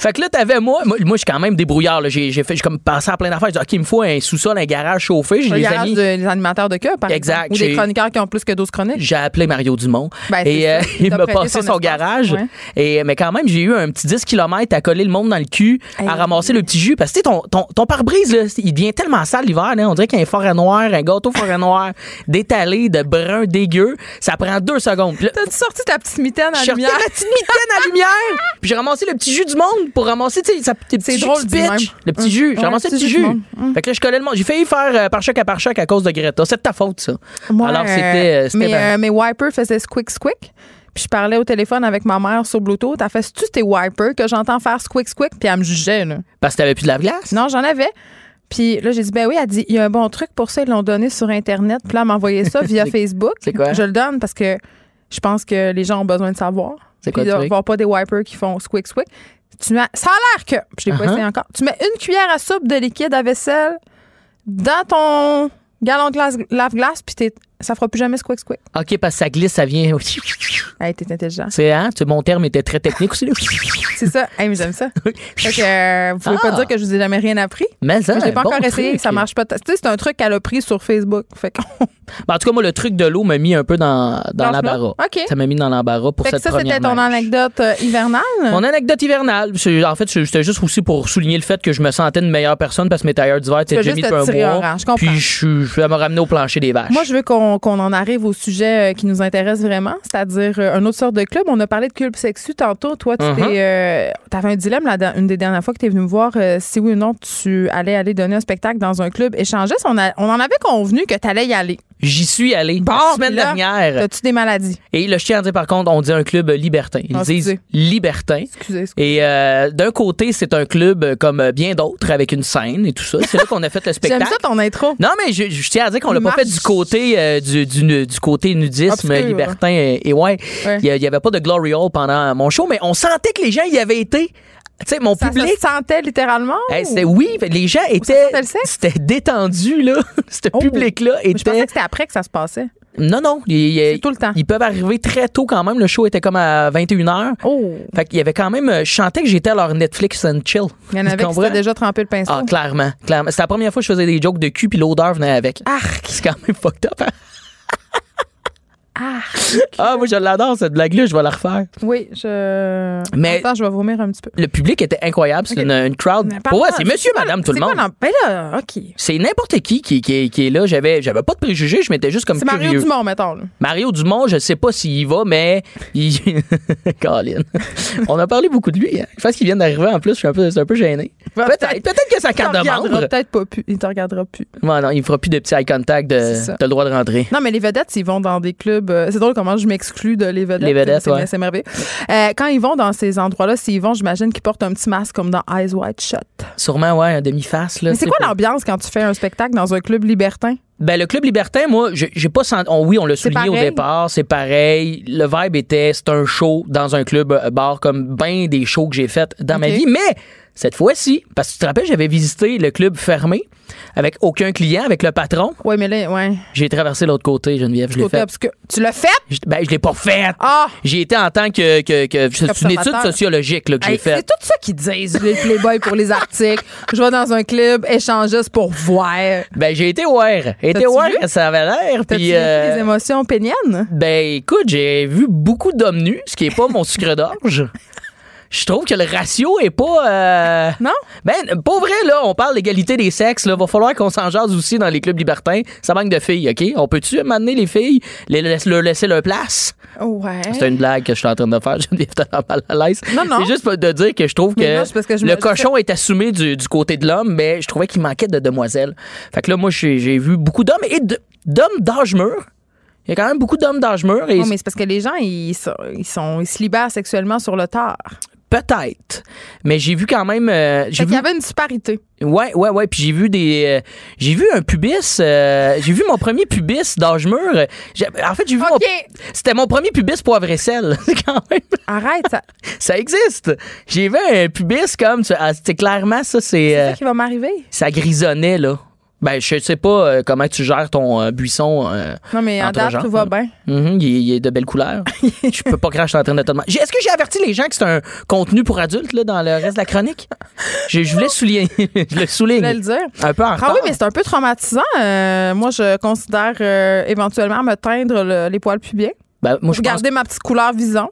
fait que là, t'avais moi. Moi, moi, je suis quand même débrouillard. là. J'ai j'ai fait, j'ai comme pensé à plein d'affaires. J'ai dit, OK, il me faut un sous-sol, un garage chauffé. J'ai les garage amis. de- des animateurs de cœur, par Exact, exemple. Ou des chroniqueurs qui ont plus que 12 chroniques. J'ai appelé Mario Dumont. Ben, et euh, il m'a passé son garage. Ouais. Et, mais quand même, j'ai eu un petit 10 km à coller le monde dans le cul, Hey. à ramasser le petit jus. Parce que tu sais, ton, ton, ton pare-brise, il devient tellement sale l'hiver. là. On dirait qu'il y a un forêt noir, un gâteau forêt noir, d'étalé, de brun dégueu. Ça prend deux secondes. T'as-tu sorti ta petite mitaine à lumière? Petite mitaine à lumière. Puis j'ai ramassé le petit jus du monde pour ramasser, tu sais, sa- tes petits jus de pitch. Le petit jus. J'ai ramassé le petit jus. Hum. Fait que là, je collais le monde. J'ai failli faire euh, par choc à par choc à cause de Greta. C'est de ta faute, ça. Moi, Alors, euh, c'était. mes, ben- euh, mes wipers faisaient squick squick. Puis je parlais au téléphone avec ma mère sur Bluetooth. Elle fait tu tes wipers que j'entends faire squick squick? Puis elle me jugeait, là. Parce que t'avais plus de lave-glace. Non, j'en avais. Puis là, j'ai dit, ben oui, elle dit, il y a un bon truc pour ça, ils l'ont donné sur Internet. Puis là, elle m'a envoyé ça via Facebook. c'est quoi? Je le donne parce que je pense que les gens ont besoin de savoir. C'est quoi Puis le de truc? voir pas des wipers qui font squick squick. Tu mets, ça a l'air que, je l'ai pas Uh-huh. essayé encore, tu mets une cuillère à soupe de liquide à vaisselle dans ton gallon de glace- lave-glace, puis t'es- ça fera plus jamais squick squick. OK, parce que ça glisse, ça vient. Hey, t'es intelligent. C'est, hein? Mon terme était très technique aussi. là. C'est ça. Hey, mais j'aime ça. Fait que, euh, vous pouvez Ah. pas dire que je vous ai jamais rien appris. Mais ça, je l'ai pas bon encore essayé, truc. ça marche pas. Tu sais, c'est un truc qu'elle a pris sur Facebook. Fait qu'on Ben, en tout cas, moi, le truc de l'eau m'a mis un peu dans, dans Dans le l'embarras. OK. Ça m'a mis dans l'embarras pour Fait que cette ça, première c'était ton anecdote euh, hivernale? Mon anecdote hivernale, en fait, c'était juste aussi pour souligner le fait que je me sentais une meilleure personne parce que mes tailleurs d'hiver étaient déjà mis un mois. Puis je, suis- me ramener au plancher des vaches. Moi, je veux qu'on qu'on en arrive au sujet euh, qui nous intéresse vraiment, c'est-à-dire euh, une autre sorte de club. On a parlé de club sexu tantôt. Toi, tu Uh-huh. t'es, euh, avais un dilemme la une des dernières fois que tu es venu me voir euh, si oui ou non tu allais aller donner un spectacle dans un club échangiste. On, a- on en avait convenu que tu allais y aller. J'y suis allé Bon, la semaine là, dernière. As-tu des maladies? Et tiens à dire, par contre, on dit un club libertin. Ils Ah, disent excusez. libertin. Excusez. excusez. Et euh, d'un côté, c'est un club comme bien d'autres avec une scène et tout ça. C'est là qu'on a fait le J'aime spectacle. ça ton intro. Non, mais je, je tiens à dire qu'on l'a pas fait du côté euh, du, du, côté nudisme libertin et, et ouais, Ouais. il y avait pas de glory hole pendant mon show, mais on sentait que les gens y avaient été. Tu sais, mon Ça public. se sentait littéralement? Hey, oui, les gens étaient c'était détendu là, ce Oh. public là Mais Je pensais était que c'était après que ça se passait. Non non, ils, C'est tout le temps. ils peuvent arriver très tôt quand même, le show était comme à 21h. Oh! Fait qu'il y avait quand même je chantais que j'étais à leur Netflix and chill. Il y en avait qui déjà trempé le pinceau. Ah, clairement, clairement. C'était la première fois que je faisais des jokes de cul puis l'odeur venait avec. Arc! C'est quand même fucked up. hein? Ah! Ah, moi, je l'adore, cette blague-là, je vais la refaire. Oui, je. Mais- Attends, je vais vomir un petit peu. Le public était incroyable. C'est une, une crowd. Pour c'est monsieur, quoi- madame, tout le quoi monde. l'en- Ben là, OK. C'est n'importe qui qui, qui, qui est là. J'avais, j'avais pas de préjugés, je m'étais juste comme C'est Mario. Dumont, mettons. là. Mario Dumont, je sais pas s'il y va, mais il... Colin. On a parlé beaucoup de lui. Hein. Je pense qu'il vient d'arriver en plus. Je suis un peu, c'est un peu gêné. Peut-être, que te carte de regardera membre. peut-être pas plus. Il te regardera plus. Ouais, non, il fera plus de petits eye contact de ça. t'as le droit de rentrer. Non, mais les vedettes, ils vont dans des clubs. euh, c'est drôle comment je m'exclus de les vedettes. Les vedettes, c'est, ouais. c'est merveilleux. Euh, quand ils vont dans ces endroits-là, s'ils vont, j'imagine qu'ils portent un petit masque comme dans Eyes Wide Shut. Sûrement, ouais, un demi-face. Mais c'est quoi l'ambiance quand tu fais un spectacle dans un club libertin? Ben, le club libertin, moi, j'ai pas senti. on- oui, on l'a souligné au départ, c'est pareil. Le vibe était, c'est un show dans un club euh, bar comme bien des shows que j'ai fait dans ma vie. Mais cette fois-ci, parce que tu te rappelles, j'avais visité le club fermé avec aucun client, avec le patron. Oui, mais là, ouais. J'ai traversé l'autre côté, Geneviève, je l'ai fait. obscur. Tu l'as fait? Je- Ben, je l'ai pas fait. Ah! J'ai été en tant que. que, que c'est une étude sociologique là, que j'ai c'est faite. tout ça qu'ils disent, les Playboy pour les articles. Je vais dans un club échangiste pour voir. Ben, j'ai été. J'ai été vu? ça avait l'air. T'as-tu Puis. euh, des émotions péniennes? Ben écoute, j'ai vu beaucoup d'hommes nus, ce qui est pas mon sucre d'orge. Je trouve que le ratio est pas. euh, Non? Ben, pas vrai, là. On parle d'égalité des sexes. Là. Va falloir qu'on s'en jase aussi dans les clubs libertins. Ça manque de filles, OK? On peut-tu m'amener les filles, les, leur laisser leur place? Ouais. C'est une blague que je suis en train de faire. Tellement mal à l'aise. Non, non. C'est juste pour de dire que je trouve que, non, c'est parce que je me- le cochon est assumé du, du côté de l'homme, mais je trouvais qu'il manquait de demoiselles. Fait que là, moi, j'ai j'ai vu beaucoup d'hommes et d'hommes d'âge mûr. Il y a quand même beaucoup d'hommes d'âge mûr. Et Non, mais c'est parce que les gens, ils, sont, ils, sont, ils se libèrent sexuellement sur le tard. Peut-être. Mais j'ai vu quand même. euh, j'ai Fait qu'il vu... y avait une disparité. Ouais, ouais, ouais. Puis j'ai vu des. euh, j'ai vu un pubis. euh, j'ai vu mon premier pubis d'âge mûr. En fait, j'ai vu mon. OK. C'était mon premier pubis poivre et sel. Quand même. Arrête, ça. Ça existe. J'ai vu un pubis comme. tu- ah, C'est clairement ça, c'est. C'est euh, ça qui va m'arriver. ça grisonnait, là. Ben, je sais pas euh, comment tu gères ton euh, buisson. euh, Non, mais à entre date, gens. tout va bien. Mhm, il, est- il est de belles couleurs. je peux pas cracher en train de te demander. J'ai- Est-ce que j'ai averti les gens que c'est un contenu pour adultes là, dans le reste de la chronique? Je, je voulais souligner. je le souligne. Je voulais le dire. Un peu en Ah retard. oui, mais c'est un peu traumatisant. Euh, moi, je considère euh, éventuellement me teindre le- les poils pubiens. Ben, moi, je Pour pense garder ma petite couleur visant.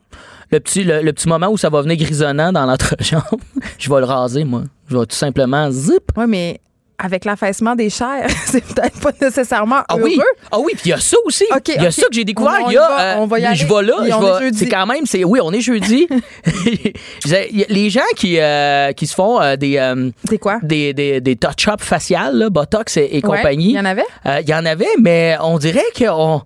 le petit, le, le petit moment où ça va venir grisonnant dans l'entrejambe, je vais le raser, moi. Je vais tout simplement zip. Oui, mais avec l'affaissement des chairs, c'est peut-être pas nécessairement Ah heureux. oui, ah oui, puis il y a ça aussi. Il y a ça que j'ai découvert. Il y a, euh, on va y je aller. vais là, je vais- c'est quand même, c'est oui, on est jeudi. Les gens qui euh, qui se font euh, des euh, Des quoi? des, des, des touch-up faciales, là, Botox et, et Ouais, compagnie. Il y en avait? Il y en avait, mais on dirait qu'on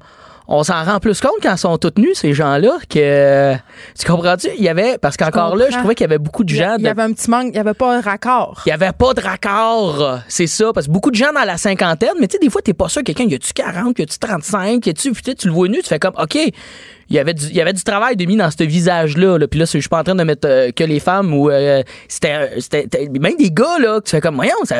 on s'en rend plus compte quand ils sont tous nus, ces gens-là, que. Tu comprends-tu? Il y avait. Parce qu'encore là, je trouvais qu'il y avait beaucoup de gens. il y de- avait un petit manque, il n'y avait pas un raccord. il y avait pas de raccord, c'est ça. Parce que beaucoup de gens dans la cinquantaine, mais tu sais, des fois, t'es pas sûr, quelqu'un, y a-tu 40, y a-tu 35, y a-tu, putain, tu le vois nu, tu fais comme, OK, il y avait du, il y avait du travail de mis dans ce visage-là. Là. Puis là, c'est- je suis pas en train de mettre euh, que les femmes ou euh, c'était, euh, c'était- même des gars, là, que tu fais comme, voyons, ça,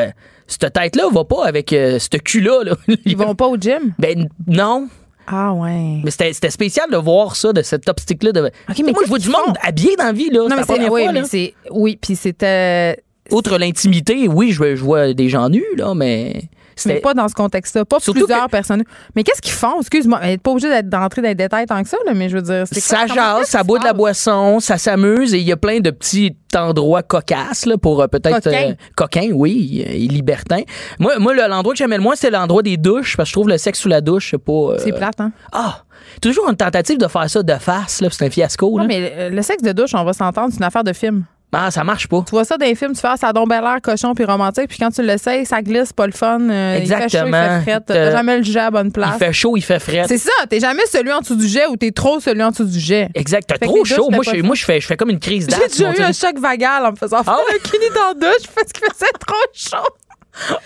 cette tête-là va pas avec euh, ce cul-là. Là. Ils vont pas au gym? Ben, non. Ah ouais. Mais c'était, c'était spécial de voir ça, de cette optique-là. De... mais moi, je vois du monde habillé dans la vie, là. Non, c'est mais c'est, oui, fois, mais là. oui, puis c'était, Outre l'intimité, oui, je, je vois des gens nus, là, mais. Mais pas dans ce contexte-là, pas Surtout plusieurs personnes. Mais qu'est-ce qu'ils font? Excuse-moi, n'est pas obligée d'être d'entrer dans les détails tant que ça, là, mais je veux dire, ça quoi- jase, ça boit de la boisson, ça s'amuse et il y a plein de petits endroits cocasses là, pour euh, peut-être Coquins. euh, oui, euh, et libertins. Moi, moi le- l'endroit que j'aimais le moins, c'est l'endroit des douches parce que je trouve le sexe sous la douche, c'est pas. euh, C'est plate, hein? Ah, toujours une tentative de faire ça de face là, c'est un fiasco là. Non, mais le sexe de douche, on va s'entendre, c'est une affaire de film. Ah, ça marche pas. Tu vois ça dans les films, tu fais ah, ça a donc bel air cochon puis romantique, puis quand tu l'essayes, ça glisse, pas le fun. euh, Il fait chaud, il Exactement. fait fret. T'as jamais le jet à bonne Il place. fait chaud, il fait frais. C'est ça, t'es jamais celui en dessous du jet ou t'es trop celui en dessous du jet. Exact, t'as trop chaud. Moi, je, moi je, fais, je fais comme une crise J'ai d'asthme. déjà on eu un choc vagal en me faisant faire Ah un kini dans douche parce qu'il faisait trop chaud.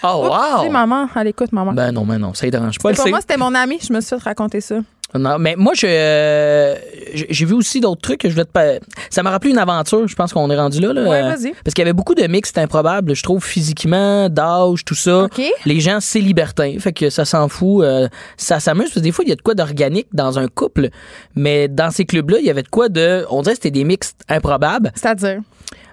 Oh, wow! maman, elle écoute, maman. Ben non, ben non, ça ne dérange pas. Pour moi, c'était mon ami, je me suis fait raconter ça. Non, mais moi, je, euh, j'ai j'ai vu aussi d'autres trucs que je voulais te Ça m'a rappelé une aventure, je pense qu'on est rendu là. là Ouais, Euh, vas-y. Parce qu'il y avait beaucoup de mix improbables, je trouve, physiquement, d'âge, tout ça. OK. Les gens, c'est libertin, fait que ça s'en fout. euh, ça s'amuse, parce que des fois, il y a de quoi d'organique dans un couple, mais dans ces clubs-là, il y avait de quoi de... On dirait que c'était des mix improbables. C'est-à-dire?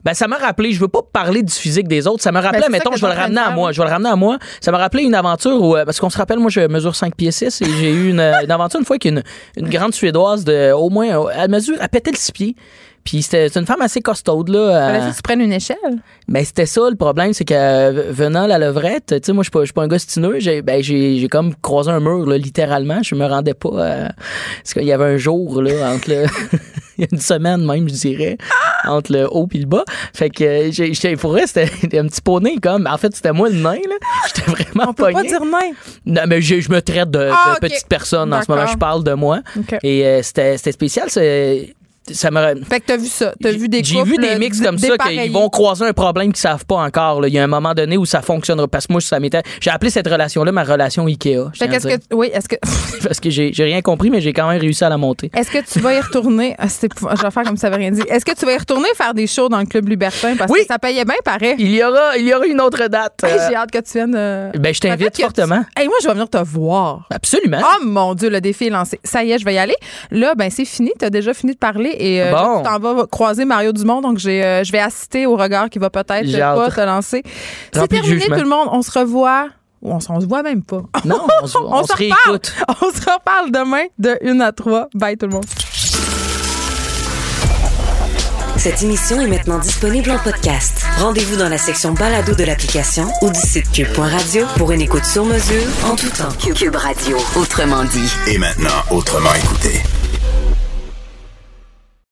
Ben, ça m'a rappelé, je veux pas parler du physique des autres, ça m'a rappelé, Ben, mettons, je vais le ramener à moi, je vais le ramener à moi. Ça m'a rappelé une aventure où, euh, parce qu'on se rappelle, moi, je mesure 5 pieds 6 et j'ai eu une, une aventure une fois qu'une une grande Suédoise de, au moins, euh, elle mesure, elle pétait le 6 pieds. Puis c'était c'est une femme assez costaude, là. Fallait euh, que tu prennes une échelle? ben, c'était ça, le problème, c'est que euh, venant la levrette, tu sais, moi, je suis pas, pas un gars stineux, j'ai, ben, comme croisé un mur, là, littéralement. Je me rendais pas, euh, parce qu'il y avait un jour, là, entre le, il y a une semaine même, je dirais, entre le haut et le bas. Fait que, euh, j'étais, pour vrai, c'était un petit poney, comme. En fait, c'était moi le nain, là. J'étais vraiment On peut pas dire nain. Non, mais je, je me traite de, Ah, de petite personne en ce moment, je parle de moi. Et euh, c'était, c'était spécial, c'est, ça m'a, Fait que t'as vu ça. T'as vu des j'ai vu des mix comme ça qu'ils vont croiser un problème qu'ils savent pas encore. là. Il y a un moment donné où ça fonctionnera. Parce que moi, ça m'était. J'ai appelé cette relation-là ma relation Ikea. Fait qu'est-ce que oui, est-ce que Parce que j'ai rien compris, mais j'ai quand même réussi à la monter. est-ce que tu vas y retourner? Ah, je vais faire comme ça veut rien dire. Est-ce que tu vas y retourner faire des shows dans le club libertin? Parce Oui. que ça payait bien pareil. Il y aura, il y aura une autre date. Euh, J'ai hâte que tu viennes. euh, ben, je t'invite fortement. tu- Hey, moi, je vais venir te voir. Absolument. Oh mon Dieu, le défi est lancé. Ça y est, je vais y aller. Là, ben c'est fini. Tu as déjà fini de parler et euh, Bon. tu t'en vas croiser Mario Dumont. Donc, j'ai, euh, je vais assister au regard qui va peut-être pas te lancer. C'est terminé, tout le monde. On se revoit. Ou on, on se voit même pas. Non, on, se- on On se se reparle. réécoute. On se reparle demain de 1 à 3. Bye tout le monde. Cette émission est maintenant disponible en podcast. Rendez-vous dans la section balado de l'application ou du site cube.radio pour une écoute sur mesure en tout temps. Cube Radio, autrement dit. Et maintenant, autrement écouté.